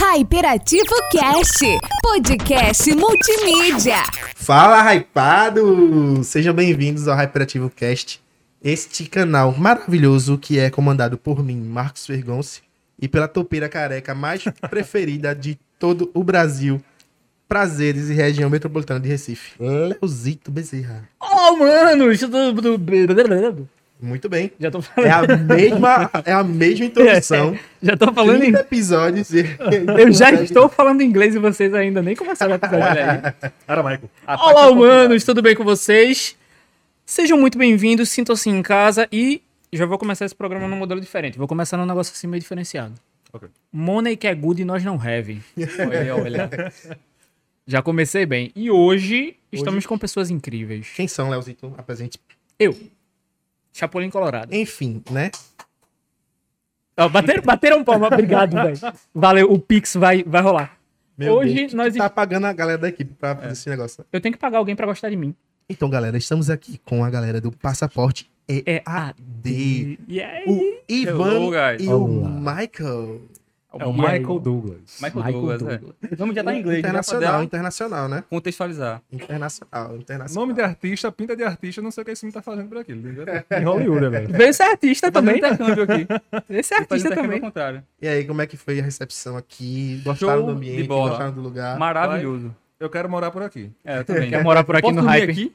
Hyperativo Cast, podcast multimídia. Fala, hypado! Sejam bem-vindos ao Hyperativo Cast, este canal maravilhoso que é comandado por mim, Marcos Fergonce, e pela topeira careca mais preferida de todo o Brasil, prazeres e região metropolitana de Recife, Leozito Bezerra. Oh, mano! isso tudo- Muito bem. Já tô É falando. a mesma, é a mesma introdução. Já tô falando 30 em... episódios. e- Eu já estou falando inglês e vocês ainda nem começaram o episódio. Olha aí. Michael. Olá, humanos! Tudo bem com vocês? Sejam muito bem-vindos, sintam-se em casa e já vou começar esse programa num modelo diferente. Vou começar num negócio assim meio diferenciado. Ok. Money que é good e nós não have. Olha, olha. Já comecei bem. E hoje, estamos com pessoas incríveis. Quem são, Leozito? Apresente. Eu, Chapolin Colorado. Enfim, né? Ó, bateram, bateram palma, obrigado, velho. Valeu, o Pix vai, vai rolar. Hoje tu nós- tá pagando a galera da equipe pra fazer esse negócio. Eu tenho que pagar alguém pra gostar de mim. Então, galera, estamos aqui com a galera do Passaporte É EAD. E aí? O Ivan Hello, e o. Michael. É o E aí? Michael Douglas. Michael, Michael Douglas, Douglas. é. Vamos já tá em inglês, pra internacional, internacional, né? contextualizar. Internacional, internacional. Nome de artista, pinta de artista, não sei o que esse menino tá fazendo por aqui. entendeu? Em Hollywood, velho. Vê esse artista também. intercâmbio aqui. Esse Fazendo artista também. contrário. E aí, como é que foi a recepção aqui? Gostaram Show do ambiente? Gostaram do lugar? Maravilhoso. Eu quero morar por aqui. É, eu também. Quer morar por aqui Posso no hype? aqui?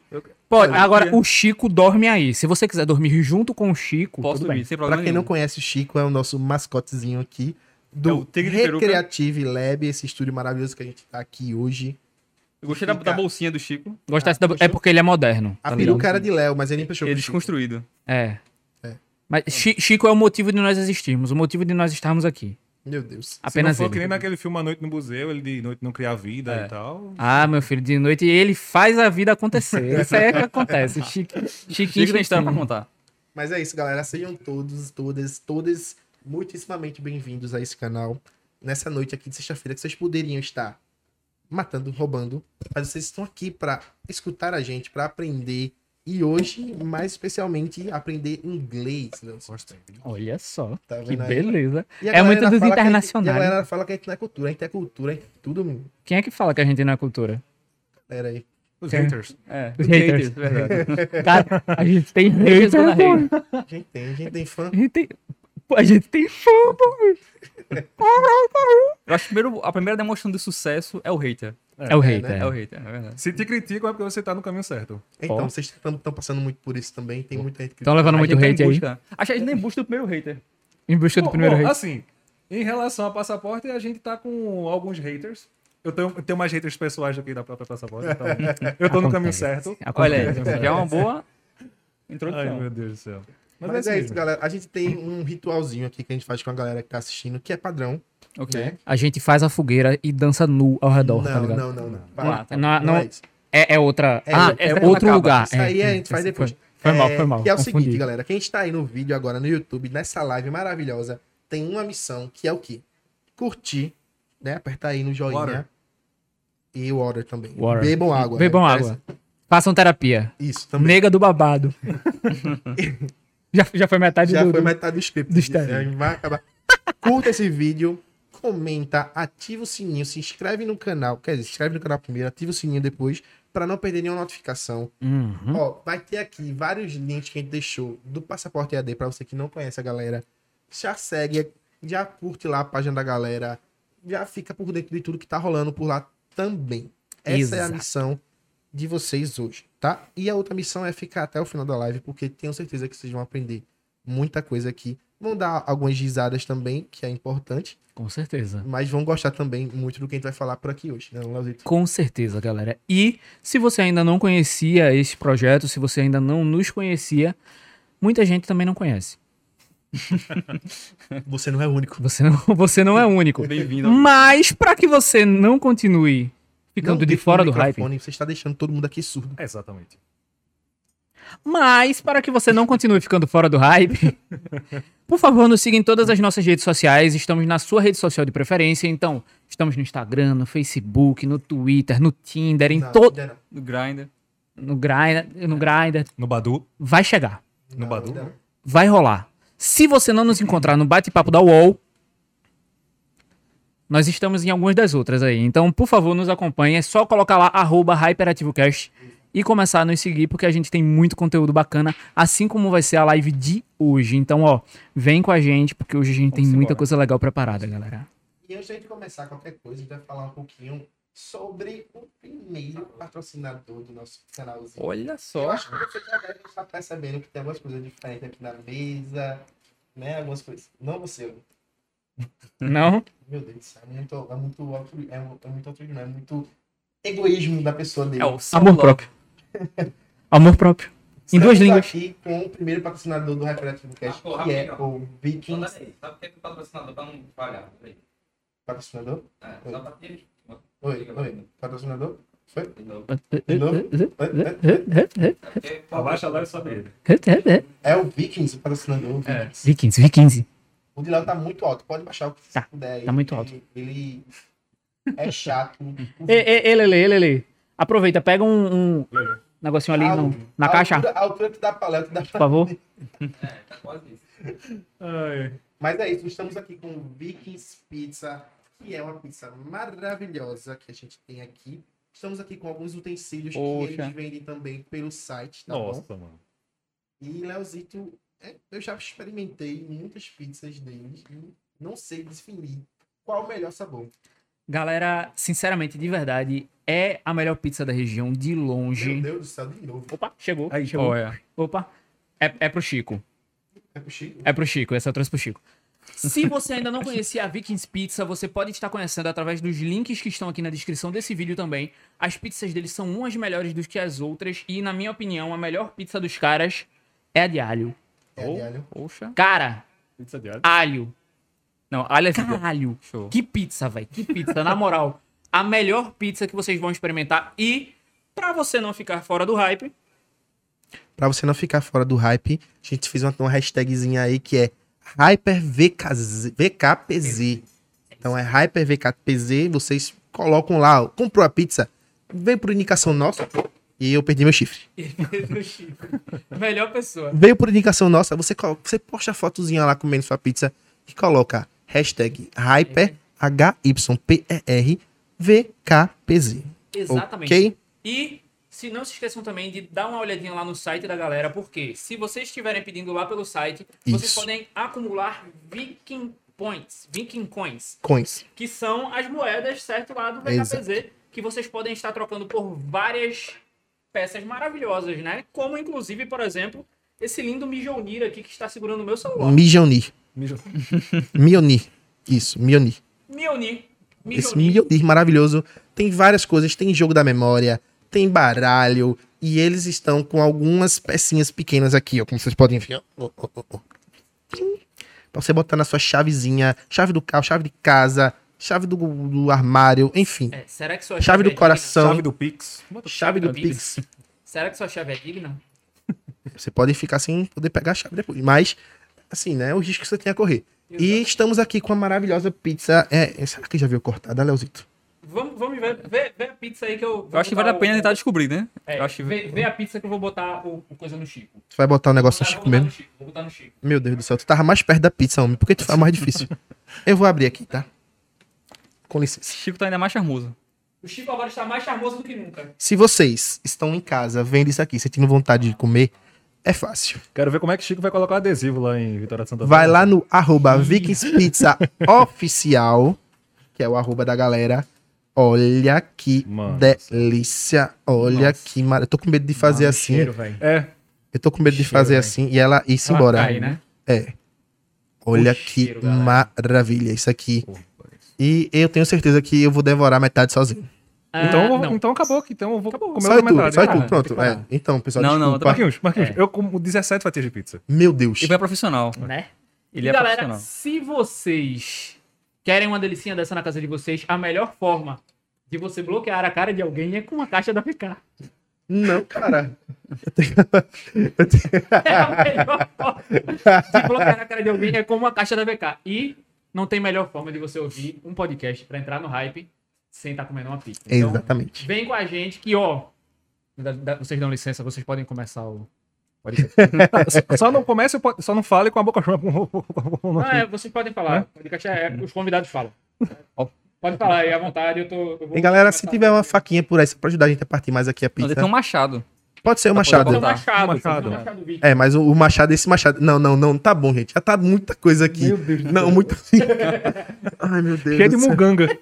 Pode. Agora, é. o Chico dorme aí. Se você quiser dormir junto com o Chico, Posso tudo dormir, bem. sem Pra problema quem não nenhum. conhece, o Chico é o nosso mascotezinho aqui É do o Tigre de Peruca. Recreative Lab, esse estúdio maravilhoso que a gente tá aqui hoje. Eu gostei da, da bolsinha do Chico. Gostasse da... É porque ele é moderno. A tá peruca ligado? era de Léo, mas ele emprestou Ele Chico. desconstruído. É. É. Mas Chi- Chico é o motivo de nós existirmos, o motivo de nós estarmos aqui. Meu Deus. Apenas Se não for ele. que nem naquele filme A Noite no Museu, ele de noite não cria vida É. e tal. Ah, meu filho, de noite ele faz a vida acontecer. Isso aí é que acontece. Chique, Chiquinho, Chico tem história pra contar. Mas é isso, galera. Sejam todos, todas, todas muitíssimamente bem-vindos a esse canal. Nessa noite aqui de sexta-feira, que vocês poderiam estar matando, roubando, mas vocês estão aqui para escutar a gente, para aprender. E hoje, mais especialmente, aprender inglês. Olha só, Tá que beleza. A É muito dos fala que a gente- internacionais. E a galera fala que a gente não é cultura, a gente é cultura, a gente é tudo. Quem é que fala que a gente não é cultura? Galera aí. Os Quem? haters. É, Os haters. verdade. Cara, a gente tem Haters hate. pô. A gente tem, a gente tem fã. A gente tem... Pô, a gente tem fã, pô. Eu acho que primeiro, a primeira demonstração de sucesso é o hater. É o É, hater. né? É o hater, é verdade. Se te criticam é porque você tá no caminho certo. Então, Ó. vocês estão passando muito por isso também. Tem muita gente que. Estão levando A muito gente tá hate aí. busca- Acho que a gente nem busca o primeiro hater. Em busca do Bom, primeiro bom, hate. assim, em relação ao passaporte, a gente tá com alguns haters. Eu tenho, eu tenho mais haters pessoais do que da própria passaporte, então eu tô no caminho Acontece. certo. Olha aí, Acontece. já é uma boa Ai, introdução. meu Deus do céu. Mas, Mas é, é assim isso, galera. A gente tem um ritualzinho aqui que a gente faz com a galera que tá assistindo, que é padrão. Ok. Né? A gente faz a fogueira e dança nu ao redor, tá não, ligado? não, não, não. Lá, tá. Não, Não não, é é, é outra. É, ah, é é outro acaba. lugar. Isso aí é, a gente faz depois. Foi, foi mal, É, foi mal. Que é o confundi. seguinte, galera. Quem está aí no vídeo agora no YouTube, nessa live maravilhosa, tem uma missão que é o quê? Curtir, né? Apertar aí no joinha. Water. E o water também. Water. Bebam água. Bebam né? água. Façam terapia. Isso também. Nega do babado. já, já foi metade Já do. foi do- metade do script. do script. Gente vai acabar. Curta esse vídeo, comenta, ativa o sininho, se inscreve no canal. Quer dizer, se inscreve no canal primeiro, ativa o sininho depois, para não perder nenhuma notificação. Uhum. Ó, vai ter aqui vários links que a gente deixou do Passaporte EAD para você que não conhece a galera. Já segue, já curte lá a página da galera, já fica por dentro de tudo que tá rolando por lá também. Essa é a Exato. missão de vocês hoje, tá? E a outra missão é ficar até o final da live, porque tenho certeza que vocês vão aprender muita coisa aqui. Vão dar algumas risadas também, que é importante, Com certeza. mas vão gostar também muito do que a gente vai falar por aqui hoje, né, Leozito? Com certeza, galera. E se você ainda não conhecia esse projeto, se você ainda não nos conhecia, muita gente também não conhece. Você não é o único. Você não, você não é único. Bem-vindo. Mas para que você não continue ficando Não de no fora do hype, Você está deixando todo mundo aqui surdo. Exatamente. Mas, para que você não continue ficando fora do hype, por favor, nos siga em todas as nossas redes sociais. Estamos na sua rede social de preferência. Então, estamos no Instagram, no Facebook, no Twitter, no Tinder, em todo. Do Grindr. No Grindr, no Grindr. No Badu. Vai chegar. No Badu? Vai rolar. Se você não nos encontrar no bate-papo da UOL, nós estamos em algumas das outras aí. Então, por favor, nos acompanhe. É só colocar lá, arroba HyperativoCast e começar a nos seguir, porque a gente tem muito conteúdo bacana, assim como vai ser a live de hoje. Então, ó, vem com a gente, porque hoje a gente tem Vamos muita embora. coisa legal preparada, galera. E antes gente começar qualquer coisa, a gente vai falar um pouquinho sobre o primeiro patrocinador do nosso canalzinho. Olha Eu só. acho que você já deve estar percebendo que tem algumas coisas diferentes aqui na mesa, né? Algumas coisas. Não você, Não? meu Deus é muito, é muito, altru- é, é muito altruísmo, é muito egoísmo da pessoa dele. É o Amor próprio. Amor próprio. Em duas línguas. aqui com o primeiro patrocinador do Hyperativo Cast, Ah, que é o Vikings. Sabe por que que o patrocinador pra não falhar? Patrocinador? É, só pra ter. Oi, oi. Patrocinador? Foi? De novo. De novo? Oi, Abaixa lá e sobe ele. É o Vikings, o patrocinador. o Vikings. V15, V15. O de Léo tá muito alto, pode baixar o que você Tá, puder. tá muito porque Ele é chato. Ei, Lele, ei, Lele. Aproveita, pega um, um negocinho ali A- no- na a caixa, Altura, a altura que dá pra Léo, que dá por pra... favor. É, tá quase isso. Ai, Mas é isso, estamos aqui com o Vikings Pizza, que é uma pizza maravilhosa que a gente tem aqui. Estamos aqui com alguns utensílios Poxa. que eles vendem também pelo site, tá bom? nossa, mano. E Leozito, é, eu já experimentei muitas pizzas deles e não sei definir qual o melhor sabor. Galera, sinceramente, de verdade, é a melhor pizza da região, de Meu longe. Deus do céu, de novo. Opa, chegou. Aí, chegou. Olha. Opa. É, é pro Chico. É pro Chico? É pro Chico, essa eu trouxe pro Chico. Se você ainda não conhecia a Vikings Pizza, você pode estar conhecendo através dos links que estão aqui na descrição desse vídeo também. As pizzas deles são umas melhores do que as outras e, na minha opinião, a melhor pizza dos caras é a de alho. É, Oh. alho. Poxa. Cara, Pizza de alho. alho. Não, alho é. Caralho. Show. Que pizza, velho. Que pizza, na moral. A melhor pizza que vocês vão experimentar. E, pra você não ficar fora do hype, Pra você não ficar fora do hype, a gente fez uma, uma hashtagzinha aí que é HyperVKPZ. Então é HyperVKPZ, vocês colocam lá, ó, comprou a pizza, veio por indicação nossa e eu perdi meu chifre. melhor pessoa. Veio por indicação nossa, você, você posta a fotozinha lá comendo sua pizza e coloca hashtag HyperHYPERVKPZ. Exatamente. Ok? E se não se esqueçam também de dar uma olhadinha lá no site da galera, porque se vocês estiverem pedindo lá pelo site, vocês Isso. podem acumular Viking Points, Viking Coins, Coins. que são as moedas, certo, lá do VKPZ, que vocês podem estar trocando por várias peças maravilhosas, né? Como, inclusive, por exemplo, esse lindo Mijonir aqui que está segurando o meu celular. Mijonir. Mijo. Mionir. Isso, Mionir. Mionir. Esse Mijonir. Mionir maravilhoso. Tem várias coisas, tem jogo da memória, tem baralho, e eles estão com algumas pecinhas pequenas aqui, ó, como vocês podem ver. ó, ó. Tim. Pra você botar na sua chavezinha, chave do carro, chave de casa, chave do, do armário, enfim. É, será que sua Chave do é digna? coração. Chave do Pix. Chave do Chave do Pix. Será que sua chave é digna? Você pode ficar sem poder pegar a chave depois. Mas, assim, né? O risco que você tem a correr. E estamos aqui com a maravilhosa pizza. É, será que já viu cortada, Leozito? Vamos, vamos ver, ver, ver a pizza aí que eu. vou Eu acho que vale a pena o- tentar descobrir, né? É, Eu acho que... vê, vê a pizza que eu vou botar o, o coisa no Chico. Tu vai botar o negócio no Chico botar- vou botar mesmo? no Chico, Vou botar no Chico. Meu Deus do céu, tu tava mais perto da pizza, homem. Por que tu faz mais difícil? Eu vou abrir aqui, tá? Com licença. Chico tá ainda mais charmoso. O Chico agora está mais charmoso do que nunca. Se vocês estão em casa vendo isso aqui, sentindo vontade de comer, é fácil. Quero ver como é que Chico vai colocar o adesivo lá em Vitória de Santa Vai Fé. lá no arroba Pizza Oficial, que é o arroba da galera. Olha que Mano. delícia. Olha que maravilha. Eu tô com medo de fazer assim. Cheiro. É, Eu tô com medo de Cheiro, fazer velho. assim e ela Ela embora. cai, né? É. Olha O que cheiro, maravilha isso aqui. E eu tenho certeza que eu vou devorar metade sozinho. então, Ah, vou- não. então acabou aqui. Então eu vou comer Só outra tu, metade. só cara. tu, pronto. É. Então, pessoal, Não, não, desculpa. Marquinhos, Marquinhos, É. eu como 17 fatias de pizza. Meu Deus. Ele é profissional. né? Ele e é galera, profissional. se vocês querem uma delicinha dessa na casa de vocês, a melhor forma de você bloquear a cara de alguém é com uma caixa da PK. Não, cara. É a melhor forma de bloquear a cara de alguém é com uma caixa da VK. E não tem melhor forma de você ouvir um podcast pra entrar no hype sem estar comendo uma pizza. Então, Exatamente. vem com a gente que, ó. da- da- vocês dão licença, vocês podem começar o. podcast. Só- Só não comece, só não fale com a boca chama. Não, é, vocês podem falar. É, os convidados falam. Pode falar aí à vontade, eu tô. eu vou E galera, se tiver uma faquinha por aí, só pra ajudar a gente a partir mais aqui a Não, pizza. tem um machado. Pode ser o Pra machado. Tem um botar. machado, Machado. tem um machado. É, mas o, o machado, esse machado. Não, não, não, tá bom, gente. Já tá muita coisa aqui. Meu Deus do Não, céu. muito. Ai, meu Deus. Cheio de muganga.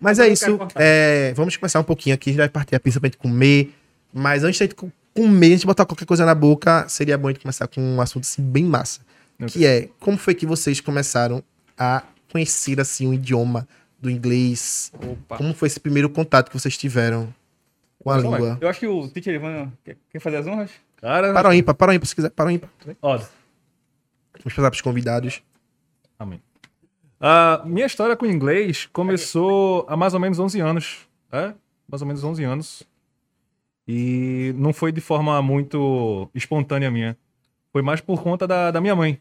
Mas é isso. é, vamos começar um pouquinho aqui. A gente vai partir a pizza pra gente comer. Mas antes de gente co- comer, antes de botar qualquer coisa na boca, seria bom a gente começar com um assunto assim, bem massa. Meu Que é, como foi que vocês começaram a conhecer assim o idioma do inglês? Opa. Como foi esse primeiro contato que vocês tiveram com a língua? Eu acho que o Teacher Ivan quer, quer fazer as honras. Cara, Para o ímpar, para o ímpar, se quiser, para o ímpar. ó, Vamos passar pros convidados. Amém. A minha história com inglês começou há mais ou menos 11 anos. É? Mais ou menos 11 anos. E não foi de forma muito espontânea minha. Foi mais por conta da, da minha mãe,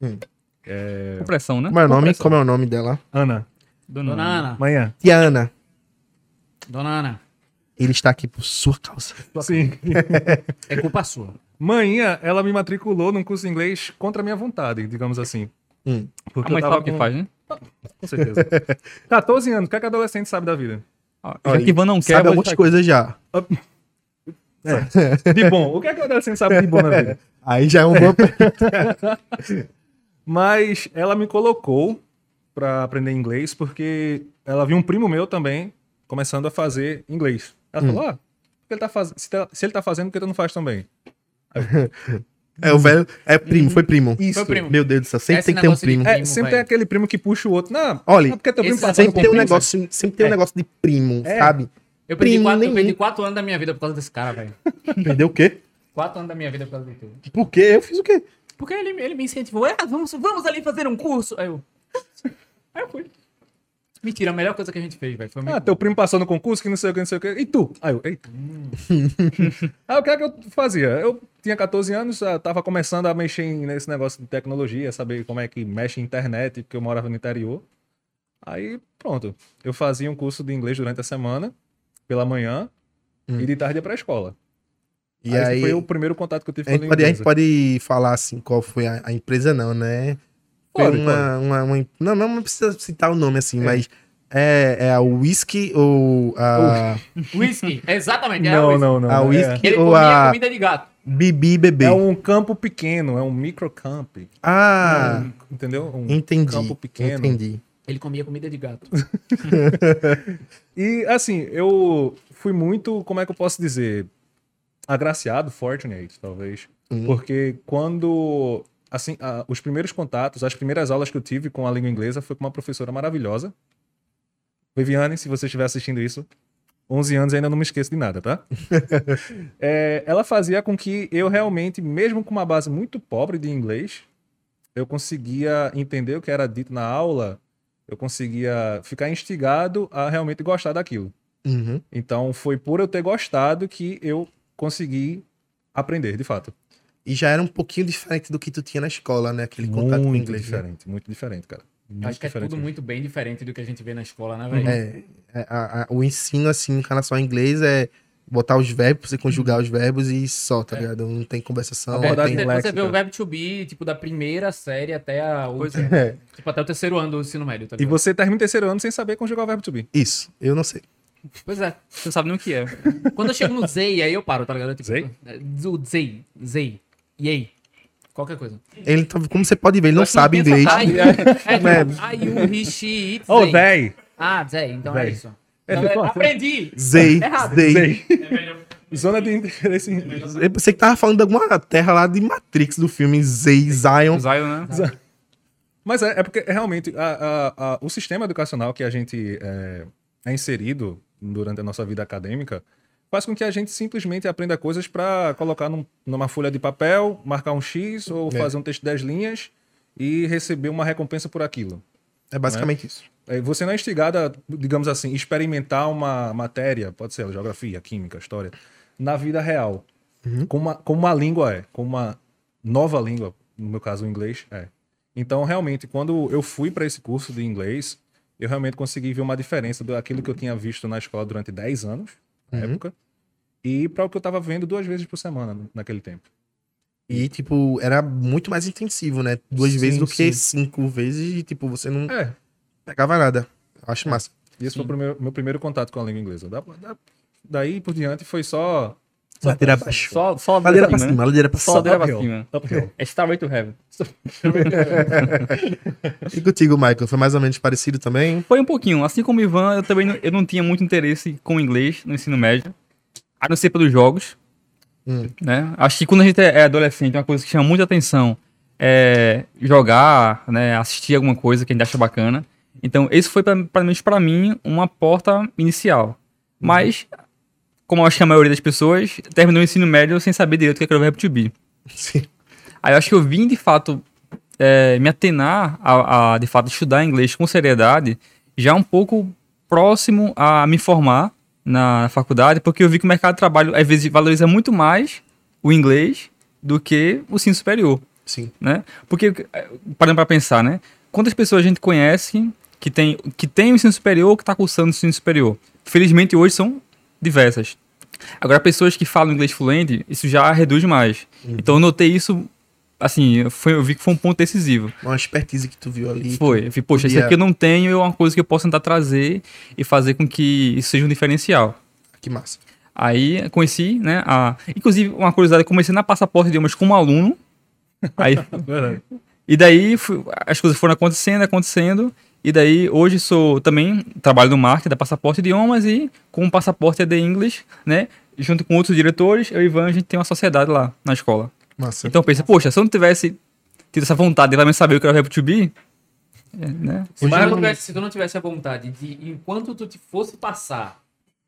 Com pressão, né? Como é o nome? Como é o nome dela? Ana. Dona Dona Ana. Ana, Manhã. Tia Ana. Dona Ana, Ele está aqui por sua causa. Sim. é culpa sua. Manhã, ela me matriculou num curso de inglês contra a minha vontade, digamos assim. Hum. Porque A mãe eu tava sabe o que com- faz, né? Com certeza. 14 anos, o que, é que adolescente sabe da vida? Ah, já que Ivan não quer, Sabe algumas coisas já. De bom. O que é que o adolescente sabe de bom na vida? Aí já é um bom. Mas ela me colocou pra aprender inglês porque ela viu um primo meu também começando a fazer inglês. Ela falou: ah, por que ele tá faz... se, tá- se ele tá fazendo, por que tu não faz também? É o velho. É primo, foi primo. Isso. Foi primo. Meu Deus do céu, sempre Esse tem que ter um de- primo. É, Primo, sempre velho. tem aquele primo que puxa o outro. Não, Olha, é porque teu primo Sempre tem um primo, negócio, sempre tem um É. negócio de primo, É. sabe? Eu perdi, Primo quatro, eu perdi quatro anos da minha vida por causa desse cara, velho. Perdeu o quê? Quatro anos da minha vida por causa dele. Por quê? Eu fiz o quê? Porque ele, ele me incentivou, é, vamos, vamos ali fazer um curso. Aí eu. Aí eu fui. Mentira, a melhor coisa que a gente fez, velho. Foi muito Ah, teu primo passou no concurso, que não sei o que, não sei o que. E tu? Aí eu, eita. Aí o que é que eu fazia? Eu tinha 14 anos, já tava começando a mexer em- nesse negócio de tecnologia, saber como é que mexe em internet, porque eu morava no interior. Aí, pronto. Eu fazia um curso de inglês durante a semana, pela manhã, e de tarde ia pra escola. E aí, foi o primeiro contato que eu tive a, com a gente língua pode, a gente inglesa. pode falar assim qual foi a, a empresa, não, né? Uma, uma, uma- Não, não precisa citar o nome assim, É. mas é, é a Whisky ou a. Whisky, exatamente. é Não, whisky. não, não. A é- whisky Ele ou comia a comida de gato. Bibi Bebê? É um campo pequeno, é um microcamp. Ah, Entendeu? Um entendi. campo pequeno. Entendi. Ele comia comida de gato. E assim, eu fui muito, como é que eu posso dizer? Agraciado, fortunate, talvez. Hum. Porque quando. Assim, a- os primeiros contatos, as primeiras aulas que eu tive com a língua inglesa foi com uma professora maravilhosa. Viviane, se você estiver assistindo isso, 11 anos ainda não me esqueço de nada, tá? É, ela fazia com que eu realmente, mesmo com uma base muito pobre de inglês, eu conseguia entender o que era dito na aula, eu conseguia ficar instigado a realmente gostar daquilo. Uhum. Então foi por eu ter gostado que eu consegui aprender, de fato. E já era um pouquinho diferente do que tu tinha na escola, né? Aquele contato com o muito inglês. né? diferente, muito diferente, cara. Muito Acho que é tudo mesmo. muito bem diferente do que a gente vê na escola, né, velho? É, é, a- a- o ensino, assim, em relação ao inglês é botar os verbos, você conjugar os verbos e só, tá ligado? Não tem conversação. É. Abordagem tem... você, você vê o verbo to be, tipo, da primeira série até a última. É, Tipo, até o terceiro ano do ensino médio, tá E ligado? você termina o terceiro ano sem saber conjugar o verbo to be. isso, eu não sei. Pois é. Você não sabe nem o que é. Quando eu chego no Zei, aí eu paro, tá ligado? Tipo, Zei? é, O Zei, Zei, Yay, qualquer coisa. Ele, tá- como você pode ver, ele não sabe inglês. Ai, é, É. ai, o Rishi, it's Ô, véi! Ah, Zei, então é isso. É, Então, é, aprendi! Zei. Véi. Zona de interesse. Eu pensei que tava falando de alguma terra lá de Matrix do filme Zei, Zion. Zion, né? Mas é, é porque realmente a- a- a- o sistema educacional que a gente é, é inserido durante a nossa vida acadêmica faz com que a gente simplesmente aprenda coisas para colocar num- numa folha de papel, marcar um X ou É. fazer um texto de 10 linhas e receber uma recompensa por aquilo. É basicamente isso. É, Você não é instigado a, digamos assim, experimentar uma matéria, pode ser geografia, química, história, na vida real. Como, uma, como uma língua é, como uma nova língua, no meu caso o inglês é. Então, realmente, quando eu fui para esse curso de inglês, eu realmente consegui ver uma diferença daquilo que eu tinha visto na escola durante 10 anos, na Uhum. época, e para o que eu estava vendo duas vezes por semana naquele tempo. E, tipo, era muito mais intensivo, né? Duas Sim, vezes do que sim. cinco vezes e, tipo, você não É, pegava nada. Acho massa. E esse foi o primeiro- meu primeiro contato com a língua inglesa. Da- da- daí por diante foi só. Ladeira abaixo. Só, só Ladeira pra cima, cima, né? ladeira pra Só cima. ladeira pra cima. É Starway to Heaven. E contigo, Michael? Foi mais ou menos parecido também? Foi um pouquinho. Assim como o Ivan, eu também não, eu não tinha muito interesse com o inglês no ensino médio. A não ser pelos jogos. Hum. Né? Acho que quando a gente é é adolescente, uma coisa que chama muita atenção é jogar, né? assistir alguma coisa que a gente acha bacana. Então, esse foi, pelo menos pra mim, uma porta inicial. Mas, como eu acho que a maioria das pessoas, terminou o ensino médio sem saber direito o que era o verbo to be. Sim. Aí eu acho que eu vim, de fato, é, me atenar a, a, de fato, estudar inglês com seriedade, já um pouco próximo a me formar na faculdade, porque eu vi que o mercado de trabalho, às vezes, valoriza muito mais o inglês do que o ensino superior, Sim. né? Porque, parando para pensar, né? Quantas pessoas a gente conhece que tem, que tem o ensino superior ou que está cursando o ensino superior? Felizmente, hoje são diversas. Agora, pessoas que falam inglês fluente, isso já reduz mais. Então, eu notei isso, assim, foi, eu vi que foi um ponto decisivo. Uma expertise que tu viu ali. Foi. Eu vi, poxa, isso podia- aqui eu não tenho, é uma coisa que eu posso tentar trazer e fazer com que isso seja um diferencial. Que massa. Aí conheci, né? A... Inclusive, uma curiosidade, eu comecei na Passaporte de Idiomas como aluno. Aí, e daí fui- as coisas foram acontecendo, acontecendo. E daí hoje sou também trabalho no marketing da Passaporte Idiomas e com o Passaporte AD English, né? Junto com outros diretores, eu e Ivan, a gente tem uma sociedade lá na escola. Massa. Então eu pensei, poxa, se eu não tivesse tido essa vontade de realmente saber o que era o to be, é, né? Se tu, Mas- não tivesse, se tu não tivesse a vontade de, enquanto tu te fosse passar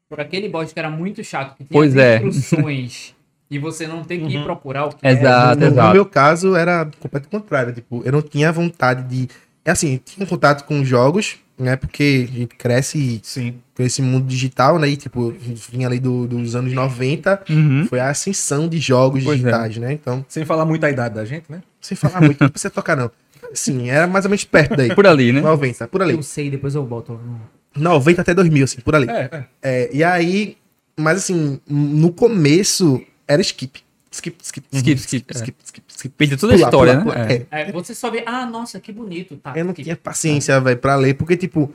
por aquele bot que era muito chato, que tinha Pois é. instruções, e você não ter que ir procurar o que Exato, no, no exato. meu caso, era completamente contrário. Tipo, eu não tinha vontade de. É assim, tinha um contato com jogos, né? Porque a gente cresce Sim. com esse mundo digital, né? E, tipo, a gente vinha ali do- dos anos 90, Uhum. foi a ascensão de jogos Pois é. digitais, né? Então, Sem falar muito a idade da gente, né? sem falar muito, não precisa tocar, não. Sim, era mais ou menos perto daí. Por ali, né? 90, por ali. Eu sei, depois eu boto. no- 90 até 2000, assim, por ali. É, é. É, e aí, mas assim, no começo era skip. Skip, skip, Skip, skip, é. skip, skip, skip. Perdeu toda a Pular, história, pular, né? pular. É. É, É, você só vê, ah, nossa, que bonito. Tá, eu não que- tinha paciência, velho, pra ler, porque, tipo,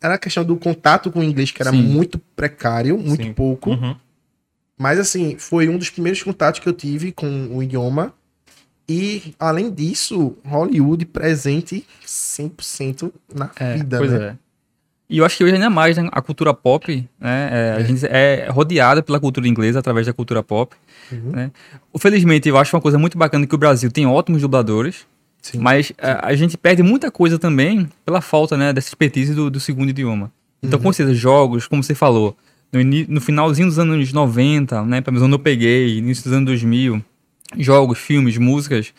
era a questão do contato com o inglês, que era Sim. muito precário, muito Sim. pouco. Uhum. Mas, assim, foi um dos primeiros contatos que eu tive com o idioma. E, além disso, Hollywood presente 100% na É, vida, pois né? É. E eu acho que hoje ainda mais né, a cultura pop, né? é, A gente é rodeada pela cultura inglesa através da cultura pop. Uhum. Né? Felizmente, eu acho uma coisa muito bacana que o Brasil tem ótimos dubladores, Sim. mas é, a gente perde muita coisa também pela falta né, dessa expertise do, do segundo idioma. Então, Uhum. com certeza, jogos, como você falou, no, no finalzinho dos anos 90, né? Pelo menos eu peguei, início dos anos 2000, jogos, filmes, músicas.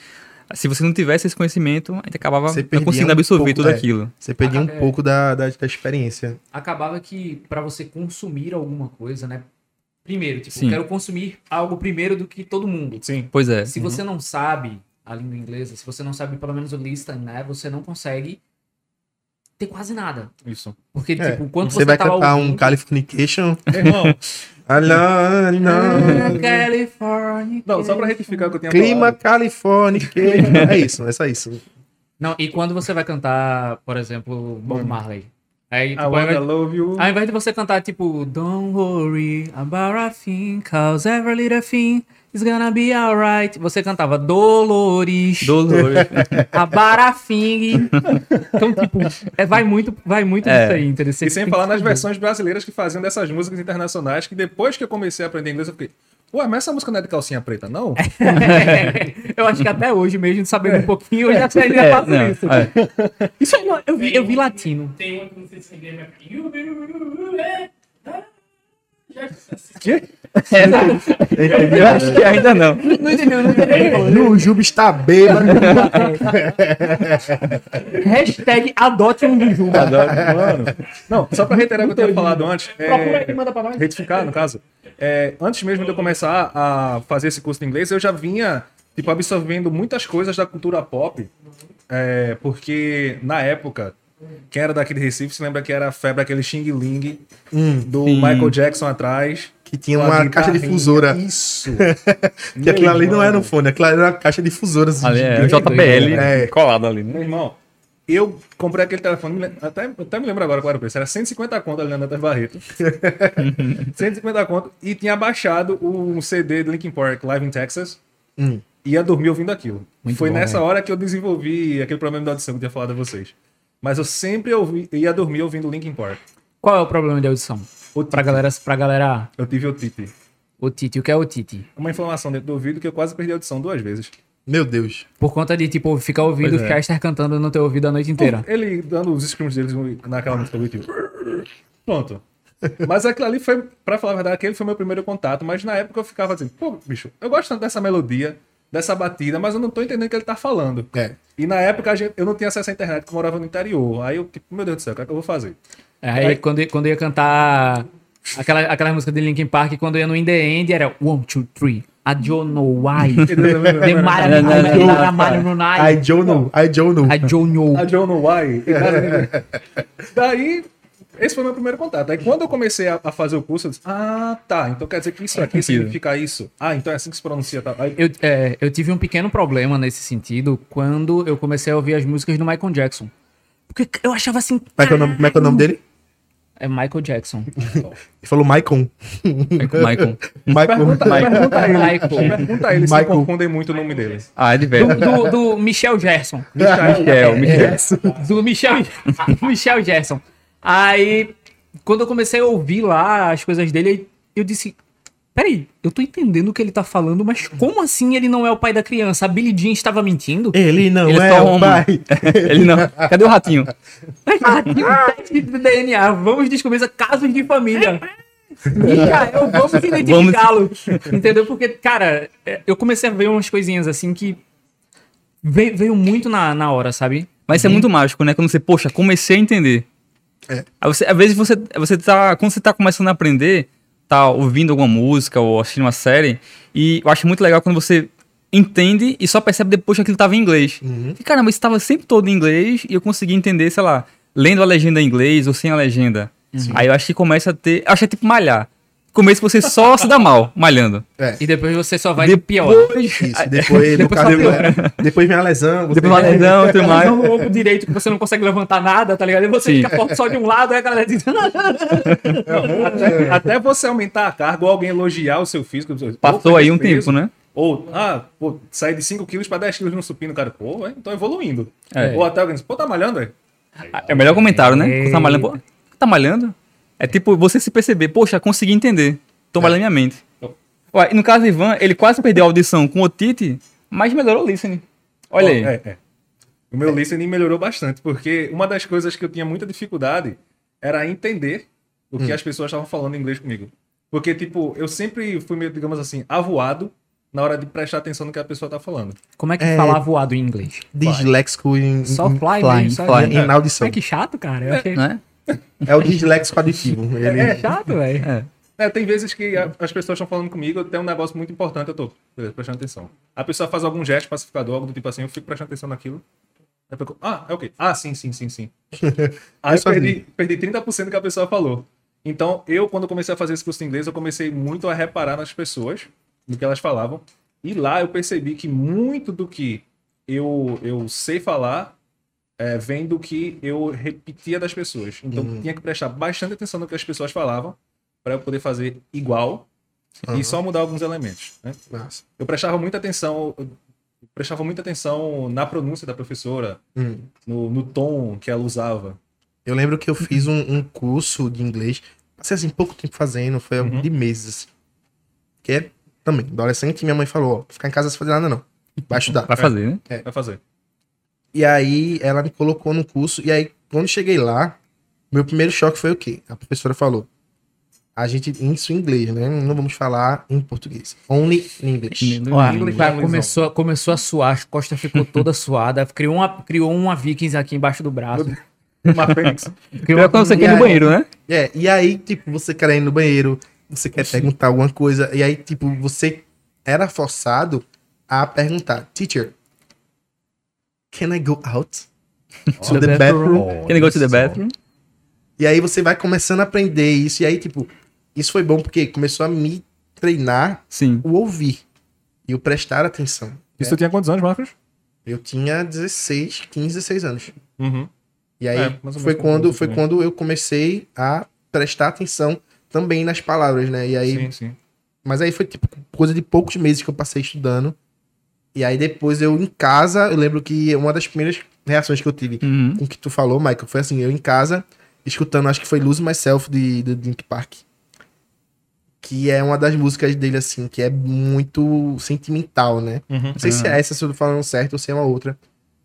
Se você não tivesse esse conhecimento, a gente acabava Você não conseguindo um absorver pouco, tudo é. aquilo. Você perdia um Ah, é. pouco da, da, da experiência. Acabava que pra você consumir alguma coisa, né? Primeiro, tipo, Sim. eu quero consumir algo primeiro do que todo mundo. Sim. Pois é. Se você não sabe a língua inglesa, se você não sabe pelo menos o listen, né? Você não consegue ter quase nada. Isso. Porque, É, tipo, quando você, você, vai tava cantar um ouvindo... Californication. Irmão, Alô, alô. California. não, só pra retificar o que eu tinha Clima. Californication. É isso, é só isso. Não, e quando você vai cantar, por exemplo, Bob Marley. Aí, I tipo, ao, wanna invés, love you. ao invés de você cantar, tipo, Don't worry about a thing, cause every little thing is gonna be alright. Você cantava Dolores, Dolores. a thing. Então, tipo, é, vai muito, vai muito É. disso aí? Você E sem falar nas versões brasileiras que faziam dessas músicas internacionais, que depois que eu comecei a aprender inglês, eu fiquei, ué, mas essa música não é de calcinha preta, não? eu acho que até hoje, mesmo sabendo um pouquinho, eu já sei, já É, faço não, isso. é. Isso aí, eu vi, eu vi latino. Tem uma que não sei se ninguém vai. Eu acho que ainda não. Não entendeu, não entendeu. O Juba está bêbado. Hashtag adote um Jujuba. Adoro, mano. Não, só pra reiterar o que eu tinha falado antes. é, Procura aí e manda pra nós. retificar, no caso. É, antes mesmo de eu começar a fazer esse curso de inglês, eu já vinha tipo, absorvendo muitas coisas da cultura pop. é, porque na época, quem era daqui de Recife se lembra que era a febre aquele Xing Ling do Sim. Michael Jackson atrás. Que tinha uma caixa difusora. Isso. Que aquilo ali não era um fone, aquilo ali era uma caixa difusora. assim, Ali é o gigante. JBL É. colado ali, né? Meu irmão, Eu comprei aquele telefone, até, até me lembro agora qual era o preço. Era 150 conto ali na Netas Barreto. 150 conto. E tinha baixado um CD do Linkin Park, Live in Texas. Hum. Ia dormir ouvindo aquilo. Muito Foi bom, nessa velho. hora que eu desenvolvi aquele problema da audição que eu tinha falado a vocês. Mas eu sempre ouvi, ia dormir ouvindo Linkin Park. Qual é o problema de audição? Otite. Pra galera, pra galera, Eu tive otite. otite. O que é otite? Uma inflamação dentro do ouvido que eu quase perdi a audição duas vezes. Meu Deus. Por conta de, tipo, ficar ouvindo Pois o é. Chester cantando no teu ouvido a noite inteira. Ele dando os screams deles naquela música do YouTube. Pronto. Mas aquilo ali foi, pra falar a verdade, aquele foi meu primeiro contato. Mas na época eu ficava assim, pô, bicho, eu gosto tanto dessa melodia, dessa batida, mas eu não tô entendendo o que ele tá falando. É. E na época a gente- eu não tinha acesso à internet, porque eu morava no interior. Aí eu, tipo, meu Deus do céu, o que é que eu vou fazer? Aí, Aí- quando, quando ia cantar aquela, aquela música de Linkin Park, quando ia no In The End, era one, two, three. I don't know why. The Mara- Mara- Mara- Mara- I don't know. I don't know. I don't know. I don't know why. Daí, esse foi meu primeiro contato. Aí quando eu comecei a, a fazer o curso, eu disse, ah, tá, então quer dizer que isso aqui sentido. significa isso. Ah, então é assim que se pronuncia. Tá? Aí, Eu, é, eu tive um pequeno problema nesse sentido quando eu comecei a ouvir as músicas do Michael Jackson. Porque eu achava assim. Como é que é o nome, como é que é o nome dele? É Michael Jackson. Ele falou Maicon. Michael. Maicon. pergunta, pergunta a ele. Michael. Pergunta a ele se Michael. confundem muito o nome dele. Ah, é de Do, velho. do, do Michel Gerson. Michel, Michel. Do Michel, Michel Gerson. Aí, quando eu comecei a ouvir lá as coisas dele, aí eu disse: Peraí, eu tô entendendo o que ele tá falando, mas como assim ele não é o pai da criança? A Billie Jean estava mentindo? Ele não Ele é só o homem. pai. Ele não. Cadê o ratinho? Teste de DNA, vamos descobrir essa casos de família. Michael, vamos identificá-lo. Entendeu? Porque, cara, é, eu comecei a ver umas coisinhas assim que veio, veio muito na, na hora, sabe? Mas isso é muito mágico, né? Quando você, poxa, comecei a entender. É. Você, às vezes você, você tá. Quando você tá começando a aprender, tá ouvindo alguma música ou assistindo uma série, e eu acho muito legal quando você entende e só percebe depois que aquilo tava em inglês. E caramba, isso tava sempre todo em inglês e eu consegui entender, sei lá, lendo a legenda em inglês ou sem a legenda. Aí eu acho que começa a ter. Acho que é tipo malhar. No começo você só se dá mal, malhando. É. E depois você só vai pior. Depois. Isso, depois, no Depois caso, piora. depois vem a lesão. você- Depois uma lesão, tudo mais. No ombro direito que você não consegue levantar nada, tá ligado? E você Sim. fica forte só de um lado, aí a galera diz. Até, até você aumentar a carga ou alguém elogiar o seu físico. ou Passou aí um peso, tempo, né? Ou, ah, pô, sair de 5 quilos pra 10 quilos no supino, cara. Pô, é, então evoluindo. É. Ou até alguém diz, pô, tá malhando, é? É o melhor comentário, né? Tá malhando, pô, tá malhando? É tipo você se perceber, poxa, consegui entender. Tô malhando minha mente. Ué, e no caso do Ivan, ele quase perdeu a audição com otite, mas melhorou o listening. Olha aí. É, é. O meu listening melhorou bastante, porque uma das coisas que eu tinha muita dificuldade era entender o que as pessoas estavam falando em inglês comigo. Porque, tipo, eu sempre fui meio, digamos assim, avoado na hora de prestar atenção no que a pessoa tá falando. Como é que É. fala voado em inglês? Disléxico em, Só em, fly, fly, mesmo, sabe? fly. em audição. É que chato, cara. Eu achei Né? É o disléxico aditivo. Ele... é chato, velho. É, tem vezes que a- as pessoas estão falando comigo, tem um negócio muito importante, eu tô beleza, prestando atenção. A pessoa faz algum gesto pacificador, algo do tipo assim, eu fico prestando atenção naquilo. Fico, ah, é ok. Ah, sim, sim, sim, sim. Aí eu aí. perdi, perdi 30% do que a pessoa falou. Então, eu, quando comecei a fazer esse curso de inglês, eu comecei muito a reparar nas pessoas, no que elas falavam. E lá eu percebi que muito do que eu, eu sei falar é, vem do que eu repetia das pessoas. Então, tinha que prestar bastante atenção no que as pessoas falavam para eu poder fazer igual e só mudar alguns elementos. Né? Eu prestava muita atenção, eu prestava muita atenção na pronúncia da professora, Hum. no, no tom que ela usava. Eu lembro que eu fiz um, um curso de inglês, passei assim, pouco tempo fazendo, foi Uhum. de meses. Que é também, adolescente, minha mãe falou, ó, ficar em casa sem fazer nada não. Vai estudar. Vai fazer, né? Vai fazer. E aí ela me colocou no curso, e aí quando cheguei lá, meu primeiro choque foi o quê? A professora falou, a gente, isso em inglês, né? Não vamos falar em português. Only in English. Ó, English cara, começou, começou a suar, as costas ficou toda suada, criou uma, criou uma Vikings aqui embaixo do braço. Uma fênix. Criou quando você quer ir no banheiro, né? É, e aí, tipo, você quer ir no banheiro, você quer perguntar alguma coisa, e aí, tipo, você era forçado a perguntar, teacher, can I go out to the bathroom? Can you go to the bathroom? E aí você vai começando a aprender isso, e aí, tipo, isso foi bom porque começou a me treinar Sim. o ouvir e o prestar atenção. Isso tu tinha quantos anos, Marcos? Eu tinha 16, 15, 16 anos. Uhum. E aí É, foi quando eu foi também. quando eu comecei a prestar atenção também nas palavras, né? E aí Sim, sim. Mas aí foi tipo coisa de poucos meses que eu passei estudando. E aí depois eu em casa, eu lembro que uma das primeiras reações que eu tive Uhum. com o que tu falou, Michael, foi assim, eu em casa, escutando, acho que foi Lose Myself de, de Link Park. Que é uma das músicas dele, assim, que é muito sentimental, né? Uhum. Não sei se é essa, se eu tô falando certo, ou se é uma outra.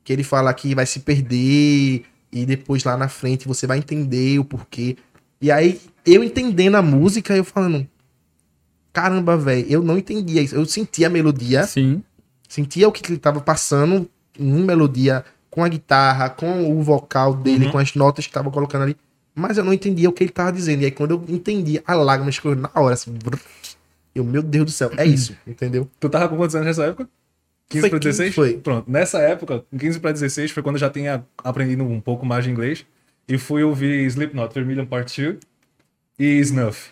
Que ele fala que vai se perder e depois lá na frente você vai entender o porquê. E aí, eu entendendo a música, eu falando, caramba, velho, eu não entendia isso. Eu sentia a melodia, Sim. Sentia o que ele tava passando em melodia com a guitarra, com o vocal dele, Uhum. com as notas que tava colocando ali, mas eu não entendia o que ele tava dizendo. E aí quando eu entendi, a lágrima escorreu na hora, assim, brrr, eu, meu Deus do céu, é isso, entendeu? Tu tava com quantos anos nessa época? 15 Foi para 15, 16? foi. Pronto. Nessa época, com 15 para 16, foi quando eu já tinha aprendido um pouco mais de inglês. E fui ouvir Slipknot, Vermilion Part 2 e Snuff.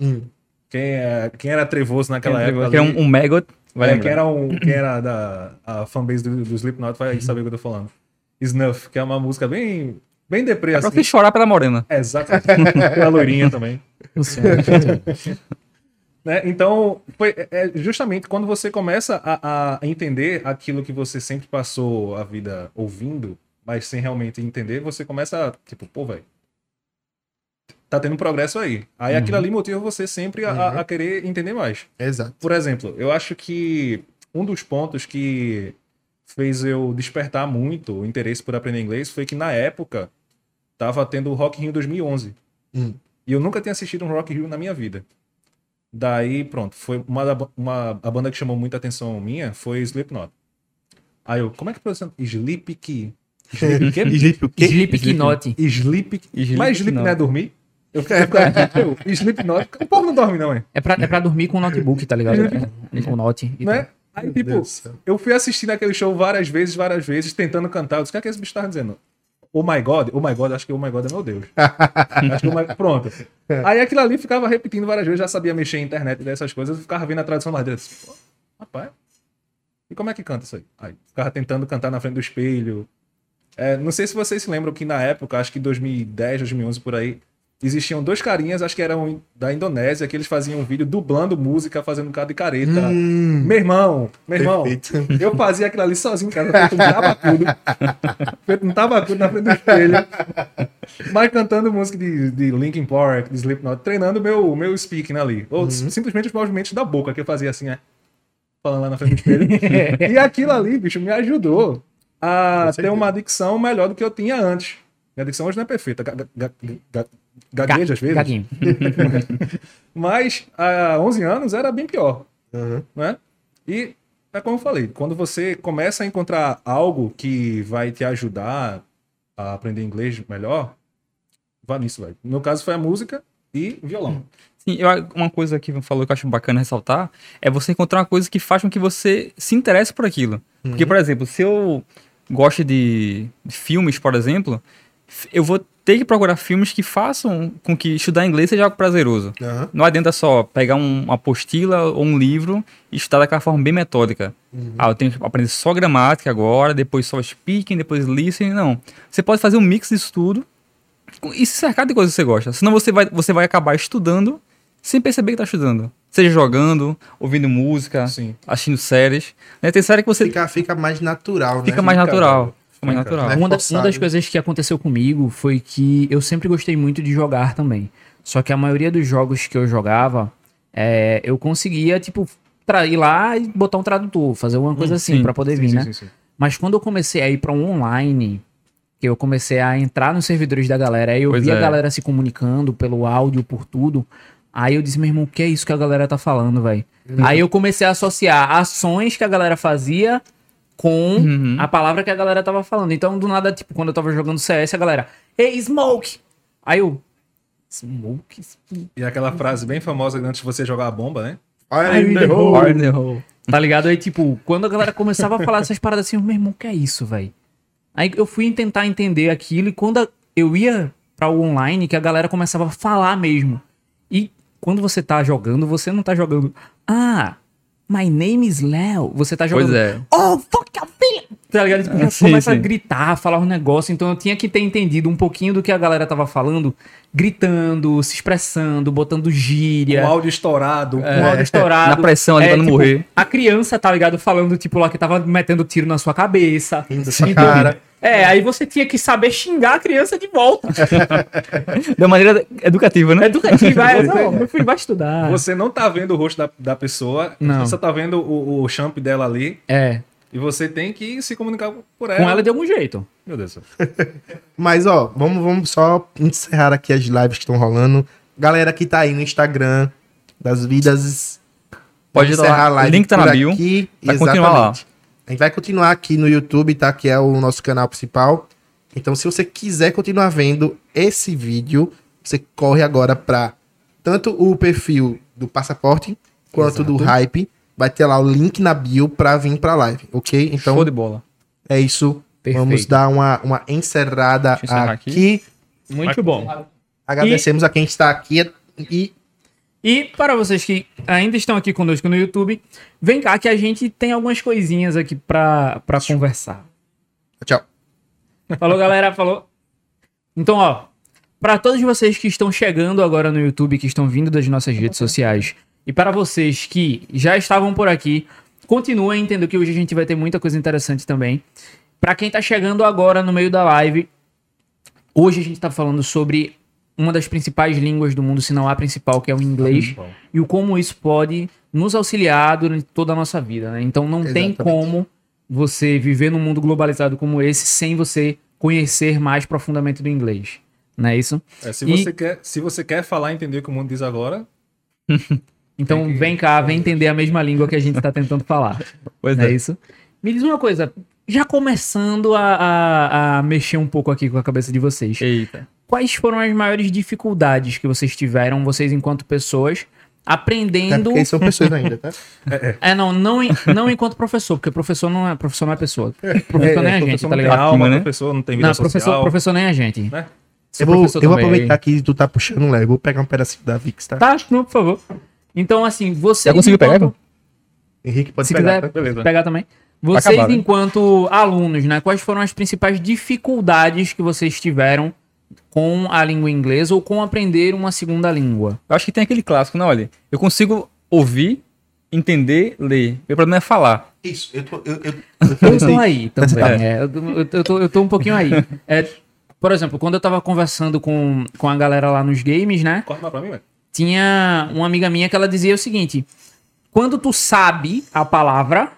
Hum. Quem, é, quem era trevoso naquela Quem época que é um, um Maggot. Vai é, quem era, um, quem era da a fanbase do, do Slipknot vai saber o que eu tô falando. Snuff, que é uma música bem, bem deprê, É pra assim. você chorar pela morena. É, exatamente. Pela loirinha também. Né? Então, foi é- é justamente quando você começa a, a entender aquilo que você sempre passou a vida ouvindo, mas sem realmente entender, você começa a, tipo, pô, velho, tá tendo progresso aí. Aí aquilo ali motiva você sempre a- a, a querer entender mais. Exato. Por exemplo, eu acho que um dos pontos que fez eu despertar muito o interesse por aprender inglês foi que na época tava tendo o Rock in Rio 2011. Hum. E eu nunca tinha assistido um Rock in Rio na minha vida. Daí, pronto, foi uma, uma a banda que chamou muita atenção minha foi Slipknot. Aí eu, como é que pronuncia? Sleep que Sleep que? Sleep o quê? Sleep. Sleep Mas Sleep não é Knot. dormir? Eu fiquei eu, Slipknot. O povo não dorme não, é? É pra, é pra dormir com o notebook, tá ligado? É, com o note. e Né? Aí, tipo, Deus eu fui assistindo aquele show várias vezes, várias vezes, tentando cantar. Eu disse, o que é que esse bicho tava dizendo? Oh my God? Oh my God, acho que oh my God é meu Deus. acho que oh my... Pronto. Aí aquilo ali ficava repetindo várias vezes, já sabia mexer em internet dessas coisas, eu ficava vendo a tradução lá dentro. Pô, rapaz, e como é que canta isso aí? Aí ficava tentando cantar na frente do espelho. É, não sei se vocês se lembram que na época, acho que 2010, 2011 por aí, existiam dois carinhas, acho que eram da Indonésia, que eles faziam um vídeo dublando música, fazendo um cara de careta. Hum, Meu irmão, meu irmão, perfeito. eu fazia aquilo ali sozinho em casa, feito um tabacudo. feito um tabacudo na frente do espelho. Mas cantando música de, de Linkin Park, de Slipknot, treinando meu, meu speaking ali. Ou simplesmente os movimentos da boca que eu fazia assim, é. Falando lá na frente do espelho. e aquilo ali, bicho, me ajudou a ter uma adicção melhor do que eu tinha antes. Minha adicção hoje não é perfeita. Ga- ga- ga- Gaguejo às vezes. Gaguinho. Mas há 11 anos era bem pior Uhum. né? E é como eu falei, quando você começa a encontrar algo que vai te ajudar a aprender inglês melhor, vá nisso, velho. No caso foi a música e violão. Sim, eu, uma coisa que falou que eu acho bacana ressaltar é você encontrar uma coisa que faz com que você se interesse por aquilo. Porque, por exemplo, se eu gosto de filmes, por exemplo, eu vou ter que procurar filmes que façam com que estudar inglês seja algo prazeroso. Aham. Não adianta só pegar um- uma apostila ou um livro e estudar daquela forma bem metódica. Ah, eu tenho que aprender só gramática agora, depois só speaking, depois listening. Não. Você pode fazer um mix disso tudo e se cercar de coisas que você gosta. Senão você vai, você vai acabar estudando sem perceber que tá estudando. Seja jogando, ouvindo música, Sim. assistindo séries. Né? Tem série que você fica, Fica, fica mais natural, né? mais fica- natural. Mais fica- natural. né? Uma, da- uma das coisas que aconteceu comigo foi que eu sempre gostei muito de jogar também. Só que a maioria dos jogos que eu jogava, é, eu conseguia, tipo, ir lá e botar um tradutor, fazer alguma coisa assim sim, pra poder Sim, vir, sim, né? sim, sim. Mas quando eu comecei a ir pra um online, que eu comecei a entrar nos servidores da galera, aí eu Pois vi a é. galera se comunicando pelo áudio, por tudo. Aí eu disse, meu irmão, o que é isso que a galera tá falando, velho? Aí eu comecei a associar ações que a galera fazia com Uhum. a palavra que a galera tava falando. Então, do nada, tipo, quando eu tava jogando CS, a galera, Hey, Smoke! Aí eu, Smoke? E aquela frase bem famosa antes de você jogar a bomba, né? Fire in the hole. Fire in the hole. Tá ligado? Aí, tipo, quando a galera começava a falar dessas paradas assim, eu, meu irmão, o que é isso, velho? Aí eu fui tentar entender aquilo e quando eu ia pra o online, que a galera começava a falar mesmo. E quando você tá jogando, você não tá jogando, ah, my name is Léo. Você tá jogando, Pois é. oh, fuck your filha! tá ligado? Tipo, já Sim, começa a sim. gritar, falar um negócio. Então eu tinha que ter entendido um pouquinho do que a galera tava falando, gritando, se expressando, botando gíria. Com áudio estourado. com áudio estourado. Na pressão ali pra não tipo, morrer. A criança, tá ligado? Falando, tipo, lá que tava metendo tiro na sua cabeça. Rindo da sua Então, cara. É, aí você tinha que saber xingar a criança de volta. Da maneira educativa, né? Educativo. Aí, não, meu filho vai estudar. Você não tá vendo o rosto da, da pessoa, Não. você só tá vendo o, o champ dela ali. É, E você tem que se comunicar por ela. com ela de algum jeito. Meu Deus do céu. Mas, ó, vamos, vamos só encerrar aqui as lives que estão rolando. Galera que tá aí no Instagram das vidas. Pode encerrar lá. O link tá na bio. Aqui. Vai continuar lá. A gente vai continuar aqui no YouTube, tá? Que é o nosso canal principal. Então, se você quiser continuar vendo esse vídeo, você corre agora pra tanto o perfil do Passaporte quanto do Hype. Vai ter lá o link na bio pra vir pra live, ok? Então, Show de bola. é isso. Perfeito. Vamos dar uma, uma encerrada aqui. aqui. Muito bom. Agradecemos a quem está aqui e E para vocês que ainda estão aqui conosco no YouTube, vem cá que a gente tem algumas coisinhas aqui pra, pra conversar. tchau. Falou, galera. Falou. Então, ó, para todos vocês que estão chegando agora no YouTube, que estão vindo das nossas redes sociais, e para vocês que já estavam por aqui, continuem entendendo que hoje a gente vai ter muita coisa interessante também. Para quem tá chegando agora no meio da live, hoje a gente tá falando sobre uma das principais línguas do mundo, se não a principal, que é o inglês, e o como isso pode nos auxiliar durante toda a nossa vida, né? Então não tem Exatamente. como você viver num mundo globalizado como esse sem você conhecer mais profundamente do inglês. Não é isso? É, se, E- você quer, se você quer falar e entender o que o mundo diz agora, Então Tem que- vem cá, vem entender a mesma língua que a gente está tentando falar. Pois Não é é. isso? Me diz uma coisa, já começando a, a- a mexer um pouco aqui com a cabeça de vocês. Eita. Quais foram as maiores dificuldades que vocês tiveram, vocês enquanto pessoas, Até aprendendo... porque eles são pessoas ainda, tá? É, não, não, em- não enquanto professor, porque professor não é, professor não é pessoa. Professor nem é a gente, professor tá não ligado? alma, né? professor não tem vida Não, social. professor, professor nem é a gente. Né? Eu vou, eu vou aproveitar que tu tá puxando Léo. Eu vou pegar um pedacinho da Vix, tá? Tá, não, por favor. Então, assim, você. Já conseguiu pegar, enquanto- Henrique pode Se pegar. quiser tá? Beleza. pegar também. Vocês, acabar, né? enquanto alunos, né? Quais foram as principais dificuldades que vocês tiveram com a língua inglesa ou com aprender uma segunda língua? Eu acho que tem aquele clássico, não, olha. Eu consigo ouvir, entender, ler. Meu problema é falar. Isso, eu tô. Eu, eu, eu Eu pensei- tô aí também. é, eu, eu- eu tô, eu tô um pouquinho aí. É, por exemplo, quando eu tava conversando com, com a galera lá nos games, né? Corta mais pra mim, velho. tinha uma amiga minha que ela dizia o seguinte: quando tu sabe a palavra,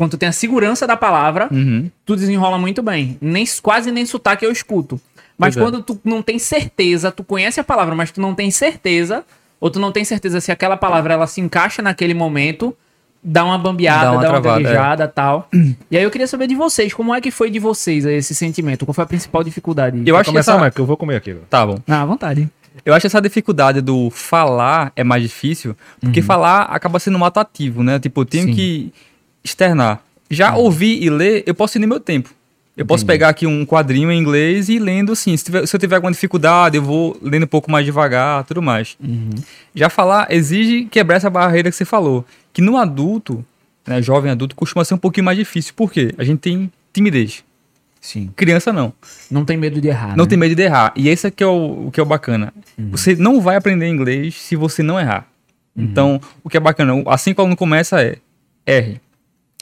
quando tu tem a segurança da palavra, Uhum. tu desenrola muito bem. Nem, quase nem sotaque eu escuto. Mas Pois é. quando tu não tem certeza, tu conhece a palavra, mas tu não tem certeza, ou tu não tem certeza se aquela palavra ela se encaixa naquele momento, dá uma bambeada, Dá dá uma uma, travada, é. e tal. E aí eu queria saber de vocês, como é que foi de vocês esse sentimento? Qual foi a principal dificuldade? Eu acho que começar, essa... Que eu vou comer aqui. Tá bom. Ah, à vontade. Eu acho essa dificuldade do falar é mais difícil, porque falar acaba sendo muito ativo, né? Tipo, eu tenho Sim. que externar. Já ouvir e ler, eu posso ir no meu tempo. Eu posso Entendi. pegar aqui um quadrinho em inglês e ir lendo assim. Se, tiver- se eu tiver alguma dificuldade, eu vou lendo um pouco mais devagar, tudo mais. Já falar exige quebrar essa barreira que você falou. Que no adulto, né, jovem adulto, costuma ser um pouquinho mais difícil. Por quê? A gente tem timidez. Sim. Criança não. Não tem medo de errar. Não né? tem medo de errar. E esse é que é o, o que é o bacana. Você não vai aprender inglês se você não errar. Então, o que é bacana, assim que o aluno começa é erre.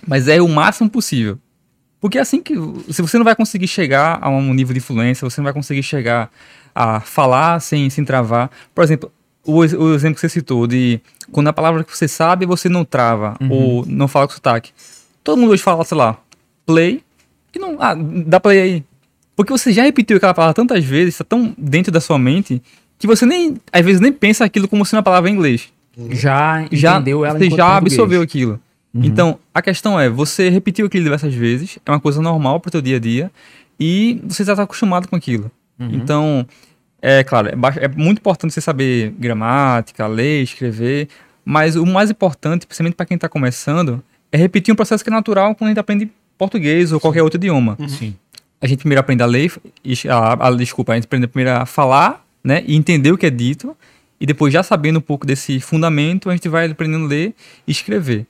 Mas erre o máximo possível. Porque é assim que. Se você não vai conseguir chegar a um nível de influência, você não vai conseguir chegar a falar sem, sem travar. Por exemplo, o, o exemplo que você citou de quando a palavra que você sabe você não trava ou não fala com sotaque. Todo mundo hoje fala, sei lá, play e não. Ah, dá play aí. Porque você já repetiu aquela palavra tantas vezes, está tão dentro da sua mente, que você nem, às vezes, nem pensa aquilo como sendo uma palavra em inglês. Já Já, entendeu ela você já português. absorveu aquilo. Então, a questão é, você repetiu aquilo diversas vezes, é uma coisa normal pro teu dia a dia, e você já está acostumado com aquilo. Então, é claro, é, é muito importante você saber gramática, ler, escrever, mas o mais importante, principalmente para quem está começando, é repetir um processo que é natural quando a gente aprende português ou qualquer outro idioma. Sim. A gente primeiro aprende a ler, e- a, a- desculpa, a gente aprende primeiro a falar, né, e entender o que é dito, e depois já sabendo um pouco desse fundamento, a gente vai aprendendo a ler e escrever.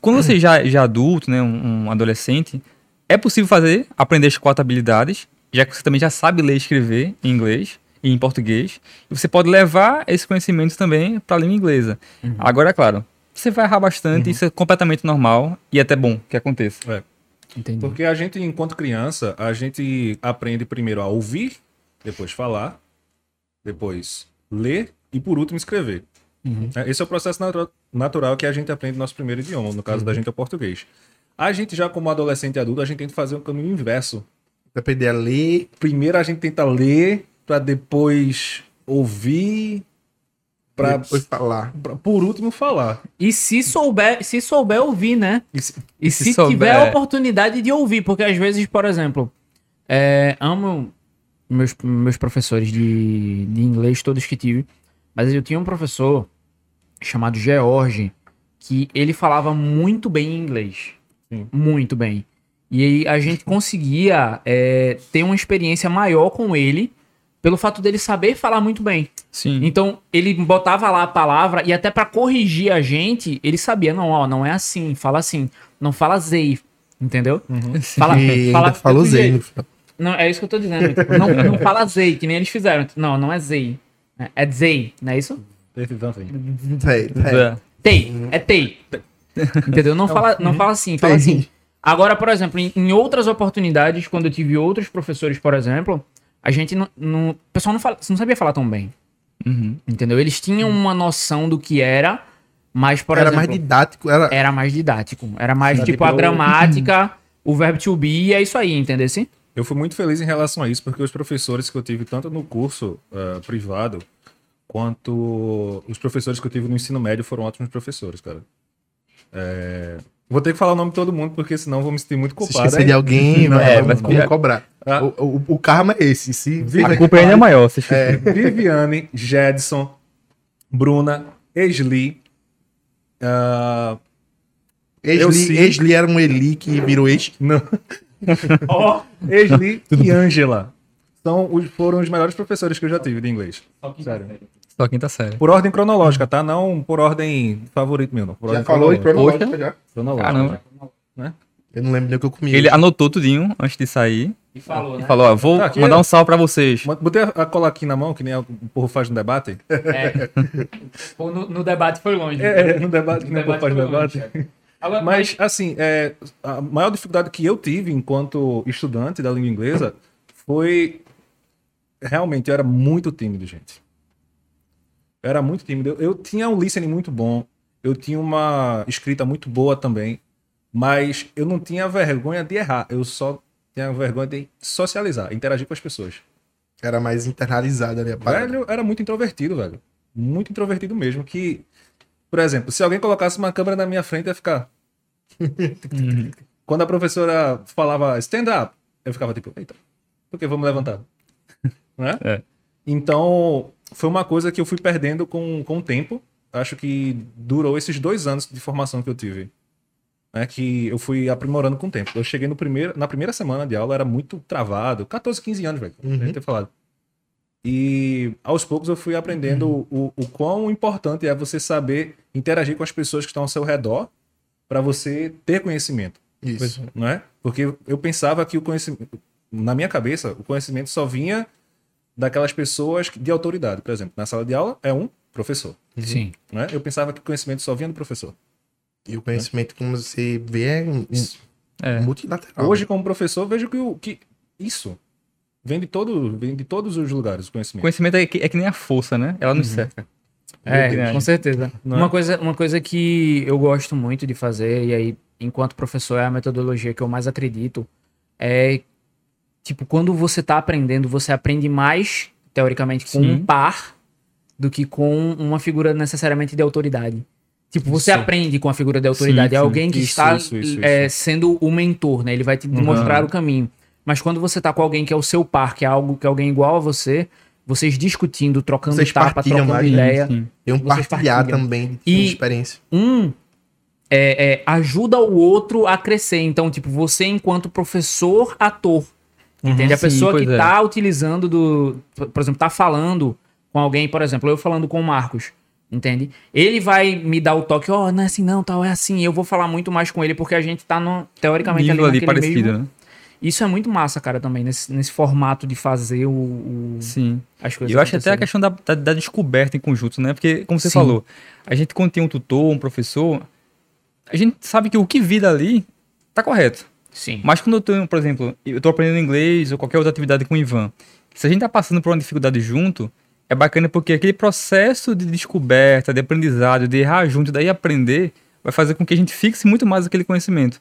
Quando você já, já é adulto, né, um, um adolescente, é possível fazer, aprender as quatro habilidades, já que você também já sabe ler e escrever em inglês e em português. E você pode levar esse conhecimento também para a língua inglesa. Agora, é claro, você vai errar bastante, isso é completamente normal e é até bom que aconteça. Entendi. Porque a gente, enquanto criança, a gente aprende primeiro a ouvir, depois falar, depois ler e, por último, escrever. É, Esse é o processo natu- natural que a gente aprende no nosso primeiro idioma, no caso da gente é o português. A gente já como adolescente e adulto, a gente tem que fazer um caminho inverso. Aprender a ler. Primeiro a gente tenta ler, para depois ouvir, para Depois falar. por último falar. E se souber, se souber ouvir, né? E se- E se se, souber- tiver a oportunidade de ouvir, porque às vezes, por exemplo, é, amo meus, meus professores de, de inglês, todos que tive, mas eu tinha um professor chamado George, que ele falava muito bem inglês. Sim. Muito bem. E aí a gente conseguia é, ter uma experiência maior com ele, pelo fato dele saber falar muito bem. Sim. Então, ele botava lá a palavra e até pra corrigir a gente, ele sabia, não, ó, não é assim, fala assim, não fala zei, entendeu? Fala, E fala falou final. Não, é isso que eu tô dizendo. não, não fala zei, que nem eles fizeram. Não, não é zei. É- É zei, não é isso? É. Tei, é tei. Entendeu? Não fala, não fala assim, fala Tei. assim. Agora, por exemplo, em, em outras oportunidades, quando eu tive outros professores, por exemplo, a gente não. não- o pessoal não, fala, não sabia falar tão bem. Uhum. Entendeu? Eles tinham uma noção do que era, mas, por Era exemplo, mais didático. Era... era mais didático. Era mais Era tipo tipo- a gramática, o verbo to be, e é isso aí, entendeu? Assim? Eu fui muito feliz em relação a isso, porque os professores que eu tive tanto no curso eh, privado, quanto os professores que eu tive no ensino médio foram ótimos professores, cara. É, Vou ter que falar o nome de todo mundo, porque senão eu vou me sentir muito Se culpado. esquecer de alguém, Não, é, vai, vai- cobrar. Ah. O, o, o karma é esse. Se A culpa ainda é maior. Você É. Viviane, Jedson, Bruna, Esli, Eu Esli. Esli era um Eli que virou ex. não. Esli e Ângela. São os, foram os melhores professores que eu já tive de inglês. Sério. Só quinta série. Por ordem cronológica, tá? Não por ordem favorito meu, não. Por Já ordem falou em cronológica. cronológica já. Cronológica. Caramba. Eu não lembro nem o que eu comi. Ele anotou tudinho antes de sair. E falou, E falou, ó, vou Tá, aqui mandar é- um salve pra vocês. Botei a, a cola aqui na mão, que nem o povo faz no debate. É. No, no debate foi longe. É, no debate, que No nem o povo faz no debate. longe, é. Agora, Mas, assim, é, a maior dificuldade que eu tive enquanto estudante da língua inglesa foi. Realmente, eu era muito tímido, gente. Eu era muito tímido. Eu, eu tinha um listening muito bom. Eu tinha uma escrita muito boa também. Mas eu não tinha vergonha de errar. Eu só tinha vergonha de socializar, interagir com as pessoas. Era mais internalizada ali a parada. Velho, era muito introvertido, velho. Muito introvertido mesmo. Que, por exemplo, se alguém colocasse uma câmera na minha frente, ia ficar. Quando a professora falava stand up, eu ficava tipo, eita, por que vamos levantar? né? É. Então, foi uma coisa que eu fui perdendo com, com o tempo. Acho que durou esses dois anos de formação que eu tive. Né, que eu fui aprimorando com o tempo. Eu cheguei no primeiro, na primeira semana de aula, era muito travado. 14, 15 anos, velho. Uhum. ter falado. E aos poucos eu fui aprendendo o, o quão importante é você saber interagir com as pessoas que estão ao seu redor para você ter conhecimento, Isso. não é? Porque eu pensava que o conhecimento, na minha cabeça, o conhecimento só vinha daquelas pessoas de autoridade. Por exemplo, na sala de aula é um professor, Sim. não é? Eu pensava que o conhecimento só vinha do professor. E o conhecimento, como você vê, é, É. multilateral. Hoje, como professor, vejo que, o, que isso vem de, todo, vem de todos os lugares, o conhecimento. Conhecimento é que, é que nem a força, né? Ela nos cerca. É, Deus. com certeza. Não é? Uma, coisa, uma coisa que eu gosto muito de fazer, e aí, enquanto professor, é a metodologia que eu mais acredito, é, tipo, quando você tá aprendendo, você aprende mais, teoricamente, com Sim. um par do que com uma figura necessariamente de autoridade. Tipo, você Isso. aprende com a figura de autoridade. Sim, é alguém que Isso, está isso, isso, é, sendo o mentor, né? Ele vai te Uhum. mostrar o caminho. Mas quando você tá com alguém que é o seu par, que é algo que é alguém igual a você, vocês discutindo, trocando Vocês tapa, trocando mais, né? ideia, Sim. Tem um vocês partilhar partilham. também E- de experiência. um é, é, ajuda o outro a crescer. Então, tipo, você enquanto professor, ator, entende? A Sim, pessoa que é. tá utilizando do... Por exemplo, tá falando com alguém, por exemplo, eu falando com o Marcos, entende? Ele vai me dar o toque, ó, não é assim não, tal, é assim. Eu vou falar muito mais com ele porque a gente tá, no, teoricamente, Nível ali ali naquele parecido, mesmo, né? Isso é muito massa, cara, também, nesse, nesse formato de fazer o, o- Sim. as coisas. eu acho até a questão da, da, da descoberta em conjunto, né? Porque, como você Sim. falou, a gente quando tem um tutor, um professor, a gente sabe que o que vir dali tá correto. Sim. Mas quando eu tenho, por exemplo, eu tô aprendendo inglês ou qualquer outra atividade com o Ivan, se a gente tá passando por uma dificuldade junto, é bacana porque aquele processo de descoberta, de aprendizado, de errar junto, daí aprender, vai fazer com que a gente fixe muito mais aquele conhecimento.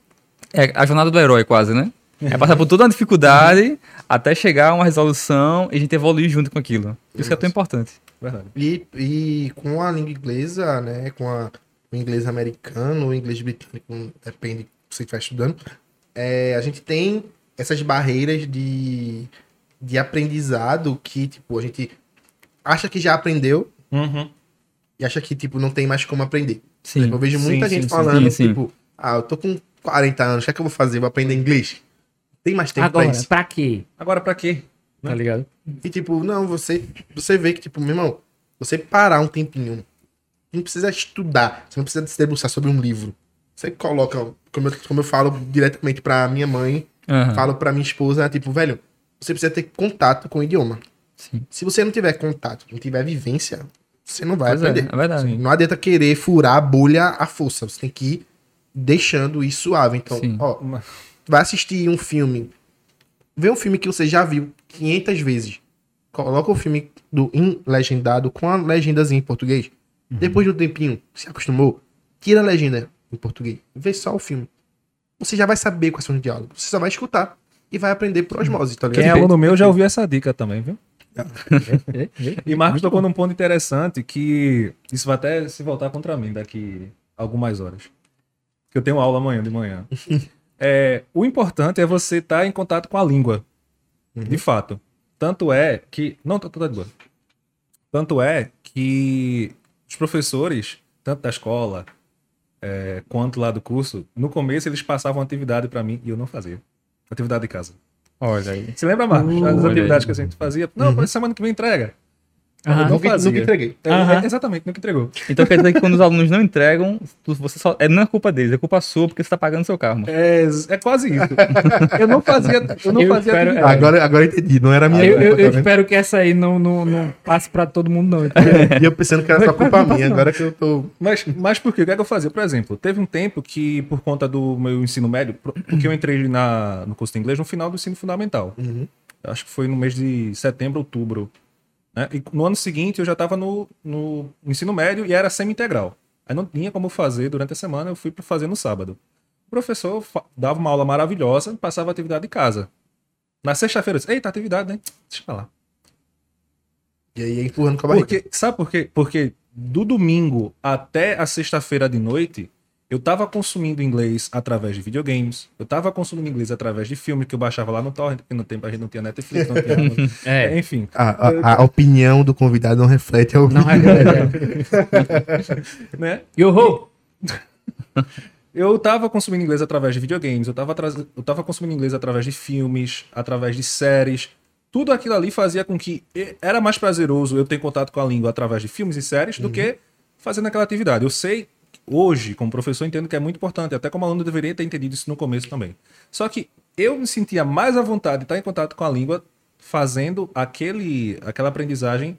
É a jornada do herói, quase, né? É passar por toda uma dificuldade até chegar a uma resolução e a gente evoluir junto com aquilo. Isso que é tão importante. Verdade. E, e com a língua inglesa, né? Com a, o inglês americano, o inglês britânico, depende do que você estiver estudando, é, a gente tem essas barreiras de, de aprendizado que, tipo, a gente acha que já aprendeu Uhum. e acha que, tipo, não tem mais como aprender. Sim. eu vejo muita sim, gente sim, falando, sim, sim. tipo, ah, eu tô com 40 anos, o que é que eu vou fazer? Vou aprender inglês? Tem mais tempo Agora, pra isso. pra quê? Agora, pra quê? Tá ligado? E tipo, não, você, você vê que, tipo, meu irmão, você parar um tempinho, não precisa estudar, você não precisa se debruçar sobre um livro. Você coloca, como eu, como eu falo diretamente pra minha mãe, Aham. falo pra minha esposa, tipo, velho, você precisa ter contato com o idioma. Sim. Se você não tiver contato, não tiver vivência, você não vai Pois é, aprender. é verdade. Não adianta querer furar a bolha à força, você tem que ir deixando isso suave. Então, Sim. ó, vai assistir um filme, vê um filme que você já viu 500 vezes, coloca o filme do em legendado com a legendazinha em português. Depois de um tempinho, se acostumou, tira a legenda em português, vê só o filme. Você já vai saber quais são os diálogos, você só vai escutar e vai aprender por osmose, tá Quem é ligado? aluno meu já ouviu essa dica também, viu? E Marcos tocou num ponto interessante que isso vai até se voltar contra mim daqui algumas horas. Que eu tenho aula amanhã de manhã. É, o importante é você estar em contato com a língua. De fato. Tanto é que. Não, tá, tá de boa. Tanto é que os professores, tanto da escola é, quanto lá do curso, no começo eles passavam atividade pra mim e eu não fazia. Atividade de casa. Olha aí. Você lembra, Marcos? Uh, das atividades aí. que a gente fazia? Não, mas semana que vem entrega. Eu não Nunca, fazia. nunca entreguei. É, é, exatamente, nunca entregou. Então quer dizer que quando os alunos não entregam, você só, é, não é culpa deles, é culpa sua porque você tá pagando seu karma. É, é quase isso. Eu não fazia, eu não Eu fazia espero- atividade. Agora, agora eu entendi, não era a minha Eu, eu- culpa, eu tá vendo? espero que essa aí não, não, não passe pra todo mundo, não. E eu pensando que era só culpa minha, agora que eu tô. Mas, mas por quê? O que é que eu fazia? Por exemplo, teve um tempo que, por conta do meu ensino médio, porque eu entrei na, no curso de inglês no final do ensino fundamental. Uhum. Acho que foi no mês de setembro, outubro. Né? E no ano seguinte eu já estava no, no ensino médio e era semi-integral. Aí não tinha como fazer durante a semana, eu fui para fazer no sábado. O professor dava uma aula maravilhosa e passava a atividade de casa. Na sexta-feira eu disse, eita, atividade, né? Deixa pra lá. E aí empurrando com a barriga. Porque, sabe por quê? Porque do domingo até a sexta-feira de noite, eu tava consumindo inglês através de videogames, eu tava consumindo inglês através de filmes que eu baixava lá no torrent, porque no tempo a gente não tinha Netflix, não tinha... É. Enfim, A, a- a opinião do convidado não reflete a opinião. Não é, é, né? Yo-ho! Eu tava consumindo inglês através de videogames, eu tava, atras- eu tava consumindo inglês através de filmes, através de séries. Tudo aquilo ali fazia com que era mais prazeroso eu ter contato com a língua através de filmes e séries do que fazendo aquela atividade. Eu sei, hoje, como professor, entendo que é muito importante, até como aluno eu deveria ter entendido isso no começo também. Só que eu me sentia mais à vontade de estar em contato com a língua fazendo aquele, aquela aprendizagem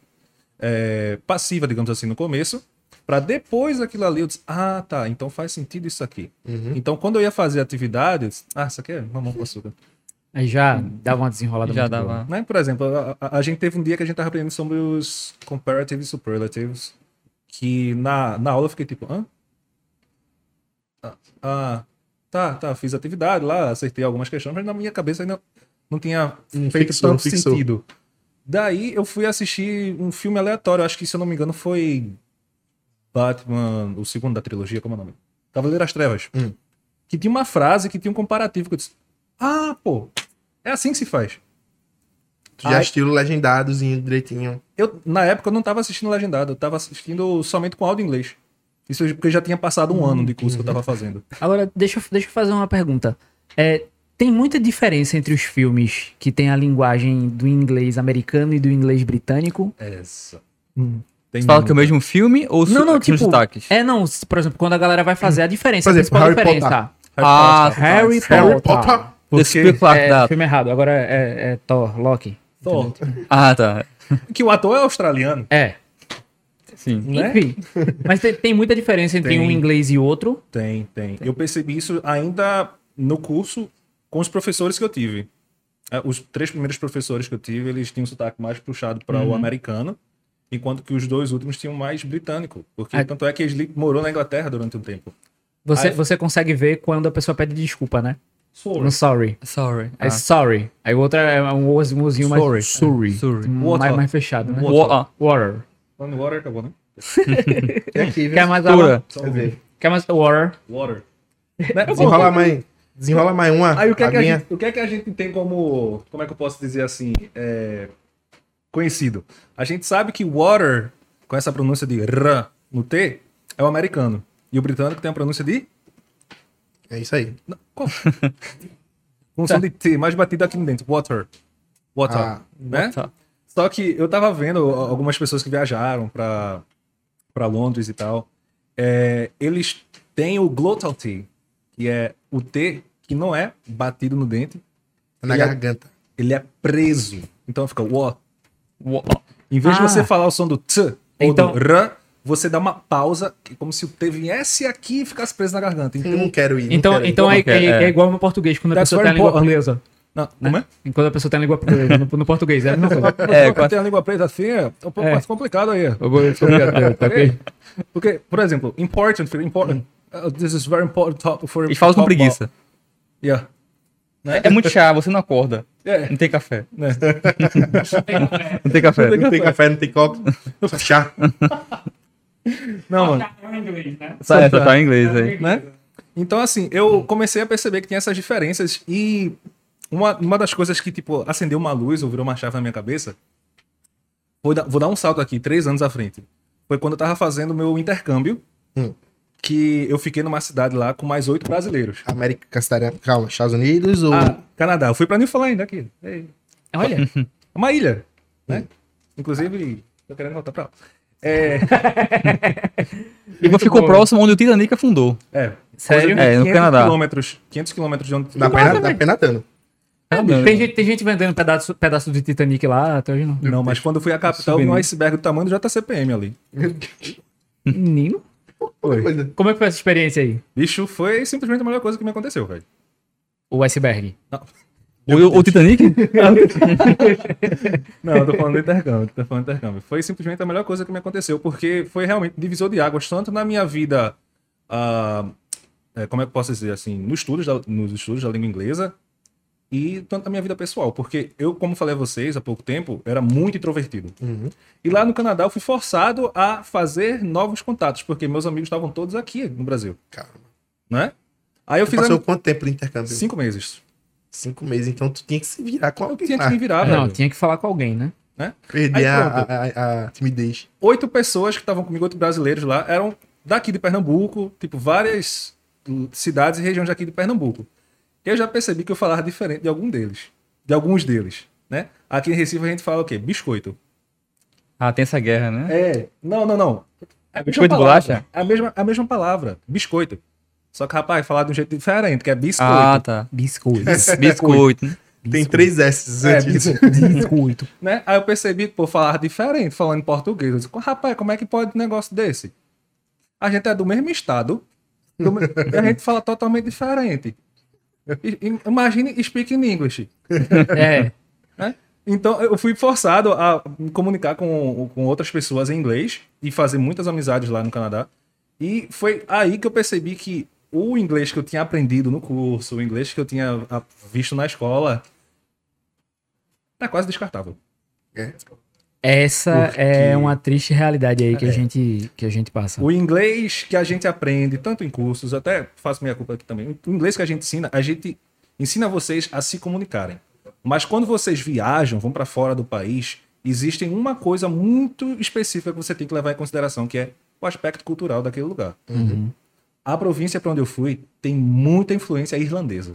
é, passiva, digamos assim, no começo, para depois aquilo ali eu disse, ah, tá, então faz sentido isso aqui. Uhum. Então, quando eu ia fazer atividades, ah, isso aqui é mamão com açúcar. Aí já dava uma desenrolada Já muito dava. boa. Né? Por exemplo, a, a- a gente teve um dia que a gente tava aprendendo sobre os comparative superlatives, que na, na aula eu fiquei tipo, hã? Ah, tá, tá, fiz atividade lá, acertei algumas questões, mas na minha cabeça ainda não tinha Não feito fixou, tanto fixou. sentido. Daí eu fui assistir um filme aleatório, acho que se eu não me engano foi Batman, o segundo da trilogia, como é o nome? Cavaleiro das Trevas. Hum. Que tinha uma frase que tinha um comparativo que eu disse, ah, pô, é assim que se faz. Tu já estilo legendadozinho direitinho. Eu, na época, eu não tava assistindo legendado, eu tava assistindo somente com áudio em inglês. Isso porque já tinha passado um ano de curso que eu tava fazendo. Agora, deixa, eu- deixa eu fazer uma pergunta. É, tem muita diferença entre os filmes que tem a linguagem do inglês americano e do inglês britânico? Essa. Hum. Tem Você fala que é o mesmo filme ou Não, não, são tipo, sotaques? É, não, por exemplo, quando a galera vai fazer a diferença, Por a exemplo, principal Harry diferença. Ah, Potter. Harry Harry Potter. Potter. The Speak Like É, That. filme errado. Agora é, é Thor, Loki. Thor. Ah, tá. Que o ator é australiano, É. Sim. né? Enfim. Mas tem, tem muita diferença entre Tem. um inglês e outro. Tem, tem. Eu percebi isso ainda no curso com os professores que eu tive. É, Os três primeiros professores que eu tive, eles tinham um sotaque mais puxado para o americano, enquanto que os dois últimos tinham mais britânico. Porque Ah. tanto é que ele morou na Inglaterra durante um tempo. Você, Aí- você consegue ver quando a pessoa pede desculpa, né? No sorry. Sorry. É Ah. sorry. Aí o outro é um ozinho mais... Sorry. Sorry. Sorry. Mais, Water. mais fechado, né? Wa- ah. Water. One water acabou, né? Aqui, viu? Quer mais água? Só Quer ver? Quer mais water? Water. Desenrola mais. Desenrola mais uma. Aí o que, é que a gente, o que é que a gente tem como. Como é que eu posso dizer assim? é, conhecido. A gente sabe que water, com essa pronúncia de R no T, é o americano. E o britânico tem a pronúncia de. É isso aí. Qual? Com som de T, mais batido aqui dentro. Water. Water. Ah, né? water. Só que eu tava vendo algumas pessoas que viajaram pra, pra Londres e tal. É, eles têm o glottal T, que é o T que não é batido no dente, Na Ele é- garganta. ele é preso. Então fica. Wa- Em vez de Ah. você falar o som do T ou Então- do R, você dá uma pausa, que- como se o T viesse aqui e ficasse preso na garganta. Então, Não quero ir. não Então, quero ir. então é, é? é- é É. igual no português, quando a That's pessoa tem a very língua important. Presa. não, como é? Enquanto a pessoa tem a língua presa no, no português, é a mesma coisa. É, Quando tem a língua preta assim, é um pouco É. mais complicado aí. Eu vou explicar, tá ok? Porque, por exemplo, important, important. Uh, this is very important top for Eles falam com preguiça. about. Yeah. É muito chá, você não acorda. É. Não tem café. Né? Não tem café. Não tem café, não tem coca. Só chá. Não, mano. Só, é, só tá em inglês aí. né? Então, assim, eu comecei a perceber que tinha essas diferenças e uma, uma das coisas que, tipo, acendeu uma luz ou virou uma chave na minha cabeça, vou dar, vou dar um salto aqui, três anos à frente. Foi quando eu tava fazendo meu intercâmbio, Hum. que eu fiquei numa cidade lá com mais oito brasileiros. América Castanha. Calma, Estados Unidos ou. Ah, Canadá. Eu fui pra Newfoundland aqui. É Olha, uma ilha, né? Inclusive, tô querendo voltar pra lá. É, E você ficou próximo onde o Titanic afundou. é, Sério? É, no 500 Canadá. Quilômetros, 500 quilômetros de onde... Dá pena, dá pena dando. Tem, gente, tem gente vendendo pedaço, pedaço de Titanic lá, até hoje não. Não, mas quando eu fui à capital, vi um iceberg do tamanho do JCPM ali. Menino? Coisa. Como é que foi essa experiência aí? Bicho, foi simplesmente a melhor coisa que me aconteceu, velho. O iceberg. O, o Titanic? Não, eu tô falando do intercâmbio, tô falando do intercâmbio. Foi simplesmente a melhor coisa que me aconteceu, porque foi realmente divisor de águas, tanto na minha vida, é, como é que eu posso dizer assim, nos estudos, da, nos estudos da língua inglesa, e tanto na minha vida pessoal, porque eu, como falei a vocês há pouco tempo, era muito introvertido. Uhum. E lá no Canadá eu fui forçado a fazer novos contatos, porque meus amigos estavam todos aqui no Brasil, Caramba. né? Aí eu Tu fiz passou a... quanto tempo no intercâmbio? cinco meses. Cinco meses, então tu tinha que se virar com Eu alguém. tinha que me virar, não, velho. tinha que falar com alguém, né? Perder Aí a, a, a- timidez. oito pessoas que estavam comigo, oito brasileiros lá, eram daqui de Pernambuco, tipo, várias cidades e regiões daqui de Pernambuco. Eu já percebi que eu falava diferente de algum deles. De alguns deles, né? Aqui em Recife a gente fala o quê? Biscoito. Ah, tem essa guerra, né? É. Não, não, não. É a mesma Biscoito palavra. bolacha? É a mesma, a mesma palavra. Biscoito. Só que, rapaz, falar de um jeito diferente, que é biscoito. Ah, tá. Biscoito. Biscoito, né? Tem três S É. Biscoito. né? Aí eu percebi que, pô, falar diferente, falando em português. Eu disse, rapaz, como é que pode um negócio desse? A gente é do mesmo estado, do me- e a gente fala totalmente diferente. Imagine speak in English. É. né? Então eu fui forçado a me comunicar com, com outras pessoas em inglês e fazer muitas amizades lá no Canadá. E foi aí que eu percebi que o inglês que eu tinha aprendido no curso, o inglês que eu tinha visto na escola, tá quase descartável. Essa Porque- é uma triste realidade aí que, a, gente, que a gente passa. O inglês que a gente aprende, tanto em cursos, até faço minha culpa aqui também. O inglês que a gente ensina, a gente ensina vocês a se comunicarem. Mas quando vocês viajam, vão para fora do país, existe uma coisa muito específica que você tem que levar em consideração, que é o aspecto cultural daquele lugar. A província para onde eu fui tem muita influência irlandesa.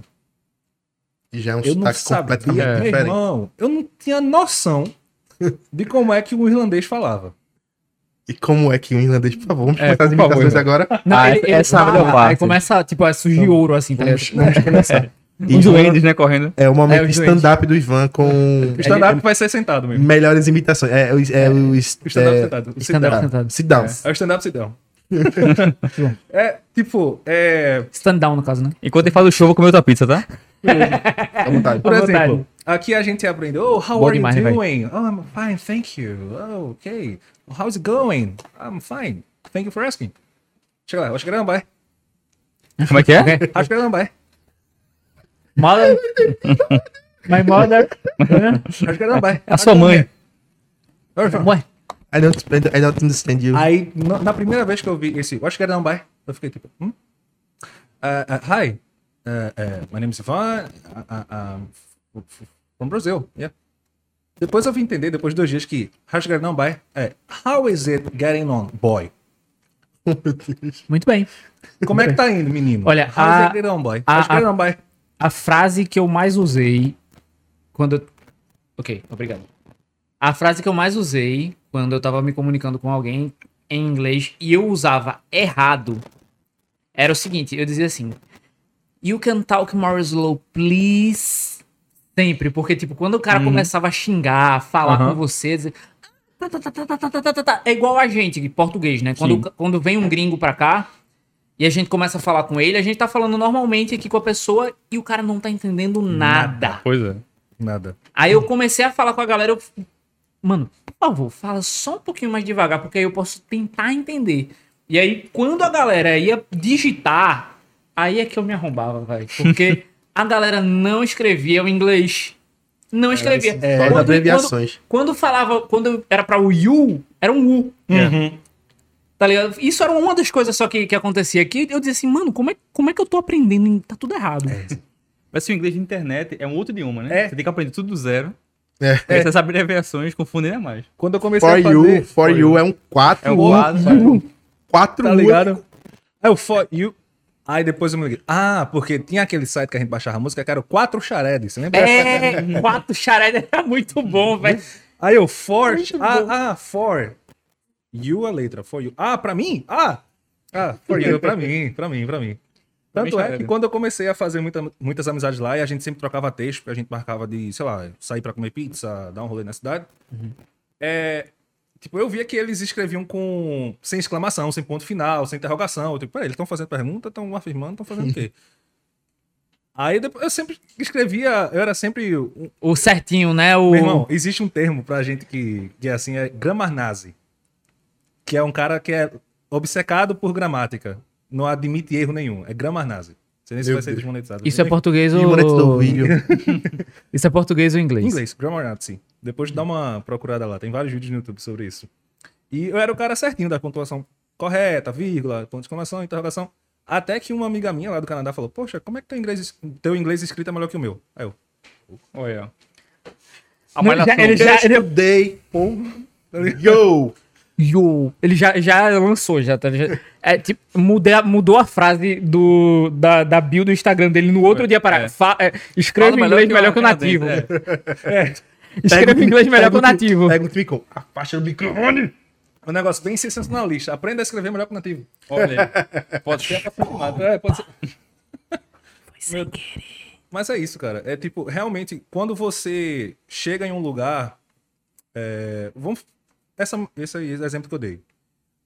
E já é um Eu não sabia, completamente meu diferente. irmão, eu não tinha noção de como é que o irlandês falava. E como é que o irlandês, por favor, vamos É, começar as favor, imitações irmão. agora. Não, Ah, ele, ele essa é a fala, melhor parte. Aí começa, tipo, a surgir ouro, assim, tá? Vamos, vamos começar. E Os duendes, né, correndo. É o momento É, stand-up do Ivan com O stand-up vai ser sentado mesmo. melhores imitações. É, o- é, o, O stand-up é, sentado. O Stand-up sentado. sit down. É o stand-up sit down. é, tipo, é, Stand down, no caso, né? Enquanto ele faz o show, eu vou comer outra pizza, tá? À vontade. por À exemplo, vontade. aqui a gente aprende, oh, how Bom are demais, you velho. doing? Oh, I'm fine, thank you. Oh, okay. How's it going? I'm fine. Thank you for asking. Chega lá, acho que não vai. Como é que é? Acho que não vai. Mother. My mother. Acho que não vai. É a sua mãe. Ué, I don't, I don't understand you. Aí, na primeira vez que eu vi esse Acho que não vai, eu fiquei tipo, hum? Uh, uh, hi, uh, uh, my name is Ivan, uh, from Brazil, yeah. Depois eu vim entender, depois de dois dias, que How's não vai é How is it getting on, boy? muito bem. Como é que tá indo, menino? Olha, How's a- it getting on, boy? a- How's it a- getting on, boy? A frase que eu mais usei quando. eu- Ok, obrigado. A frase que eu mais usei quando eu tava me comunicando com alguém em inglês e eu usava errado era o seguinte: eu dizia assim. You can talk more slow, please. Sempre, porque, tipo, quando o cara hum. começava a xingar, falar com você, dizer. É igual a gente, de português, né? Quando, quando vem um gringo pra cá e a gente começa a falar com ele, a gente tá falando normalmente aqui com a pessoa e o cara não tá entendendo nada. nada. Pois é, nada. Aí eu comecei a falar com a galera, eu. Mano, por favor, fala só um pouquinho mais devagar, porque aí eu posso tentar entender. E aí, quando a galera ia digitar aí é que eu me arrombava, velho. Porque a galera não escrevia o inglês. Não escrevia. Só as Quando- abreviações. Quando, quando falava, quando era pra o you, era um U. Uhum. Tá ligado? Isso era uma das coisas só que, que acontecia aqui. Eu dizia assim, mano, como é, como é que eu tô aprendendo? Tá tudo errado. Mas se o inglês de internet é um outro idioma, né? É. Você tem que aprender tudo do zero. É. Essas abreviações confundem ainda mais. Quando eu comecei For a fazer... you, for you é um 4 É o U. quadro. 4 Tá ligado? É o For You. Aí depois eu me liguei. Ah, porque tinha aquele site que a gente baixava música que era o 4 Shared. Você lembra? É, quatro xaredas era muito bom, velho. Aí eu For. Ah, ah, For. You a letra. For You. Ah, pra mim? Ah. Ah, For You pra mim, pra mim, pra mim. Tanto é que quando eu comecei a fazer muita- muitas amizades lá e a gente sempre trocava texto, porque a gente marcava de, sei lá, sair pra comer pizza, dar um rolê na cidade. É, tipo, eu via que eles escreviam com sem exclamação, sem ponto final, sem interrogação. Eu, tipo, peraí, eles estão fazendo pergunta, estão afirmando, estão fazendo o quê? Aí depois, eu sempre escrevia, eu era sempre. O certinho, né? O... Meu irmão, existe um termo pra gente que, que é assim, é grammar nazi. Que é um cara que é obcecado por gramática. Não admite erro nenhum. É grammar nazi. Não sei nem se Meu vai ser Deus. desmonetizado. Isso é português E o moleque do ou... vídeo. Isso é português ou inglês? Inglês, grammar nazi. Depois dá uma procurada lá. Tem vários vídeos no YouTube sobre isso. E eu era o cara certinho da pontuação correta, vírgula, ponto de exclamação, interrogação. Até que uma amiga minha lá do Canadá falou: Poxa, como é que teu inglês, teu inglês escrito é melhor que o meu? Aí eu, Olha. A Não, já- ele já- ele- Yesterday. Yo! Yo. Ele já, já lançou, já, tá? já- é, tipo, mudei mudou a frase do, da, da bio do Instagram dele no outro É, dia para. é. fa- é, escreve Fala inglês melhor que o nativo. é. Escreve inglês melhor que o nativo. Pega o micro. A faixa do microfone. um negócio bem sensacionalista. Aprenda a escrever melhor que o nativo. Olha. Pode ser. É, pode ser. Meu- Mas é isso, cara. É tipo, realmente, quando você chega em um lugar. é, Vamos. Essa, esse exemplo que eu dei.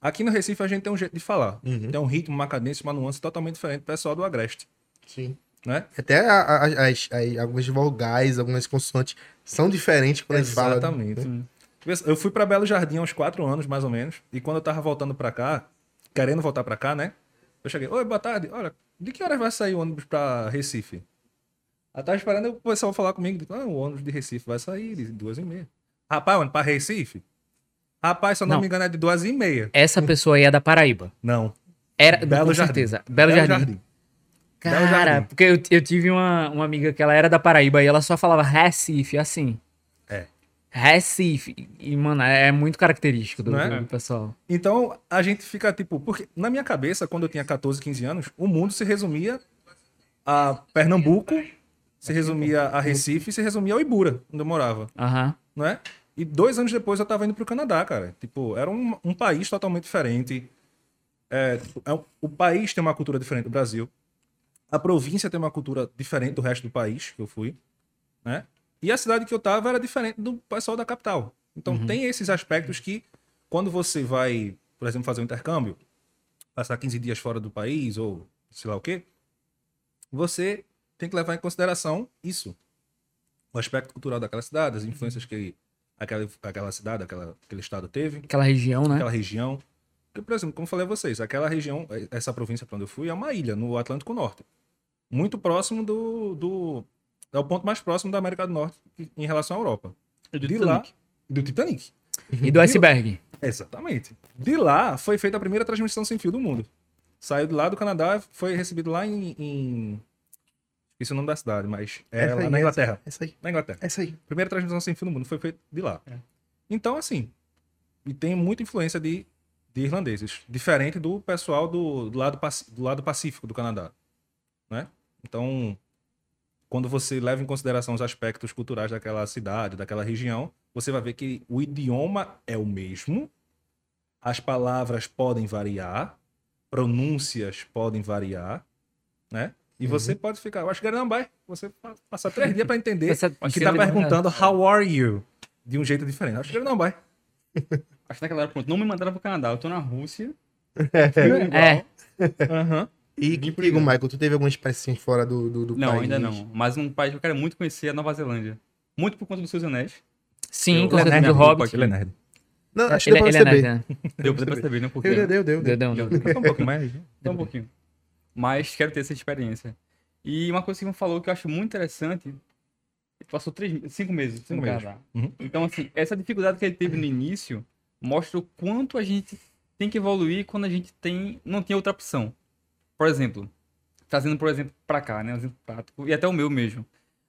Aqui no Recife a gente tem um jeito de falar. Tem um ritmo, uma cadência, uma nuance totalmente diferente do pessoal do Agreste. Sim. Né? Até a- a- as, as- algumas vogais, algumas consoantes são diferentes quando a gente fala. Exatamente. Eu fui pra Belo Jardim há uns quatro anos, mais ou menos. E quando eu tava voltando pra cá, querendo voltar pra cá, né? Eu cheguei, oi, boa tarde. Olha, de que horas vai sair o ônibus pra Recife? Eu tava esperando o pessoal falar comigo. Ah, o ônibus de Recife vai sair de duas e meia. Rapaz, ônibus pra Recife? Rapaz, se eu não, Não. me engano, é de duas e meia. Essa pessoa aí é da Paraíba. Não. Era, Belo com Jardim. certeza. Belo, Jardim. Belo Cara, Jardim. porque eu, eu tive uma, uma amiga que ela era da Paraíba e ela só falava Recife, assim. É. Recife. E, mano, é muito característico do, é? do pessoal. Então, a gente fica tipo. Porque na minha cabeça, quando eu tinha 14, 15 anos, o mundo se resumia a Pernambuco, se resumia a Recife, se resumia ao Ibura, onde eu morava, Aham. não é? E dois anos depois eu tava indo pro Canadá, cara. Tipo, era um, um país totalmente diferente. É, tipo, é o país tem uma cultura diferente do Brasil. A província tem uma cultura diferente do resto do país que eu fui, né? E a cidade que eu tava era diferente do pessoal da capital. Então tem esses aspectos que, quando você vai, por exemplo, fazer um intercâmbio, passar 15 dias fora do país ou sei lá o quê, você tem que levar em consideração isso. O aspecto cultural daquela cidade, as influências que aquela, aquela cidade, aquela, aquele estado teve, Aquela região, né? aquela região. Porque, por exemplo, como eu falei a vocês, aquela região, essa província para onde eu fui, é uma ilha no Atlântico Norte. Muito próximo do. do é o ponto mais próximo da América do Norte em relação à Europa. De lá. Do Titanic. E do iceberg. Exatamente. De lá foi feita a primeira transmissão sem fio do mundo. Saiu de lá do Canadá, foi recebido lá em. em... Esqueci o nome da cidade, mas é Essa lá aí, na Inglaterra. Essa aí. Na Inglaterra. Essa aí. Primeira transmissão sem fio do mundo foi feita de lá. Então, assim, e tem muita influência de, de irlandeses, diferente do pessoal do, do, lado, do lado pacífico do Canadá, né? Então, quando você leva em consideração os aspectos culturais daquela cidade, daquela região, você vai ver que o idioma é o mesmo, as palavras podem variar, pronúncias podem variar, né? E você pode ficar, eu acho que não vai, você pa- passar três dias para entender Essa- que tá perguntando how are you de um jeito diferente. Acho que não vai. Acho que naquela hora, pronto, não me mandaram pro Canadá. Eu tô na Rússia. É. Aham. E contigo, Michael, tu teve alguma experiência fora do, do, do não, país? ainda não. Mas um país que eu quero muito conhecer é a Nova Zelândia. Muito por conta dos seus anéis. Sim, Eu- com certeza Ele é do nerd, Hobbit. Ele é nerd. Não, acho que Ele, deu pra ele é perceber. nerd, né? Deu pra perceber, né? Um pouquinho. Deu, deu, deu, deu. Deu, deu, deu. Só um pouquinho mais. né? Só um pouquinho. Mas quero ter essa experiência. E uma coisa que você falou que eu acho muito interessante, passou três, cinco meses Cinco no meses. Canadá. Uhum. Então, assim, essa dificuldade que ele teve no início mostra o quanto a gente tem que evoluir quando a gente tem, não tem outra opção. Por exemplo, trazendo, por exemplo, pra cá, né? Um exemplo prático, e até o meu mesmo.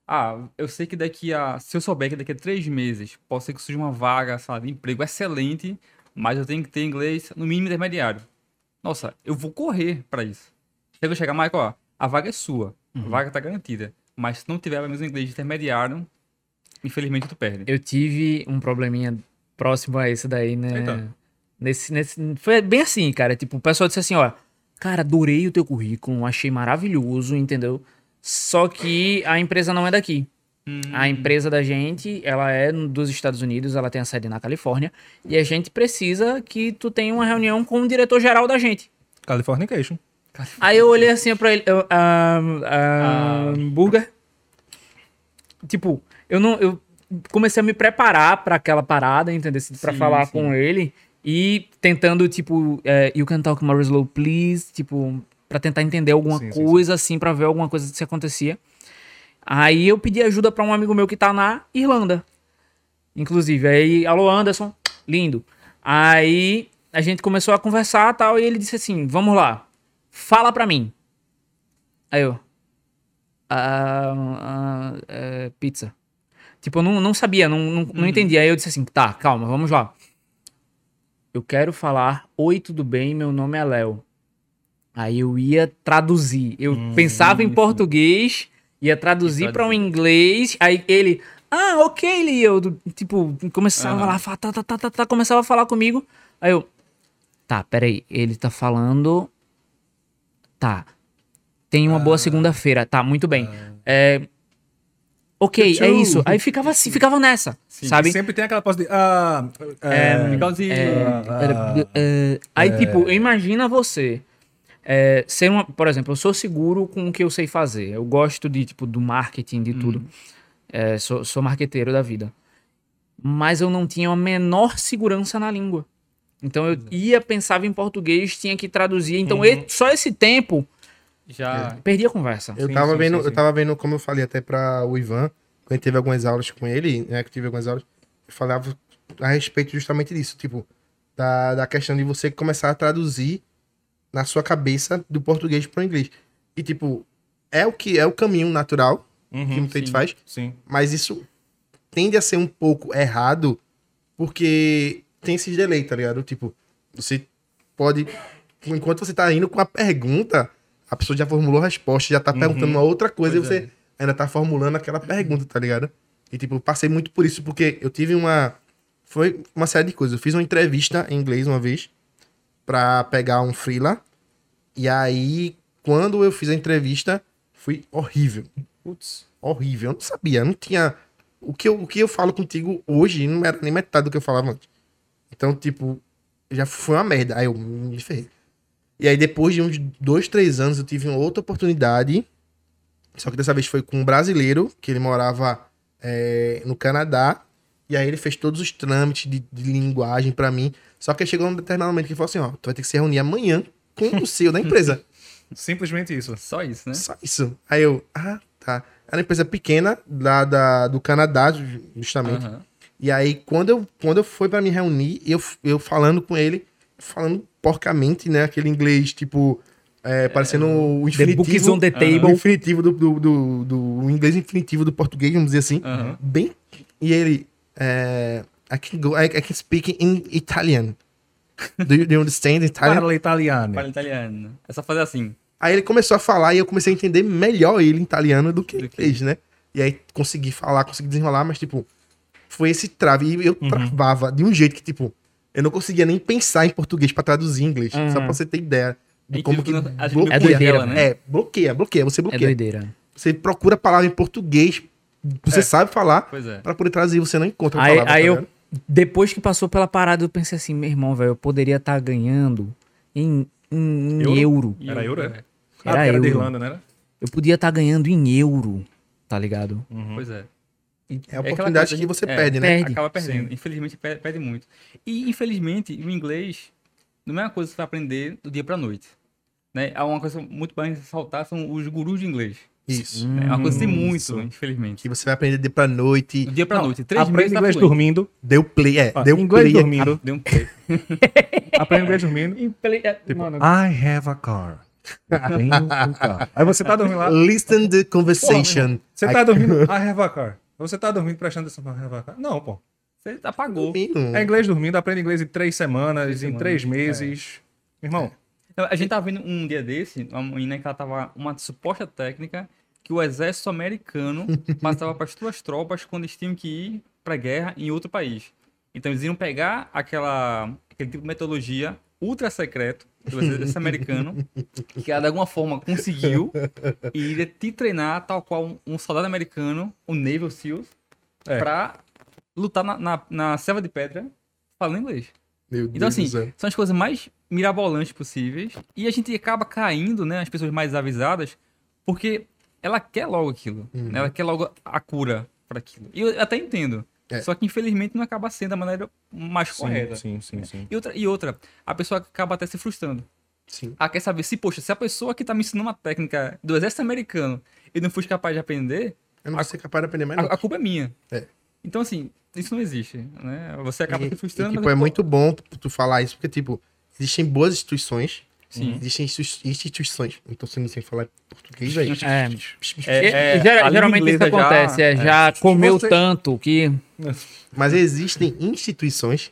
Ah, eu sei que daqui a. Se eu souber que daqui a três meses pode ser que surja uma vaga, sabe, de emprego excelente, mas eu tenho que ter inglês no mínimo intermediário. Nossa, eu vou correr pra isso. Chega chegar, Michael, ó, a vaga é sua. A vaga tá garantida. Mas se não tiver pelo menos inglês intermediário, infelizmente tu perde. Eu tive um probleminha próximo a esse daí, né? Eita. Nesse, nesse, foi bem assim, cara. Tipo, o pessoal disse assim, ó. Cara, adorei o teu currículo, achei maravilhoso, entendeu? Só que a empresa não é daqui. A empresa da gente, ela é dos Estados Unidos, ela tem a sede na Califórnia. E a gente precisa que tu tenha uma reunião com o diretor-geral da gente. Californication. Aí eu olhei assim pra ele, eu, ah, ah, burger. Tipo, eu não, eu comecei a me preparar pra aquela parada, entendeu? Pra Sim, falar sim. com ele e tentando tipo, é, you can talk more slow, please, tipo, pra tentar entender alguma Sim, coisa assim, pra ver alguma coisa que acontecia. Aí eu pedi ajuda pra um amigo meu que tá na Irlanda. Inclusive, aí, alô Anderson, lindo. Aí a gente começou a conversar tal, e ele disse assim: vamos lá, fala pra mim. Aí eu. "Ah, ah, é, pizza. Tipo, eu não, não sabia, não, não, não entendia. Aí eu disse assim: tá, calma, vamos lá. Eu quero falar: Oi, tudo bem? Meu nome é Léo. Aí eu ia traduzir. Eu pensava em isso. português, ia traduzir para um inglês. Aí ele, ah, ok, do- tipo, começava Aham. lá, tá, tá, tá, tá, tá, começava a falar comigo. Aí eu, tá, peraí, ele tá falando. Tá. Tem uma boa segunda-feira. Tá, muito bem. É. Ok, é isso. Aí ficava assim, ficava nessa, Sim. sabe? Sempre tem aquela pose de. Ah, É, é, Por causa de- É, é, aí, tipo, imagina você é, ser uma. Por exemplo, eu sou seguro com o que eu sei fazer. Eu gosto de, tipo, do marketing, de tudo. É, sou, sou marqueteiro da vida. Mas eu não tinha a menor segurança na língua. Então eu ia, pensava em português, tinha que traduzir. Então e- só esse tempo, Já. perdi a conversa. Eu Sim, tava sim, vendo, sim, sim. eu tava vendo, como eu falei até pra o Ivan, quando teve algumas aulas com ele, né, que eu tive algumas aulas, eu falava a respeito justamente disso, tipo, da, da questão de você começar a traduzir na sua cabeça do português pro inglês. E, tipo, é o que é o caminho natural que Uhum, muita gente faz, sim. mas isso tende a ser um pouco errado, porque tem esses delay, tá ligado? Tipo, você pode, enquanto você tá indo com a pergunta, a pessoa já formulou a resposta, já tá perguntando uma outra coisa Pois e você ainda tá formulando aquela pergunta, tá ligado? E, tipo, eu passei muito por isso, porque eu tive uma. Foi uma série de coisas. Eu fiz uma entrevista em inglês uma vez pra pegar um freela. E aí, quando eu fiz a entrevista, Foi horrível. Putz. Horrível. Eu não sabia, não tinha. O que, eu, o que eu falo contigo hoje não era nem metade do que eu falava antes. Então, tipo, já foi uma merda. Aí eu me ferrei. E aí, depois de uns dois, três anos, eu tive uma outra oportunidade. Só que dessa vez foi com um brasileiro, que ele morava é, no Canadá. E aí ele fez todos os trâmites de, de linguagem pra mim. Só que chegou um determinado momento que ele falou assim: ó, tu vai ter que se reunir amanhã com o CEO da empresa. Simplesmente isso. Só isso, né? Só isso. Aí eu, ah, tá. Era uma empresa pequena lá da, do Canadá, justamente. Aham. E aí, quando eu, quando eu fui pra me reunir, eu, eu falando com ele, falando porcamente, né? Aquele inglês, tipo, é, parecendo o The infinitivo. the o table. infinitivo do, do, do, do- o inglês infinitivo do português, vamos dizer assim. Aham. Bem. E ele, é, I, can go, I, I can speak in Italian. Do you, do you understand Italian? Parla italiano. Fala italiano. É só fazer assim. Aí ele começou a falar e eu comecei a entender melhor ele em italiano do que Do ele que- fez, né? E aí consegui falar, consegui desenrolar, mas tipo, foi esse trave. E eu Uhum. travava de um jeito que, tipo, eu não conseguia nem pensar em português pra traduzir em inglês. Uhum. Só pra você ter ideia de É como incrível que gente bloqueia. É doideira, né? É, bloqueia, bloqueia, você É bloqueia. doideira. você procura a palavra em português, você sabe falar, Pois é. pra poder traduzir, você não encontra a Aí, palavra. aí tá eu, depois que passou pela parada, eu pensei assim, meu irmão, velho, eu poderia estar ganhando em, em Euro? euro. Era eu- euro, é? Era ah, era euro. da Irlanda, né? Eu podia estar ganhando em euro, tá ligado? Pois é. É a aquela oportunidade coisa, que você é, perde, né? perde. Acaba perdendo. Infelizmente, perde, perde muito. E, infelizmente, o inglês não é uma coisa que você vai aprender do dia pra noite. Né? É uma coisa muito bem ressaltar, são os gurus de inglês. Isso. né? É uma coisa que tem muito, Isso. infelizmente. Que você vai aprender de pra noite. Do dia pra Não, noite. Três meses Aprende tá inglês dormindo. Deu play, é, Ó, deu inglês play. dormindo. Deu um play. Aprende inglês dormindo. Tipo, I have a car. Tenho um carro. Aí você tá dormindo lá. Listen the conversation. Você tá dormindo. I have a car. Você tá dormindo prestando atenção no I have a car? Não, pô. Você apagou. Menino. É inglês dormindo, aprende inglês em três semanas, Três em semanas, três meses. Irmão, Então, A gente tava vendo um dia desse, uma menina que ela tava uma suposta técnica que o exército americano passava para as suas tropas quando eles tinham que ir pra guerra em outro país. Então eles iam pegar aquela aquele tipo de metodologia ultra secreto exército americano, que ela de alguma forma conseguiu e iria te treinar tal qual um, um soldado americano, o Naval SEALs, É. pra lutar na, na, na selva de pedra falando inglês. Meu Então, Deus assim, são as coisas mais mirabolantes possíveis. E a gente acaba caindo, né? As pessoas mais avisadas, porque ela quer logo aquilo. né, Ela quer logo a cura para aquilo. E eu até entendo. É. Só que, infelizmente, não acaba sendo a maneira mais correta. sim, sim, sim. E outra, e outra, a pessoa acaba até se frustrando. Sim. Ah, quer saber se, poxa, se a pessoa que tá me ensinando uma técnica do exército americano e não fui capaz de aprender, Eu não vou ser capaz de aprender mais a, a culpa é minha. É. Então, assim, isso não existe, né? Você acaba E- se frustrando. e, tipo, é pô, muito bom tu, tu falar isso, porque, tipo, existem boas instituições. Sim. Existem institu- instituições. Não tô sendo sem falar português. É. É, é, E- gera- a língua geralmente isso inglesa já- acontece, é, já comeu Você- tanto que. Mas existem instituições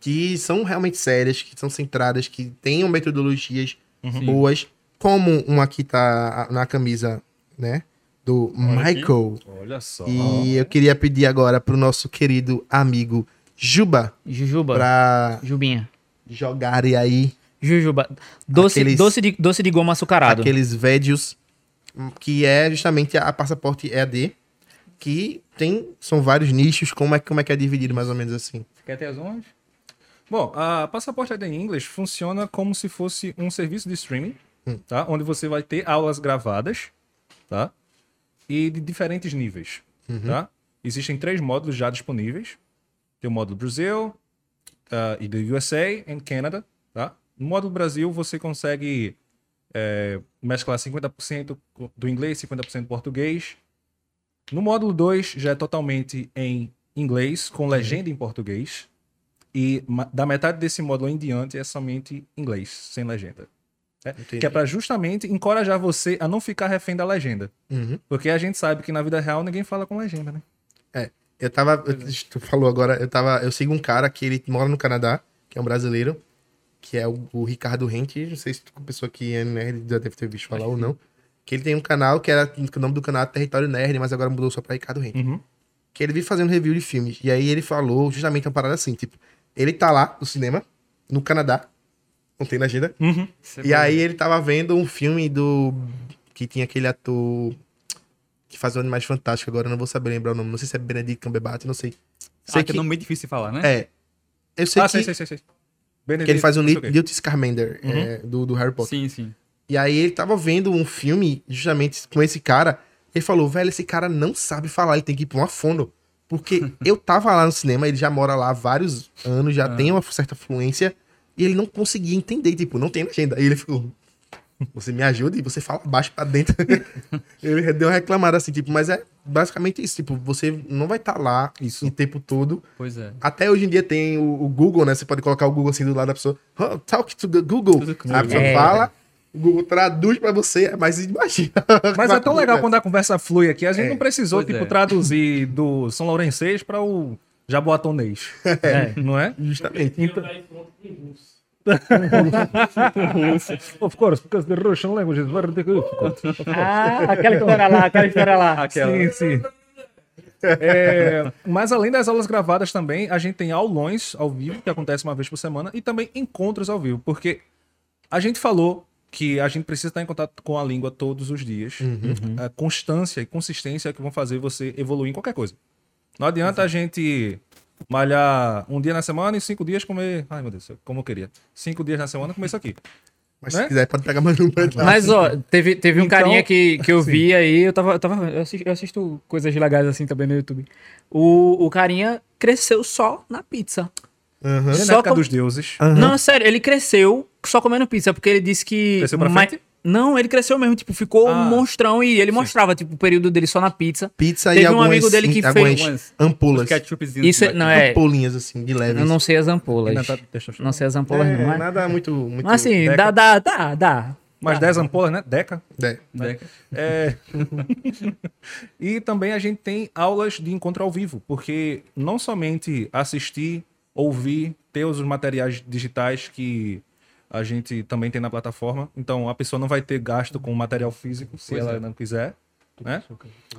que são realmente sérias, que são centradas, que tenham metodologias boas, como uma que tá na camisa, né? Do Michael. Olha só. E eu queria pedir agora pro nosso querido amigo Juba Jujuba. pra Jubinha. jogarem aí Jujuba. Doce, Aqueles- doce, de, doce de goma açucarado. aqueles vídeos que é justamente a passaporte EAD, que tem são vários nichos, como é, como é que é dividido mais ou menos assim? Quer ter as honras? Bom, a Passaporte AD English funciona como se fosse um serviço de streaming, tá? Onde você vai ter aulas gravadas, tá? E de diferentes níveis, tá? Existem três módulos já disponíveis. Tem o módulo Brasil, ah, e do USA e Canada, tá? No módulo Brasil você consegue é, mesclar 50% do inglês, 50% do português. No módulo 2 já é totalmente em inglês, com legenda em português. E da metade desse módulo em diante é somente inglês, sem legenda. É, Entendi. que é para justamente encorajar você a não ficar refém da legenda. Uhum. Porque a gente sabe que na vida real ninguém fala com legenda, né? Eu tava. eu- tu falou agora, eu tava. Eu sigo um cara que ele mora no Canadá, que é um brasileiro, que é o, o Ricardo Rente. Não sei se tu, pessoa que é nerd já deve ter visto falar ou não. Que ele tem um canal que era. que O nome do canal é Território Nerd, mas agora mudou só pra Ricardo Rente. Uhum. Que ele vive fazendo review de filmes. E aí ele falou justamente uma parada assim, tipo, ele tá lá no cinema, no Canadá, não tem legenda. Uhum. E aí ele tava vendo um filme do. que tinha aquele ator que faz o Animais Fantásticos, agora eu não vou saber lembrar o nome. Não sei se é Benedict Cumberbatch, não sei. Sei Ah, que é nome meio difícil de falar, né? É. Eu sei ah, que, sei, sei, sei, sei. Que ele faz o. Newt Scamander Uhum. é, do, do Harry Potter. Sim, sim. E aí ele tava vendo um filme justamente com esse cara. Ele falou, velho, esse cara não sabe falar, ele tem que ir pra uma fono. Porque eu tava lá no cinema, ele já mora lá há vários anos, já Ah. tem uma certa fluência, e ele não conseguia entender, tipo, não tem legenda. Aí ele ficou, você me ajuda e você fala baixo pra dentro. ele deu uma reclamada assim, tipo, mas é basicamente isso, tipo, você não vai estar lá Isso. o tempo todo. Pois é. Até hoje em dia tem o, o Google, né? Você pode colocar o Google assim do lado da pessoa. "Oh, talk to the Google. A pessoa É. fala, o Google traduz pra você, mas imagina. Mas é tão legal quando a conversa flui aqui. A gente É, não precisou, pois tipo, é. traduzir do São Lourençês para o jaboatonês. É. Não é? Justamente. Então... of course, because the Russian language is very difficult. Ah, aquela história lá, aquela história lá. Aquela. Sim, sim. É, mas além das aulas gravadas também, a gente tem aulões ao vivo, que acontece uma vez por semana, e também encontros ao vivo, porque a gente falou que a gente precisa estar em contato com a língua todos os dias. A constância e consistência é que vão fazer você evoluir em qualquer coisa. Não adianta a gente malhar um dia na semana e cinco dias comer. Ai, meu Deus, como eu queria. Cinco dias na semana comer isso aqui. Mas Né? se quiser, pode pegar mais número. lá. Mas, ó, teve, teve um Então, carinha que, que eu vi aí, eu tava. Eu, tava eu, assisto, eu assisto coisas legais assim também no YouTube. O, o carinha cresceu só na pizza. É Só na época com- dos deuses. Não, sério, ele cresceu só comendo pizza, porque ele disse que. Cresceu pra frente? Não, ele cresceu mesmo, tipo, ficou Ah. um monstrão e ele mostrava, tipo, o período dele só na pizza. Pizza Teve e um algumas, amigo dele que algumas fez- ampulas. Isso é, não é. Ampulinhas, assim, de leves. Eu não sei as ampolas. Ainda tá- deixa eu- Não sei as ampolas, É, não. é? nada muito... muito Mas assim, Deca. dá, dá, dá, dá. Mais 10 ampolas, né? Deca. É. Né? É. e também a gente tem aulas de encontro ao vivo, porque não somente assistir, ouvir, ter os materiais digitais que a gente também tem na plataforma. Então a pessoa não vai ter gasto com material físico se Pois ela é. não quiser. Né?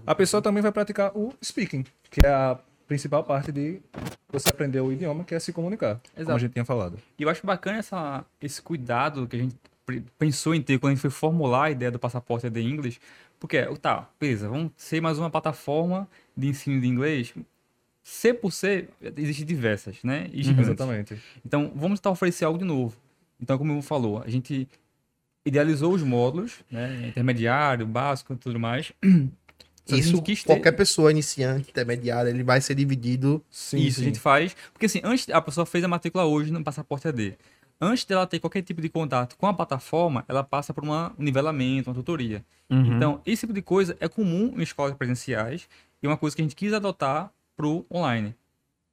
A pessoa também vai praticar o speaking, que é a principal parte de você aprender o idioma, que é se comunicar, como Exato. a gente tinha falado. E eu acho bacana essa, esse cuidado que a gente pensou em ter quando a gente foi formular a ideia do passaporte AD English, porque, tá, beleza, vamos ser mais uma plataforma de ensino de inglês. C por C, existem diversas, né? Gigantes. Exatamente. Então, vamos tentar oferecer algo de novo. Então, como eu falou, a gente idealizou os módulos, né? Intermediário, básico e tudo mais. Só Isso, ter- qualquer pessoa iniciante, intermediária, ele vai ser dividido... Sim, Isso, sim. a gente faz. Porque assim, antes a pessoa fez a matrícula hoje no passaporte AD. Antes dela ter qualquer tipo de contato com a plataforma, ela passa por uma- um nivelamento, uma tutoria. Uhum. Então, esse tipo de coisa é comum em escolas presenciais e é uma coisa que a gente quis adotar pro online.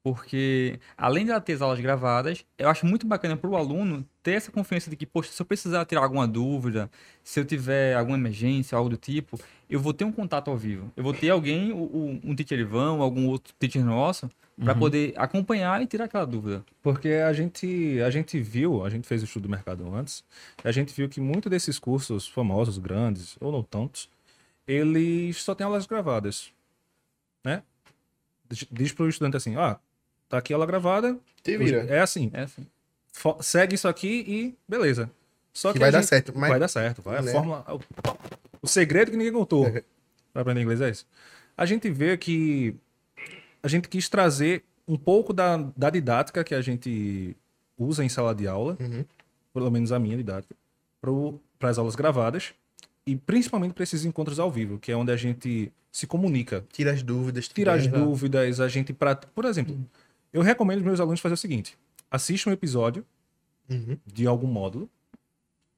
Porque, além de ela ter as aulas gravadas, eu acho muito bacana para o aluno ter essa confiança de que, poxa, se eu precisar tirar alguma dúvida, se eu tiver alguma emergência, algo do tipo, eu vou ter um contato ao vivo. Eu vou ter alguém, um teacher Ivan, algum outro teacher nosso, para poder acompanhar e tirar aquela dúvida. Porque a gente, a gente viu, a gente fez o estudo do mercado antes, e a gente viu que muitos desses cursos famosos, grandes, ou não tantos, eles só têm aulas gravadas. Né? Diz- Diz para o estudante assim, ah, tá aqui a aula gravada, Te vira. é assim, É assim. Segue isso aqui e beleza. Só Que que, a vai dar certo, mas- Vai dar certo, vai. A Né? fórmula, o, segredo que ninguém contou. Pra aprender inglês é isso. A gente vê que a gente quis trazer um pouco da, da didática que a gente usa em sala de aula, Uhum. pelo menos a minha didática, para as aulas gravadas e principalmente para esses encontros ao vivo, que é onde a gente se comunica, Tira as dúvidas. tira as também. dúvidas, a gente pra... por exemplo, eu recomendo aos meus alunos fazer o seguinte: assista um episódio Uhum. de algum módulo.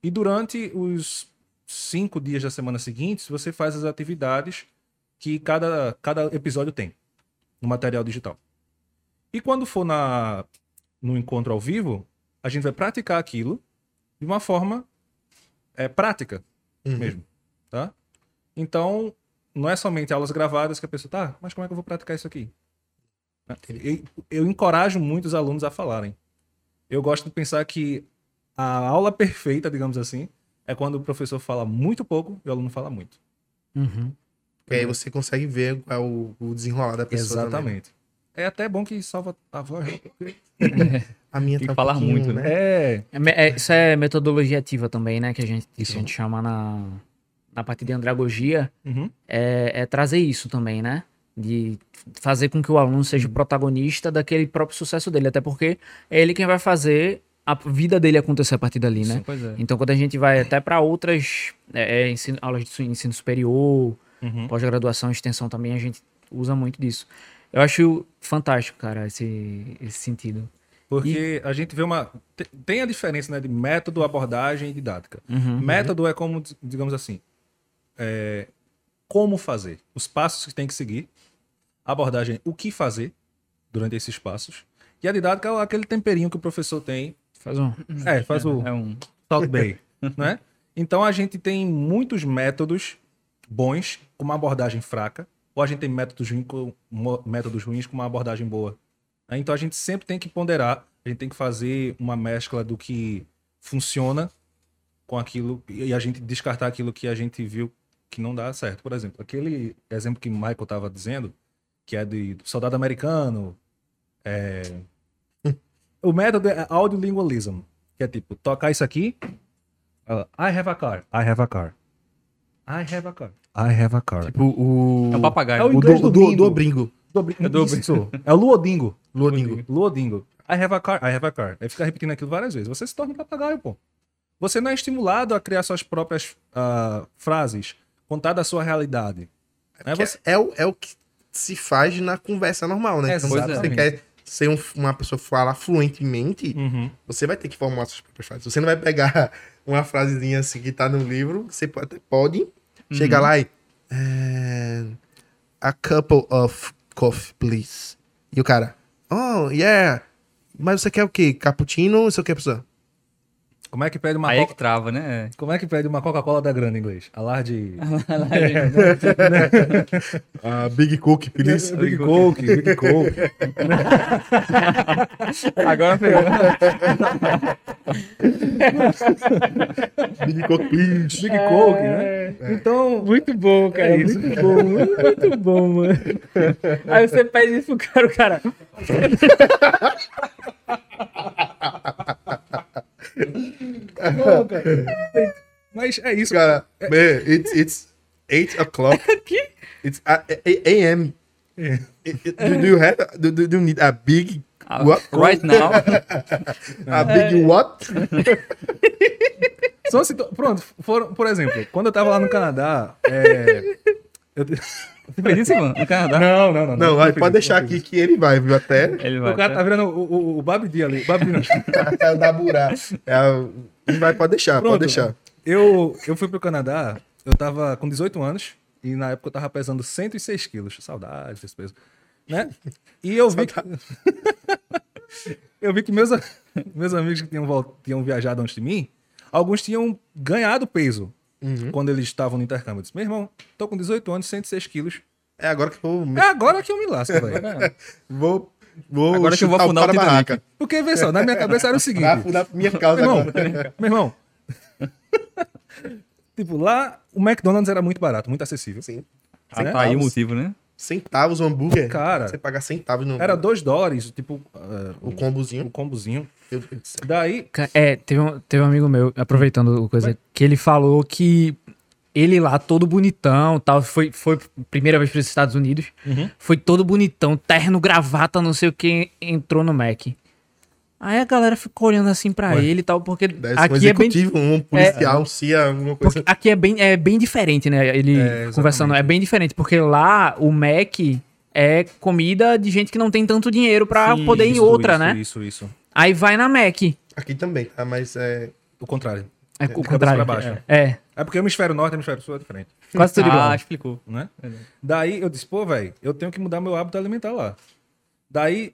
E durante os cinco dias da semana seguinte, você faz as atividades que cada, cada episódio tem no material digital. E quando for na, no encontro ao vivo, a gente vai praticar aquilo de uma forma é, prática Uhum. mesmo. Tá? Então, não é somente aulas gravadas que a pessoa, tá, mas como é que eu vou praticar isso aqui? Eu, eu encorajo muito os alunos a falarem. Eu gosto de pensar que a aula perfeita, digamos assim, é quando o professor fala muito pouco e o aluno fala muito. Uhum. E aí você consegue ver qual é o, o desenrolar da pessoa. também. Exatamente. É até bom que salva a voz. A minha Tem tá falar um muito, né? É. É é- isso é metodologia ativa também, né? Que a gente, que a gente chama na, na parte de andragogia Uhum. é, é trazer isso também, né? De fazer com que o aluno seja o protagonista daquele próprio sucesso dele. Até porque é ele quem vai fazer a vida dele acontecer a partir dali, né? Sim, pois é. Então, quando a gente vai até para outras é, é, ensino- aulas de ensino superior, Uhum. pós-graduação, extensão também, a gente usa muito disso. Eu acho fantástico, cara, esse, esse sentido. Porque a gente vê uma. te- Tem a diferença né, de método, abordagem e didática. Uhum. Método é como, digamos assim, é, como fazer, os passos que tem que seguir. Abordagem, o que fazer durante esses passos. E a didática é aquele temperinho que o professor tem. Faz um. É, faz o É um. Salt Bay, né? Então a gente tem muitos métodos bons com uma abordagem fraca, ou a gente tem métodos ruins com, métodos ruins com uma abordagem boa. né? Então a gente sempre tem que ponderar, a gente tem que fazer uma mescla do que funciona com aquilo e a gente descartar aquilo que a gente viu que não dá certo. Por exemplo, aquele exemplo que o Michael estava dizendo, que é de do soldado americano, é... o método é audiolingualism, que é tipo, tocar isso aqui, I have a car, I have a car. I have a car. I have a car. Tipo, o. É um papagaio. É o o do, do do, do Obringo. Dobri- É do- Isso. É o Luodingo. Luodingo. Luodingo. I have a car, I have a car. Aí fica repetindo aquilo várias vezes. Você se torna um papagaio, pô. Você não é estimulado a criar suas próprias ah, frases, contar da sua realidade. Né? Que Você... É, o, é o que se faz na conversa normal, né? Então, se você quer ser um- uma pessoa que fala fluentemente, Uhum. você vai ter que formar suas próprias frases. Você não vai pegar uma frasezinha assim que tá no livro, você pode, pode chegar lá e. "Eh, a couple of coffee, please. E o cara, oh, yeah. Mas você quer o quê? Cappuccino? Você quer, pessoa? Como é que pede uma Aí é Coca... que trava, né? Como é que pede uma Coca-Cola da grande em inglês? A large... A Big Cook, please. Big Coke, Big Coke. Agora pegou. Big Cook, please. Big Coke, né? Então... Muito bom, cara. É isso. Muito bom, muito bom, mano. Aí você pede isso pro cara, o cara. Mas é isso. Cara, man, it's, it's 8 o'clock. It's a- a- a.m. É. It- it- Do, do you have, do, do you need a big, Ah, what? Right now. A big what? São situ- Pronto, foram, por exemplo, quando eu tava lá no Canadá, é... eu- Você fez isso, mano? No Canadá? Não, não, não. Não, vai, fiz pode isso, deixar não aqui que ele vai, viu? Até Ele vai. O cara tá virando o, o, o Babidi ali. Babidi não. é o da Burá. É o- ele vai, pode deixar, Pronto. pode deixar. Eu, eu fui pro Canadá, eu tava com 18 anos, e na época eu tava pesando 106 quilos. Saudade desse peso. Né? E eu vi que... eu vi que meus, a- meus amigos que tinham, tinham viajado antes de mim, alguns tinham ganhado peso quando eles estavam no intercâmbio. Eu disse, meu irmão, tô com 18 anos, 106 quilos. É agora que eu vou. É agora que eu me lasco, velho. Vou, vou Agora que eu vou afundar o da Titanic. barraca. Porque, vê só, na minha cabeça era o seguinte... Afundar minha causa Meu irmão, agora. meu irmão. tipo, lá o McDonald's era muito barato, muito acessível. Sim. Ah, tá aí o motivo, né? Centavos o hambúrguer. Cara, Você paga centavos no Era 2 dólares, tipo, ah, o o, combozinho. o combozinho. Daí, É, teve um, teve um amigo meu, aproveitando o coisa, que ele falou que ele lá, todo bonitão, tal, foi, foi primeira vez para os Estados Unidos, Uhum. foi todo bonitão, terno, gravata, não sei o que, entrou no Mac. Aí a galera ficou olhando assim pra Ué. ele e tal, porque um aqui é bem um policial, um CIA, alguma coisa. porque aqui é bem, é bem diferente, né? Ele É, conversando, é bem diferente, porque lá o Mac é comida de gente que não tem tanto dinheiro pra Sim, poder ir em outra, isso, né? Isso, isso. Aí vai na Mac. Aqui também, tá? Mas é. O contrário. É, o contrário. baixo. É, É porque o hemisfério norte e o hemisfério sul é diferente, quase tudo igual. Ah, explicou. né? Daí eu disse, pô, velho, eu tenho que mudar meu hábito alimentar lá. Daí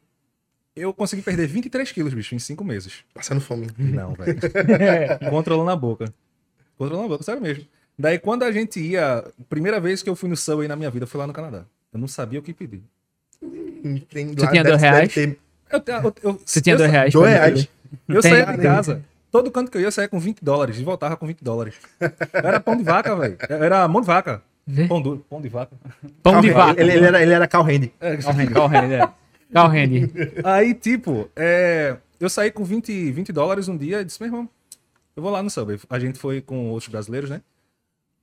eu consegui perder 23 quilos, bicho, em 5 meses. Passando fome. Não, velho. Controlando a boca. Controlando a boca, sério mesmo. Daí quando a gente ia, primeira vez que eu fui no Subway na minha vida foi lá no Canadá. Eu não sabia o que pedir. Tem, Você tinha dois reais? ter Eu, eu, eu, Você tinha eu, dois reais? dois reais. Eu Tem. saía de casa. Todo canto que eu ia, eu saía com 20 dólares. E voltava com 20 dólares. Era pão de vaca, velho. Era mão de vaca. Pão duro. Pão de vaca. Pão de vaca. Ele, ele era, ele era Cal Hand. É, É. Correndo. Aí, tipo, é, eu saí com 20, 20 dólares um dia e disse, meu irmão, eu vou lá no Subway. A gente foi com outros brasileiros, né?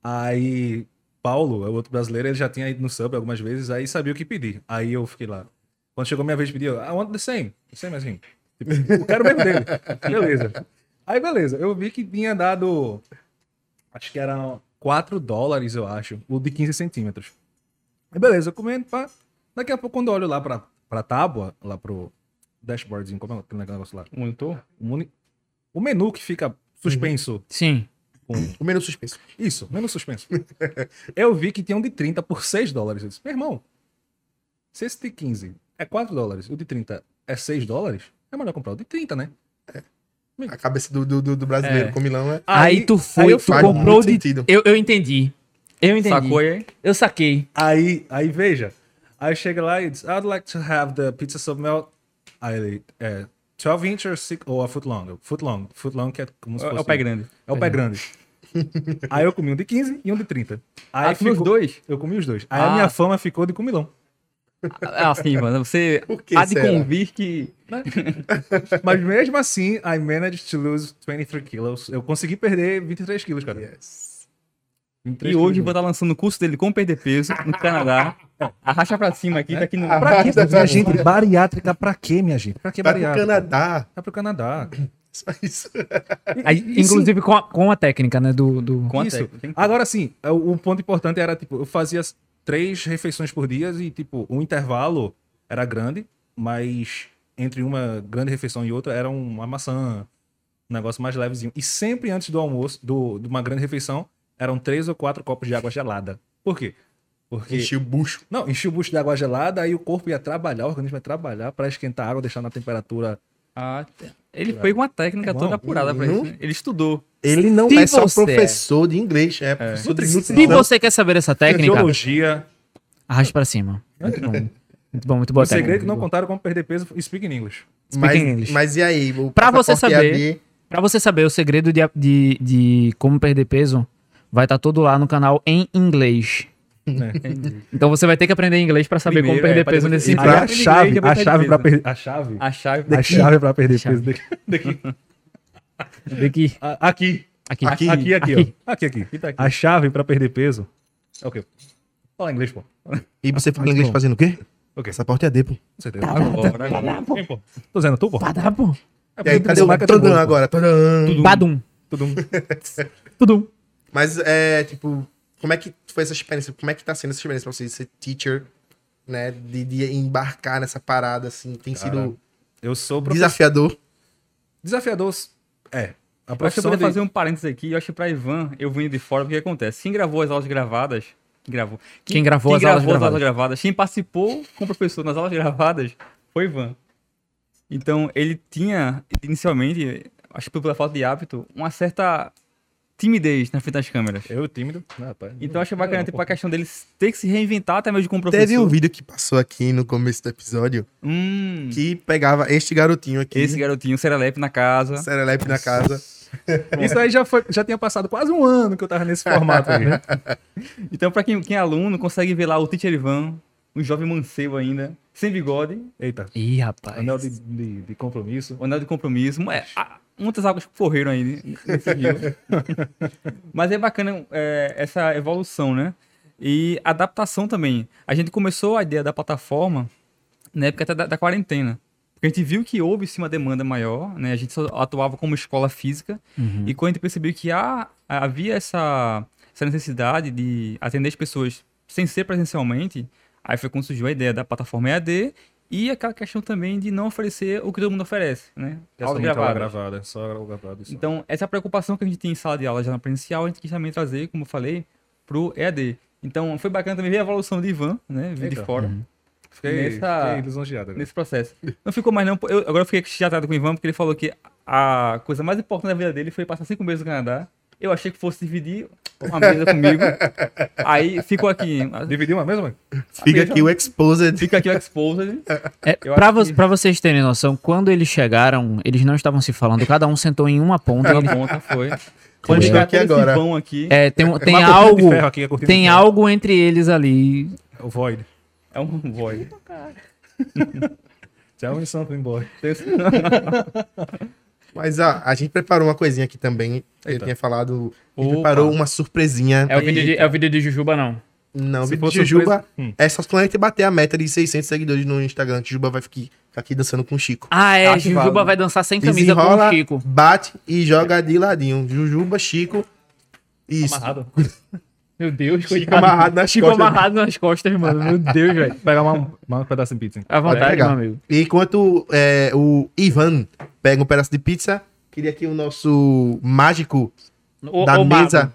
Aí, Paulo, o outro brasileiro, ele já tinha ido no sub algumas vezes, aí sabia o que pedir. Aí eu fiquei lá. Quando chegou minha vez de pedir, eu, I want the same. The same assim. Tipo, eu quero o mesmo dele. Beleza. Aí, beleza. Eu vi que tinha dado. Acho que eram 4 dólares, eu acho. O de 15 centímetros. Aí, beleza, eu comendo, pá. Daqui a pouco, quando eu olho lá pra, pra tábua, lá pro dashboardzinho, como é aquele negócio lá? Monitor? O, moni- o menu que fica suspenso Sim. com. O menu suspenso. Isso, menu suspenso. eu vi que tinha um de 30 por 6 dólares. Eu disse, meu irmão, se esse de 15 é 4 dólares, o de 30 é 6 dólares, é melhor comprar o de 30, né? A cabeça do, do, do- brasileiro É. com Milão é. Aí, tu foi, aí eu tu comprou de. sentido. Eu, eu entendi. Eu entendi. Sacou aí? Eu saquei. Aí, aí veja. Aí chega lá e diz, I'd like to have the pizza sub melt. Aí ele, é, 12 inch or, six, ou a foot long. Foot long. Foot long que é como se É fosse... o pé grande. É o pé grande. aí eu comi um de 15 e um de 30. Aí Ah, tu os ficou- dois? Eu comi os dois. Aí Ah. a minha fama ficou de comilão. Ah, Assim, mano, você há de será? convir que Mas mesmo assim, I managed to lose 23 quilos. Eu consegui perder 23 quilos, cara. Yes. 23 E hoje vou estar lançando o curso dele como perder peso no Canadá. Arrasta pra cima aqui, tá aqui no. Pra quê, minha gente? Bariátrica pra quê, minha gente? Pra que Vai pro bariátrica? Canadá. Vai pro Canadá. Só isso. Aí, inclusive com a, com a técnica, né? Do. do... Com a Isso. técnica, que- Agora sim, é, o, o ponto importante era, tipo, eu fazia três refeições por dia e, tipo, o intervalo era grande, mas entre uma grande refeição e outra era uma maçã, um negócio mais levezinho. E sempre antes do almoço, do, de uma grande refeição, eram três ou quatro copos de água gelada. Por quê? Porque. Enchi o bucho. Não, enchia o bucho de água gelada, aí o corpo ia trabalhar, o organismo ia trabalhar para esquentar a água, deixar na temperatura. Ah, ele foi com a técnica Bom, toda apurada pra isso. né? Ele estudou. Ele não Se é só você- professor de inglês, é professor de Se nutrição. você quer saber essa técnica, Fisiologia. arraste pra cima. Muito bom. Muito bom, muito boa O segredo é técnica. que não contaram como perder peso, speak in English. Mas, Speaking English. mas e aí? O Pra você saber- EAD, Pra você saber o segredo de, de, de como perder peso, vai estar todo lá no canal em inglês. Né? Então você vai ter que aprender inglês pra saber Primeiro, como perder é, peso nesse pra- a chave, inglês, a chave peso. perder. A chave. A chave A chave pra perder Chave. peso daqui. daqui. daqui. A- Aqui. Aqui. Aqui, aqui, aqui, Aqui. ó. Aqui, aqui. tá aqui. A chave pra perder peso. É o quê? Fala inglês, pô. E você fala inglês bom. fazendo o quê? O quê? Passaporte EAD, pô. Com certeza. Agora, agora. Quem, pô? Tô dizendo tu, pô? Badá, pô. É E aí, porque cadê o tudo, pô. agora? Todã. Badum. Tudo um- Tudum. Mas, é, tipo, como é que foi essa experiência? Como é que tá sendo essa experiência pra você ser teacher, né? De, de embarcar nessa parada, assim? Tem Cara, sido Eu sou professor. desafiador. Desafiador. É. A Eu acho que eu de... fazer um parênteses aqui. Eu acho que pra Ivan, eu vim de fora, porque acontece? Quem gravou as aulas gravadas. Quem gravou? Quem gravou as aulas gravadas. Quem participou com o professor nas aulas gravadas foi Ivan. Então, ele tinha, inicialmente, acho que pela falta de hábito, uma certa timidez na frente das câmeras. Eu tímido. Não, rapaz. Então, eu acho bacana, não, tipo, a questão dele ter que se reinventar até mesmo como professor. Teve um vídeo que passou aqui no começo do episódio Hum, que pegava este garotinho aqui, esse garotinho, Serelepe na casa. Serelepe na casa. Isso aí já, foi, já tinha passado quase um ano que eu tava nesse formato aí. Então, pra quem, quem é aluno, consegue ver lá o Teacher Ivan, um jovem mancebo ainda, sem bigode, Eita. Ih, rapaz. Anel de, de, de compromisso. o anel de compromisso. É, ah, muitas águas correram aí nesse rio. Mas é bacana é, essa evolução, né? E adaptação também. A gente começou a ideia da plataforma na época da, da quarentena. Porque a gente viu que houve sim uma demanda maior, né? A gente só atuava como escola física. Uhum. E quando a gente percebeu que há, havia essa, essa necessidade de atender as pessoas sem ser presencialmente, aí foi quando surgiu a ideia da plataforma EAD e aquela questão também de não oferecer o que todo mundo oferece, né? É aula gravada. Só aula gravada. Isso. Então, essa preocupação que a gente tinha em sala de aula já na presencial, a gente quis também trazer, como eu falei, pro EAD. Então, foi bacana também ver a evolução de Ivan, né? Vir de fora, fiquei, nessa- fiquei lisonjeado. agora. nesse processo. Não ficou mais não, eu, agora eu fiquei chateado com o Ivan, porque ele falou que a coisa mais importante da vida dele foi passar cinco meses no Canadá. Eu achei que fosse dividir uma mesa comigo. Aí ficou aqui. Dividiu uma mesma? Fica aqui o Exposed. Fica aqui o Exposed. É, pra, vo- que- pra vocês terem noção, quando eles chegaram, eles não estavam se falando, cada um sentou em uma ponta. ele- ponta foi. Quando chegou aqui agora. pão aqui, é, tem, tem Uma de algo. aqui, Tem algo entre eles ali. O Void. é um void. Me something, boy. Mas ó, a gente preparou uma coisinha aqui também. Eu Eita. tinha falado. A gente Opa. preparou uma surpresinha. É o vídeo de, é o vídeo de Jujuba, não. Não, Se vídeo de Jujuba surpresa- Hum. é só quando a gente bater a meta de 600 seguidores no Instagram. Jujuba vai ficar aqui dançando com o Chico. Ah, é. Acho Jujuba válido. vai dançar sem camisa com Desenrola, o Chico. bate e joga de ladinho. Jujuba, Chico. Isso. Amarrado. Meu Deus, Chico coitado. amarrado nas Chico costas. amarrado nas costas, mano. Meu Deus, velho. Pegar uma, uma pedaço de pizza. hein? À vontade, meu amigo. E enquanto é, o Ivan pega um pedaço de pizza, queria que o nosso mágico O, da o mago. mesa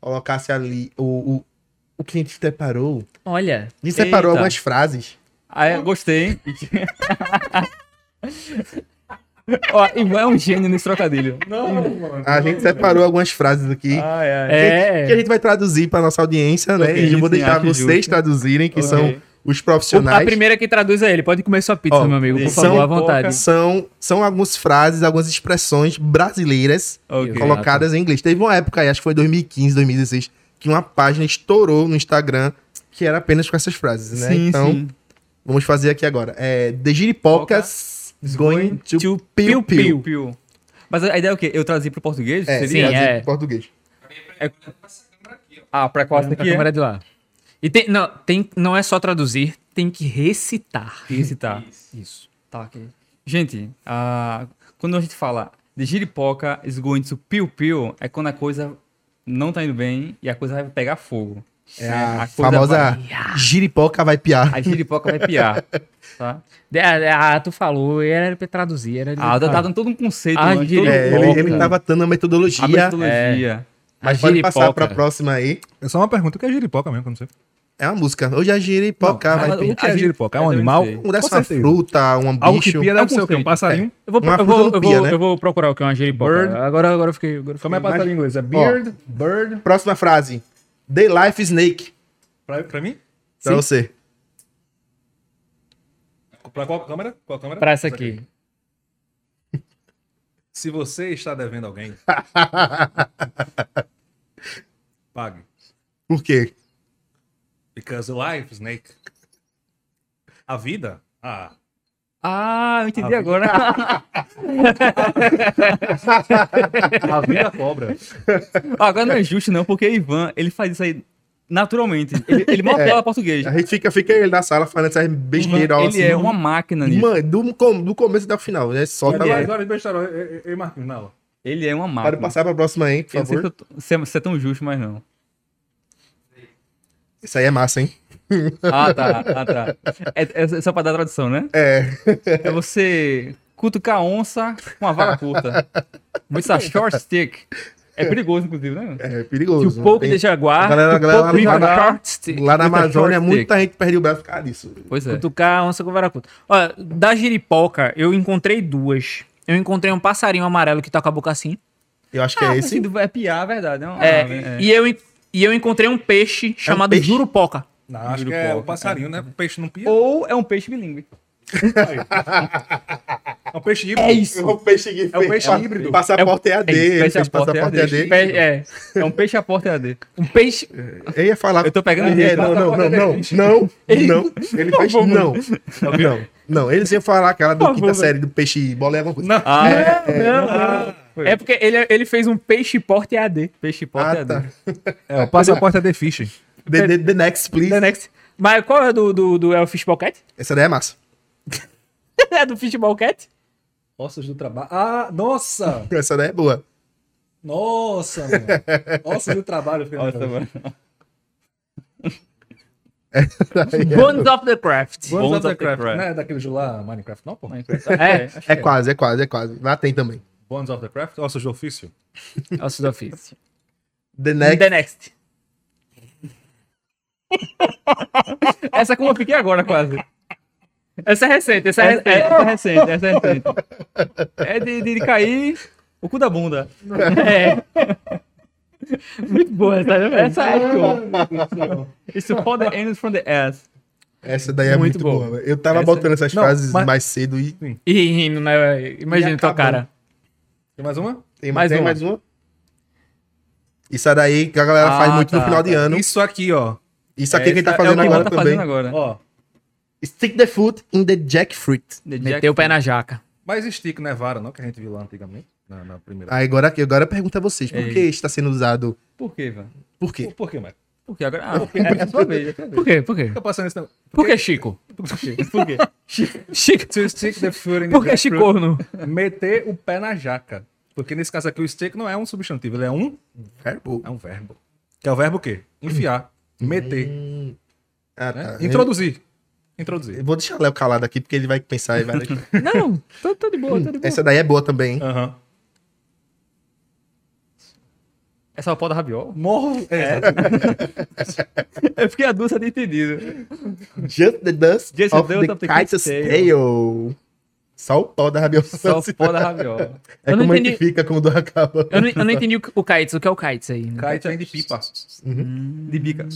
colocasse ali o, o, o que a gente preparou. Olha. A gente separou Eita. algumas frases. Ah, eu gostei. Ó, Ivan é um gênio nesse trocadilho. A gente separou algumas frases aqui. Ai, ai. É. Que a gente vai traduzir para nossa audiência, né? Ok, e eu vou deixar vocês justo. traduzirem, que Ok. são os O- profissionais. a primeira que traduz é ele. Pode comer sua pizza, Ó, meu amigo. Por são favor, à vontade. São, são algumas frases, algumas expressões brasileiras Ok. colocadas em inglês. Teve uma época aí, acho que foi 2015, 2016, que uma página estourou no Instagram que era apenas com essas frases, né? Sim, então, sim. vamos fazer aqui agora. É, The Giripocas is going to, to piu piu. Mas a ideia é o quê? Eu trazi pro português? É, Seria? sim, traduzir é. em português. Ah, pra quase A aqui é? câmera de lá. E tem, não, tem, não é só traduzir, tem que recitar. Recitar. Isso. Tá, ok. Gente, ah, quando a gente fala de giripoca is going to piu piu, é quando a coisa não tá indo bem e a coisa vai pegar fogo. É a, A famosa vai- giripoca vai piar. A giripoca vai piar. Tá? Ah, ah, tu falou, era pra traduzir. Era Ah, tá dando todo um conceito. A antes, todo giripoca. É, um ele, ele tava dando a metodologia, a metodologia. mas A pode passar giripoca. pra próxima aí. É só uma pergunta. O que é giripoca mesmo? que eu não sei. É uma música. Hoje a giripoca Não, vai mas piar. o que é giripoca? É um animal? Um dessa uma fruta, um Algo que bicho. pia É um deve ser o quê? Um passarinho? Eu vou, Uma eu, vou, fruta eu, vou, né? eu vou procurar o que é uma giripoca. Bird. Agora, agora eu fiquei. Agora eu Como é fiquei- passarinho em inglês? É bird, bird. Próxima frase. The Life Snake. Pra, pra mim? Pra você. Pra qual câmera? Qual câmera? Pra essa aqui. Se você está devendo alguém, pague. Por quê? Because life, snake. A vida? Ah. Ah, eu entendi A agora. A vida cobra. agora não é justo, não, porque Ivan, ele faz isso aí naturalmente. Ele, ele mal É. fala português. A gente fica, fica ele na sala falando essas besteiras ele assim. é uma máquina nisso. Mano, do, com- do começo até o final, né? Solta lá. agora de besteira. Ei, ei, ei, Marquinhos, na aula. Ele é uma Pode máquina. passar pra próxima aí, por Eu não sei favor. eu se é, se é tão justo, mas não. Isso aí é massa, hein? Ah, tá. Ah, tá. É, é só pra dar tradução, né? É. É você cutucar a onça com uma vara curta. A short stick. É perigoso, inclusive, né? É Que perigoso. o pouco Tem- de jaguar. A galera- que a o galera pouco de lá na-. Lá na Amazônia, muita gente perde o braço por causa disso. Pois é. Cutucar a onça com vara curta. Olha, da giripoca, eu encontrei duas. Eu encontrei um passarinho amarelo que tá com a boca assim. Eu acho que Ah, é esse. assim, É piar, é verdade. É, uma É, é. E, eu, e eu encontrei um peixe chamado peixe? jurupoca. Não, acho que é o passarinho, né? Peixe não pia. Ou é um peixe bilíngue. É um peixe híbrido. É isso. É o peixe que É o peixe híbrido. Passaporte EAD. ele fez passaporte. EAD. Pe- é, É um peixe a porta EAD. um peixe. Eu ia falar. Eu tô pegando É, não, não, não, não, não, não. Ele faz não. Não, não. Eles iam falar aquela do quinta série do peixe bola e alguma coisa. Não. Ah, Não, não. É porque ele, ele fez um peixe porte AD. peixe porta Ah, tá. É, o passaporte é de fish. The, the, the next, please. The next. Mas qual é do, do, do é o Fishball Cat? Essa daí é massa. é do Fishball Cat? Ossos do trabalho. Ah, nossa! Essa daí é boa. Nossa, mano. Ossos do trabalho. Nossa, mano. Bones of the Craft. Bones of the of the Craft. Craft. Não é daquele jogo lá, Minecraft, não, pô? É, É quase, é quase, é quase. Lá tem também. Bones of the Craft, Ossos do ofício. Ossos do ofício. The next. The Next. Essa como eu fiquei agora, quase. Essa é recente, essa é, Essa, é, essa é recente, essa é recente. É de, de, de cair o cu da bunda. é. Muito boa essa, né, velho? Essa é show. Isso for the ends from the ass. Essa daí é muito, Muito boa. boa. velho. Eu tava Essa- botando essas Não, frases mas- mais cedo e. E rindo, né? Imagina tua cara. Tem mais uma? Tem Mais tem uma. mais uma? Isso daí que a galera Ah, faz muito no tá, final de tá. ano. Isso aqui, ó. Isso aqui que a gente tá Essa fazendo é que agora tá também. fazendo agora. Ó. Stick the foot in the jackfruit. The Meteu o pé na jaca. Mas stick não é vara, não, que a gente viu lá antigamente, na, na primeira. Aí agora, agora pergunta a vocês, por Ei. que está sendo usado? Por quê, velho? Por quê? Por, por quê, Mike? Por quê? Agora. Ah, é a sua vez, é a sua vez. Por quê? Por quê? Fica passando isso. Por que Chico? Por quê? Por quê? Chico. To stick the foot in Por the que Chicorno? Meter o pé na jaca. Porque nesse caso aqui o stick não é um substantivo, ele é um, Verbo. é um verbo. Que é o verbo o quê? Enfiar, meter, Ah, né? tá. Introduzir. Introduzir. Eu vou deixar o Léo calado aqui, porque ele vai pensar e vai. Não, tô, tô de boa, tô de boa. Essa daí é boa também. hein? Aham. Essa é o pó da rabiola? Morro. É. Eu fiquei a dúvida de entendido. Just the dust Just of the the, dust of the kite's kite's tail. Só o pó da rabiola. Só o pó da rabiola. É Eu como entendi. é que fica quando acaba. Eu não, eu não entendi o, o kites. O que é o kites aí? Kite vem de pipa. De bica.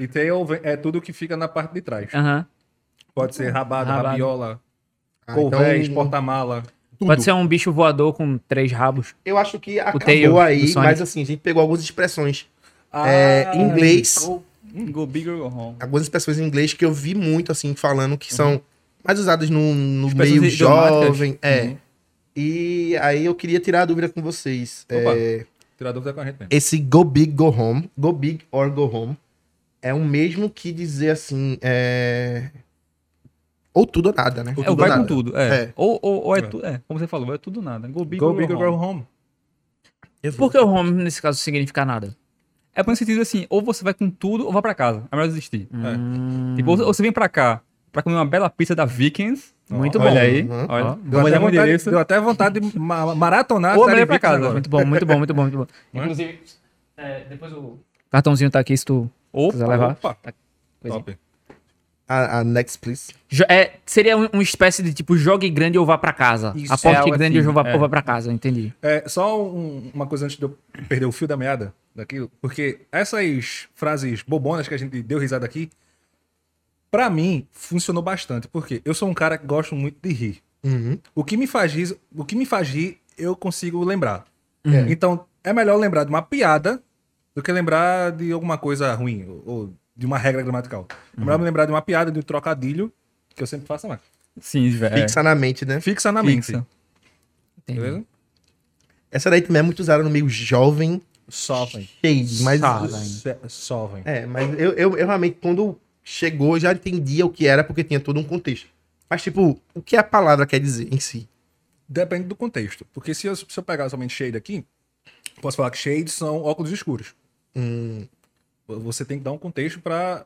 E tail é tudo que fica na parte de trás. Aham. Pode ser rabado, Rabado. rabiola, Ah, colvés, então, porta-mala. Pode ser um bicho voador com três rabos. Eu acho que acabou tail aí, mas assim, a gente pegou algumas expressões. É, em inglês. go- Go big or go home. Algumas expressões em inglês que eu vi muito, assim, falando que são mais usadas no, no meio jovem. É. Uhum. E aí eu queria tirar a dúvida com vocês. Opa. É, Tirar dúvida com a gente mesmo. esse go big, go home, go big or go home, é o mesmo que dizer assim, é... Ou tudo ou nada, né? É, ou vai com nada. tudo. É. É. Ou, ou, ou é, É. tudo. É, como você falou, é tudo nada. Go big Go or big go or go home. home. Por que o home, nesse caso, significa nada? É por esse sentido assim, ou você vai com tudo ou vai pra casa. É melhor desistir. Hum, Tipo, ou ou você vem pra cá pra comer uma bela pizza da Vikings. Muito Olha bom. aí. Uhum. Olha. Deu até, vontade, endereço. deu até vontade de ma- maratonar Ou a série pra casa. agora. Muito bom, muito bom, muito bom, muito bom. Inclusive, depois o cartãozinho tá aqui se tu Opa, quiser levar. Opa, Coisinha. top. A, a next, please. Jo- É, seria um- uma espécie de tipo, jogue grande ou vá pra casa. Isso, Aposte é grande assim, ou vá, é. ou vá pra casa, entendi. É, só um- uma coisa antes de eu perder o fio da meada daquilo, porque essas frases bobonas que a gente deu risada aqui, pra mim, funcionou bastante, porque eu sou um cara que gosto muito de rir. Uhum. O que me faz rir, o que me faz rir, eu consigo lembrar. Uhum. Então, é melhor lembrar de uma piada do que lembrar de alguma coisa ruim, ou, ou de uma regra gramatical. É Uhum. melhor me lembrar de uma piada, de um trocadilho, que eu sempre faço mais. Sim, velho. Fixa na mente, né? Fixa na mente. Fixa. entendi. Beleza? Essa daí também é muito usada no meio jovem, Sofrem. cheio, mas... Se- Sofrem. É, mas eu, eu, eu realmente, quando chegou, já entendia o que era, porque tinha todo um contexto. Mas, tipo, o que a palavra quer dizer em si? Depende do contexto. Porque se eu, se eu pegar somente shade aqui, posso falar que shades são óculos escuros. Hum, Você tem que dar um contexto para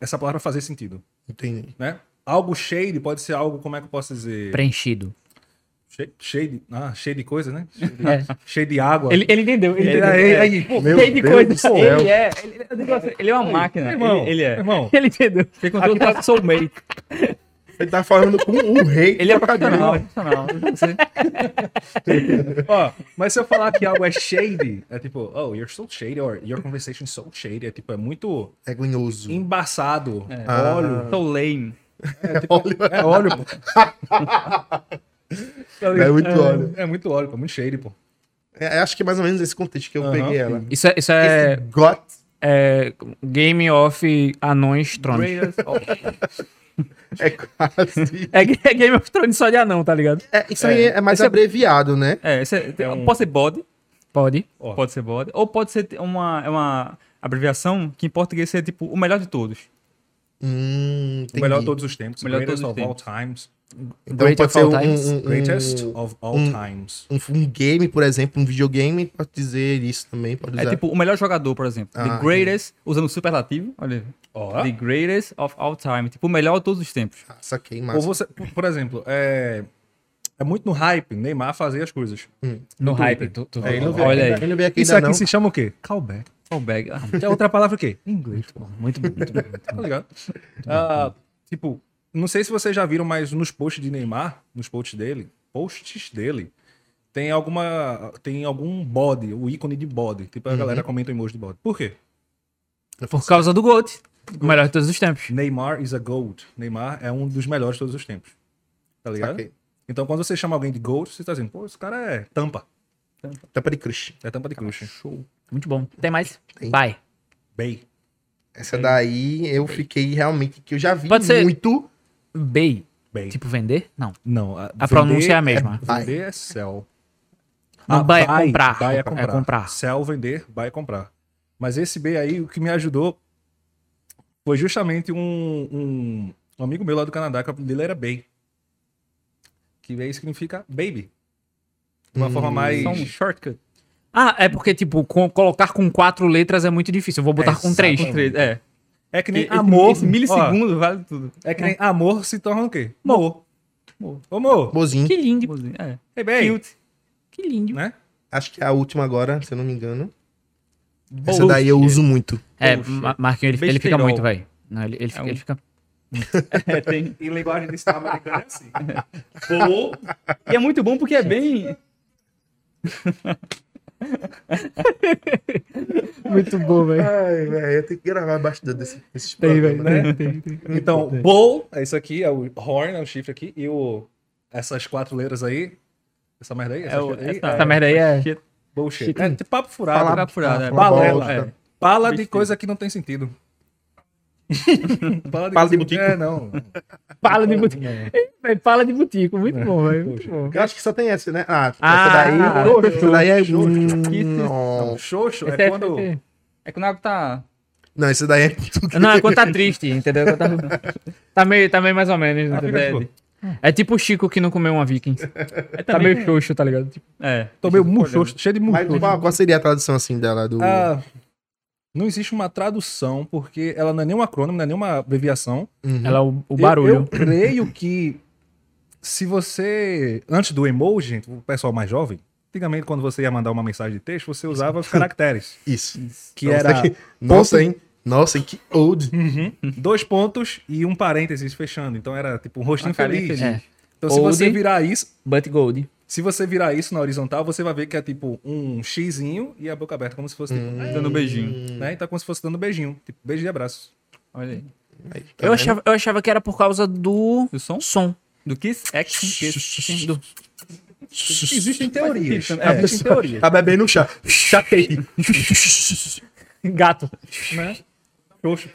essa palavra fazer sentido, entendi. né? Algo shade pode ser algo, como é que eu posso dizer? Preenchido. Shade, shade, ah, cheio de coisa, né? É. Cheio de água. Ele, ele entendeu. Ele entendeu. aí- É. aí, Pô, meu cheio de Deus coisa. Ele é, ele, assim, ele é uma máquina. irmão, ele, ele é. Irmão, Ele entendeu. Ele encontrou o soulmate. Ele tá falando com um rei. Ele é profissional. profissional. Você- ó, mas se eu falar que algo é shady, é tipo, oh, you're so shady, or your conversation is so shady, é tipo, é muito É glunhoso. embaçado. Ah. Óleo. So lame. É, tipo, é óleo, pô. É muito óleo. É muito óleo, pô. Muito shady, pô. É, acho que é mais ou menos esse contexto que eu Aham, peguei ela. Isso é, isso é, got é Game of Anões Thrones. É quase. É, é Game of Thrones só de anão, tá ligado? É, isso aí é mais Esse é- abreviado, né? É, esse é, um- pode ser body, Pode. Ó. pode ser body, ou pode ser uma, é uma abreviação que em português seria tipo o melhor de todos. Hum, O melhor de todos os tempos. Melhor de todos os of all times. Então Great pode ser um, um, um, Greatest of all um- times. um, um game, por exemplo, um videogame, pode dizer isso também, pode usar. É tipo o melhor jogador, por exemplo. Ah, the greatest, usando superlativo, olha. aí. Ó. The greatest of all time. Tipo, o melhor de todos os tempos. Ah, saquei, Ou massa. você, por exemplo, é, é muito no hype Neymar fazer as coisas. No Twitter. hype. Tu, tu, É, não olha aqui, aí. não aqui Isso aqui não. se chama o quê? Callback. Fallback. Ah, é outra palavra o quê? Inglês. Muito bom, muito bom. muito Tá bom. ligado? Ah, tipo, não sei se vocês já viram, mas nos posts de Neymar, nos posts dele, posts dele, tem alguma. Tem algum body, o ícone de body. Tipo, a galera comenta o emoji de body. Por quê? Por causa do GOAT. O melhor de todos os tempos. Neymar is a GOAT. Neymar é um dos melhores de todos os tempos. Tá ligado? Saquei. Então, quando você chama alguém de GOAT, você tá dizendo, pô, esse cara é tampa. Tampa de crush. É tampa de crush. show. Muito bom. Tem mais? Tem. Vai. Bay. Essa daí eu fiquei realmente que eu já vi Pode ser- Bay. Bem. Tipo vender? Não. não. A, A pronúncia é a mesma. Vender é sell. Não, Ah, buy é comprar. Buy é É comprar. comprar. Sell, vender, buy é comprar. Mas esse B aí, o que me ajudou foi justamente um, um, um amigo meu lá do Canadá, que o dele era Bay. Que aí significa baby. De uma Hum, forma mais... Só um shortcut. Ah, é porque, tipo, com- colocar com quatro letras é muito difícil. Eu vou botar com três. Exatamente. É. É que nem Esse- amor. Esse milissegundo vale tudo. ó, é que nem amor se torna o quê? Amor. Ô, amor. Bozinho. Que lindo. É. Ei, bem. Cute. Que lindo. Né? Acho que é a última agora, se eu não me engano. Bullshit. Essa daí eu uso muito. É, Marquinhos, ele, ele fica Besteirol. muito, velho. Não, ele, ele, fica, um- ele fica. É, tem. Em linguagem de estado americano é assim. Pô. E é muito bom porque é bem. Muito bom, velho. Ai, velho, eu tenho que gravar bastante desse, desses Tem, programas, velho. né? Tem, tem, tem. Então, bowl é isso aqui, é o horn, é o chifre aqui, e o, essas quatro letras aí, essa merda aí, É o- aí, essa- Essa merda aí é. Shit. bullshit. shit. É tipo papo furado, Fala- né? Papo furado, é. Balela. É. Fala de coisa que não tem sentido. Fala Fala de botico. É, não. Fala de butico. Véi, Fala de butico. Muito bom, velho. Muito bom. Eu acho que só tem essa, né? Ah, Ah, essa daí. xoxo, essa daí é. xoxo. Hum, xoxo Esse é quando... É quando a água tá. Não, esse daí é. Não, é quando tá triste, entendeu? Quando Tá, tá, meio, tá meio mais ou menos, Ah, entendeu? tipo, É tipo o Chico que não comeu uma Vikings. É Tá meio xoxo, tá ligado? Tipo, É. Tô meio murchoxo, cheio de Mas murchoxo. qual, qual seria a tradução assim dela? Do... Ah, não existe uma tradução, porque ela não é nenhum acrônimo, não é nenhuma abreviação. Uhum. ela é o, o Eu- barulho. Eu, creio que se você. Antes do emoji, gente, o pessoal mais jovem, antigamente, quando você ia mandar uma mensagem de texto, você usava os caracteres. Isso. Que Pra era que- Nossa, ponto- hein? Nossa, que old. dois pontos e um parênteses fechando. Então era tipo um rostinho Uma feliz. feliz. É. Então se você virar isso. But Gold. Se você virar isso na horizontal, você vai ver que é tipo um xizinho e a boca aberta, como se fosse tipo. Dando um beijinho. Né? Então é como se fosse dando um beijinho. Tipo, beijo e abraço. Olha aí. Aí, tá Eu achava, eu achava que era por causa do Do som? som. Do Kiss? Action Kiss. Do... Existem teorias. sentido, É, né? existem teorias. Tá bebendo chá. Chatei. Gato. Né? Xoxo.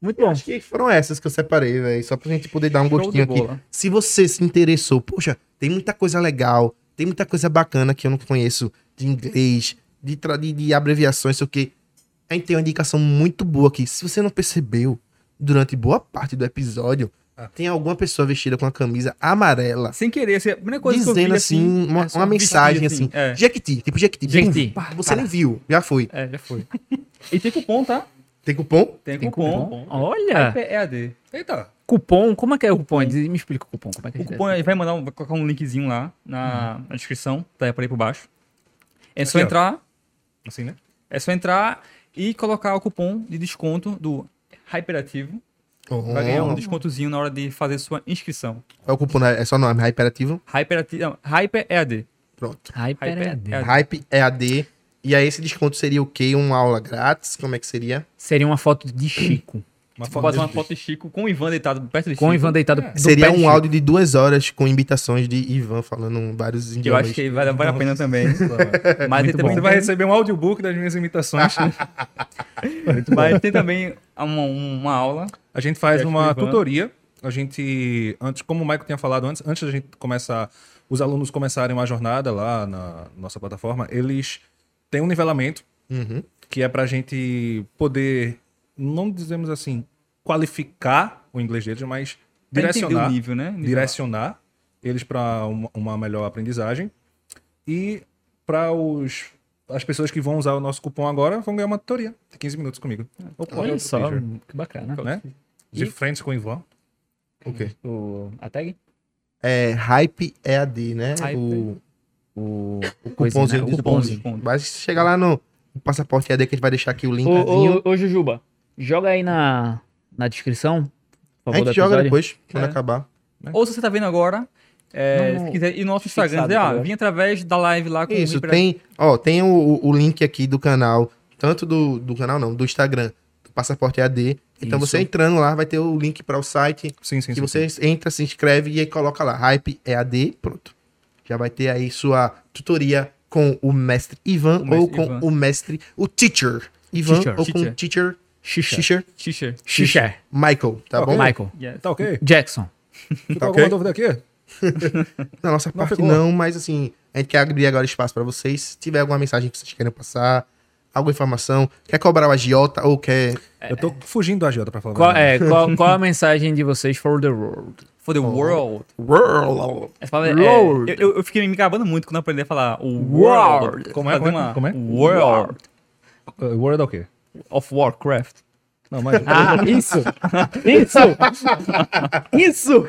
Muito bom. Acho que foram essas que eu separei, velho. Só pra gente poder dar um Show gostinho aqui. Se você se interessou, poxa, tem muita coisa legal, tem muita coisa bacana que eu não conheço de inglês, de, de, de abreviações, sei o quê. A gente tem uma indicação muito boa aqui. Se você não percebeu, durante boa parte do episódio, Ah. tem alguma pessoa vestida com a camisa amarela. Sem querer, assim, a primeira coisa que eu Dizendo vi, assim, uma, é uma um mensagem vestido, assim. É, Jequiti, tipo Jequiti. Jequiti. Você nem viu, já foi. é, já foi. E tem cupom, tá? Tem cupom? Tem, Tem cupom. cupom? Olha. EAD. Eita. Cupom, como é que é o cupom? Diz- Me explica o cupom. Como é que é O cupom ele vai mandar um, vai colocar um linkzinho lá na, na descrição, tá por aí por baixo. É só Aqui, ó. entrar, Assim, né? é só entrar e colocar o cupom de desconto do Hyperativo. Vai ganhar um descontozinho na hora de fazer sua inscrição. Qual é o cupom? É só nome, Hyperativo. Hyperativo, não, Hyper EAD. Pronto. Hyper Hyper EAD. EAD. Hype EAD. E aí esse desconto seria o quê? Uma aula grátis? Como é que seria? Seria uma foto de Chico. Uma Você foto uma de- foto de Chico com o Ivan deitado perto de Com o Chico. Ivan deitado É. Seria de um Chico. áudio de duas horas com imitações de Ivan falando vários Que eu idiomas. acho que vale, vale a pena também. Mas Muito ele também Você vai receber um audiobook das minhas imitações. Mas tem também uma, uma aula. A gente faz uma tutoria. A gente, antes, como o Michael tinha falado antes, antes da gente começar, os alunos começarem uma jornada lá na nossa plataforma, eles têm um nivelamento Uhum. que é pra gente poder, não dizemos assim, qualificar o inglês deles, mas pra direcionar, o nível, né? Nível. direcionar eles para uma, uma melhor aprendizagem. E para os as pessoas que vão usar o nosso cupom agora vão ganhar uma tutoria de 15 minutos comigo. Opa, Olha outro só, teacher, que bacana. né? De frente com o Ivan. O quê? O, a tag? É Hype EAD, né? Hype. O, O, o cupomzinho né? O cupomzinho. Vai chegar lá no passaporte EAD que a gente vai deixar aqui o Ô, linkzinho. ô, ô, Jujuba, joga aí na, na descrição. Por a favor, gente do joga depois, quando É. acabar. Ou se você tá vendo agora, é, Não, não. se quiser ir no nosso Instagram, Fixado, dizer, tá ah, vim através da live lá com Isso, o tem, ó, tem o, o link aqui do canal, tanto do, do canal não, do Instagram, do Passaporte EAD. Então Isso. você entrando lá vai ter o link para o site, Sim, sim, que sim. você entra, se inscreve e aí coloca lá, Hype EAD, pronto. Já vai ter aí sua tutoria com o mestre Ivan O mestre ou com Ivan. o mestre, o teacher Ivan Teacher. ou com o Teacher. teacher Xixer. Xixer. Xixer. Xixer. Michael, tá Ok. bom? Michael. Yes. Tá ok? Jackson. Tá alguma ok? dúvida aqui? Na nossa Não parte ficou. não, mas assim, a gente quer abrir agora espaço pra vocês. Se tiver alguma mensagem que vocês querem passar, alguma informação, quer cobrar o agiota ou quer... Eu tô fugindo do agiota pra falar. a Qual, é, qual, qual a mensagem de vocês for the world? For the world. World. Essa palavra é- Lord. eu, eu, fiquei me gabando muito quando eu aprendi a falar o World. world. Como é? Como é? uma- Como é? World Uh, Word é o quê? of Warcraft. Não, mas. Ah, isso! Isso! Isso!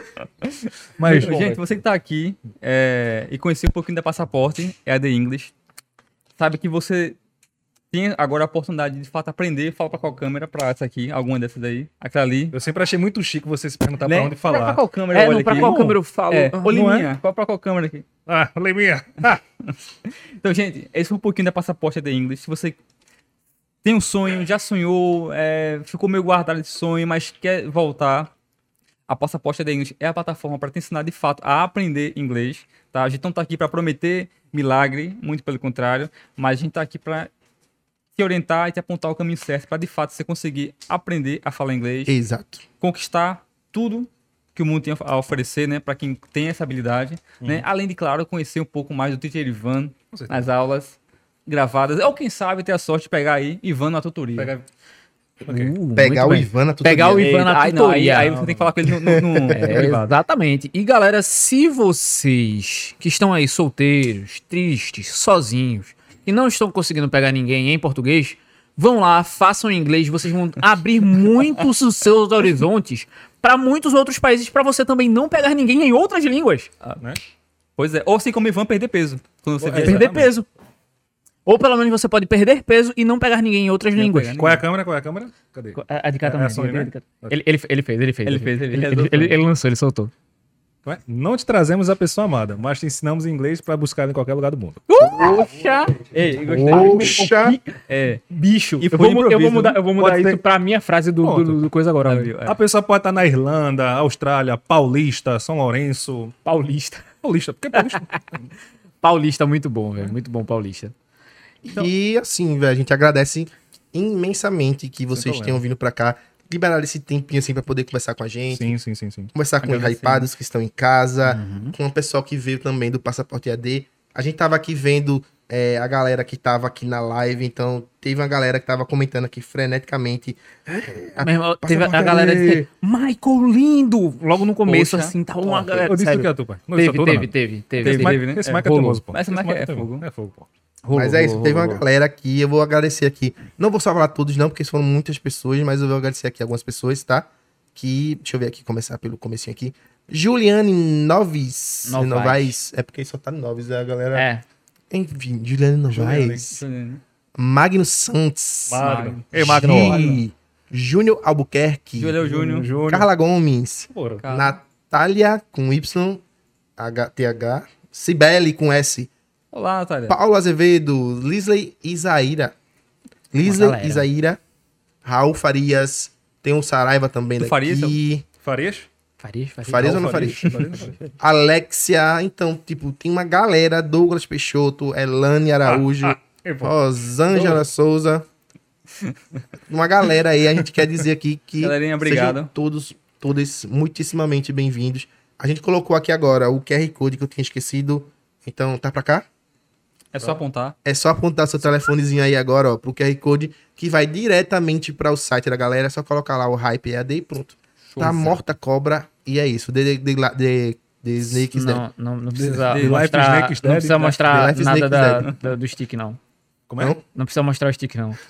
mas Gente, você que tá aqui é, e conhecer um pouquinho da passaporte, é a The English, sabe que você tem agora a oportunidade de, de fato aprender, fala pra qual câmera, pra essa aqui, alguma dessas daí, aquela ali. eu sempre achei muito chique você se perguntar né? pra onde falar. pra qual câmera É, eu olho não, pra aqui? qual câmera eu falo? É, Ah, ô não Liminha, qual pra qual câmera aqui? Ah, Leminha. Ah, Então, gente, esse foi um pouquinho da passaporte da English. Se você tem um sonho, já sonhou, é, ficou meio guardado esse sonho, mas quer voltar, a passaporte da English é a plataforma para te ensinar de fato a aprender inglês. Tá? A gente não tá aqui para prometer milagre, muito pelo contrário, mas a gente tá aqui para te orientar e te apontar o caminho certo para de fato você conseguir aprender a falar inglês Exato. conquistar tudo que o mundo tem a oferecer, né, para quem tem essa habilidade, né? Além de claro conhecer um pouco mais do teacher Ivan nas aulas gravadas, ou quem sabe ter a sorte de pegar aí Ivan na tutoria. pega. Ok. Uh, Pegar o bem. Ivan na tutoria. Pegar o Ivan na aí, não, aí, tutoria. aí você tem que falar com ele no, no, no- É, privado. exatamente. E galera, se vocês que estão aí solteiros, tristes, sozinhos, e não estão conseguindo pegar ninguém em português, vão lá, façam inglês, vocês vão abrir muitos os seus horizontes para muitos outros países, para você também não pegar ninguém em outras línguas. Né? Pois é, ou assim como Ivan perder peso. Quando você É, perder exatamente. peso. Ou pelo menos você pode perder peso e não pegar ninguém em outras Não línguas. Qual é a câmera? Qual é a câmera? Cadê? A a de cá É, também. é Sony, a de né? cá. Ele, ele, ele fez, ele fez. Ele fez, ele ele- ele lançou, ele soltou. É? Não te trazemos a pessoa amada, mas te ensinamos inglês pra buscar em qualquer lugar do mundo. Poxa! Ei. Poxa! É, Bicho, E eu vou, eu vou mudar, eu vou mudar isso ter- pra minha frase do, do, do coisa agora. viu? É. A pessoa pode estar na Irlanda, Austrália, Paulista, São Lourenço. Paulista. Paulista, por que Paulista? Paulista, muito bom, velho. Muito bom, Paulista. E assim, velho, a gente agradece imensamente que vocês tenham vindo pra cá, liberaram esse tempinho assim pra poder conversar com a gente, sim, sim, sim, sim. conversar com os hypados que estão em casa, Uhum. com o pessoal que veio também do Passaporte AD. A gente tava aqui vendo é, a galera que tava aqui na live, então teve uma galera que tava comentando aqui freneticamente. A- Meu irmão, teve a, a galera dizendo, Michael lindo! Logo no começo, Poxa. assim, tava uma galera. Eu disse sério. o que é tu, pai? Não disse Teve, teve, teve, teve, Teve, mic, né? esse É, é rolou. teimoso, pô. Esse mic é fogo. É fogo, pô. Rolou, Mas é isso, rolou, teve uma rolou. galera aqui, eu vou agradecer aqui. Não vou só falar todos não, porque foram muitas pessoas, mas eu vou agradecer aqui algumas pessoas, tá? Que, deixa eu ver aqui, começar pelo comecinho aqui. Juliane Noves. Novaes. Novaes. É porque só tá Noves, a galera... É. Enfim, Juliane Novaes. Magno Santos. Magno. Ei, Magno. Júnior Albuquerque. Júlio Júnior. Júnior. Carla Gomes. Porra. Natália com Y. H, TH. Cibele com S. Olá, Natália. Paulo Azevedo, Lisley Isaíra. Lisley. Isaíra. Raul Farias. Tem o Saraiva também Do daqui. Farias, Farias? Farias, Farias. Farias ou não Farias? Farias? Alexia. Então, tipo, tem uma galera. Douglas Peixoto, Elane Araújo, Ah, ah. Rosângela Souza. Uma galera aí, a gente quer dizer aqui que Galerinha, obrigado. sejam todos, todos muitíssimamente bem-vindos. A gente colocou aqui agora o QR Code que eu tinha esquecido. Então, tá pra cá? É só apontar. É só apontar seu telefonezinho aí agora, ó, pro QR Code, que vai diretamente para o site da galera. É só colocar lá o Hype EAD e pronto. Tá Showzão. morta cobra e é isso. The, the, the Snakes Dead. Não, não, não precisa Life mostrar, não precisa né? mostrar nada Snake da, da- do stick, não. Como é? Não? Não precisa mostrar o stick, não.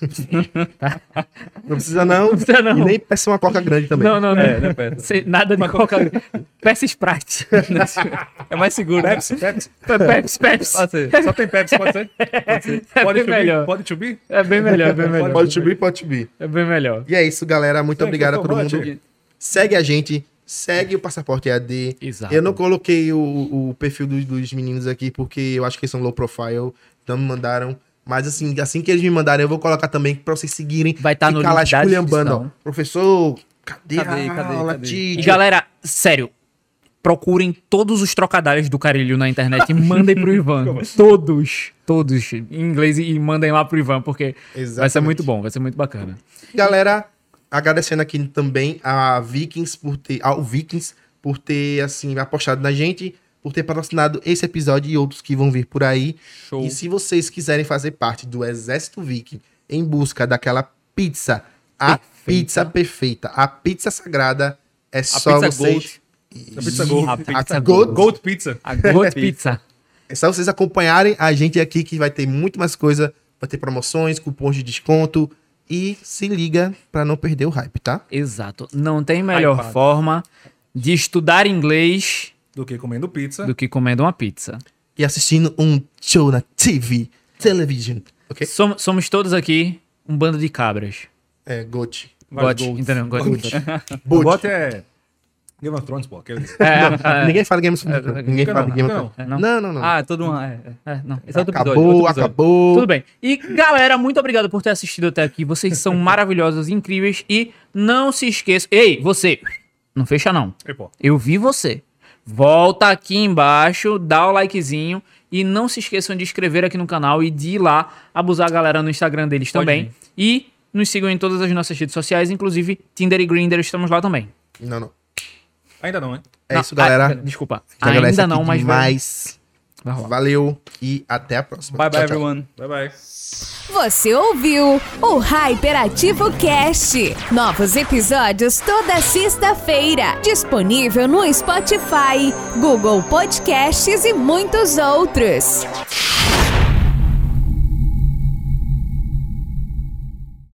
Não precisa não. Não precisa, não. E nem peça uma coca grande também. Não, não, não. É, Pedro? Sei nada de coca. Peça Sprite. É mais seguro. né? Pepsi, Pepsi. Pepsi, Pepsi. Pode ser. Só tem Pepsi, pode ser? Pode ser. É Pode bem to melhor. be? Pode to be? É bem melhor, é bem melhor. Pode subir, pode subir. É bem melhor. E é isso, galera. Muito Thank obrigado a todo mundo. Segue a gente. Segue o Passaporte EAD. Exato. Eu não coloquei o, o perfil dos, dos meninos aqui porque eu acho que eles são low profile. Então me mandaram. Mas assim, assim que eles me mandarem, eu vou colocar também pra vocês seguirem. Vai estar no Ficar lá esculhambando. Professor, cadê, Cadê, a cadê, aula, cadê? E galera, sério, procurem todos os trocadilhos do Carilho na internet e mandem pro Ivan. todos, todos, em inglês e mandem lá pro Ivan, porque vai ser Exatamente. muito bom, vai ser muito bacana. Galera, agradecendo aqui também a Vikings por ter, ao Vikings por ter assim apostado na gente, por ter patrocinado esse episódio e outros que vão vir por aí. Show. E se vocês quiserem fazer parte do exército Viking em busca daquela pizza, a Perfeita. pizza perfeita, a pizza sagrada, é A só pizza vocês Gold. A pizza Gold. A a pizza Gold- Gold Pizza. A Gold Pizza. É só vocês acompanharem a gente aqui que vai ter muito mais coisa, vai ter promoções, cupons de desconto e se liga pra não perder o hype, tá? Exato. Não tem melhor Hypado. forma de estudar inglês Do que comendo pizza. do que comendo uma pizza. E assistindo um show na TV, television, ok? Som- somos todos aqui um bando de cabras. É, Gold. Gote, entendeu? Gote. O bot é Game of Thrones, pô. Aquele... É, é, Ninguém fala Game of Thrones. é, Ninguém não, fala de Game of não, Thrones. não. Não, não, não. Ah, todo mundo. É, é. é, não. Esse é outro episódio. acabou, outro episódio. acabou. Tudo bem. E galera, muito obrigado por ter assistido até aqui. Vocês são maravilhosos, incríveis. E não se esqueça. Ei, você! Não fecha, não. Ei, pô. Eu vi você. Volta aqui embaixo, dá o likezinho. E não se esqueçam de inscrever aqui no canal e de ir lá abusar a galera no Instagram deles Pode também. ir. E nos sigam em todas as nossas redes sociais, inclusive Tinder e Grindr, estamos lá também. Não, não. Ainda não, hein? É Não, isso, galera. ah, desculpa. Ainda não, mas demais. Valeu e até a próxima. Bye bye, Tchau, tchau. everyone. Bye, bye. Você ouviu o Hyperativo Cast. Novos episódios toda sexta-feira. Disponível no Spotify, Google Podcasts e muitos outros.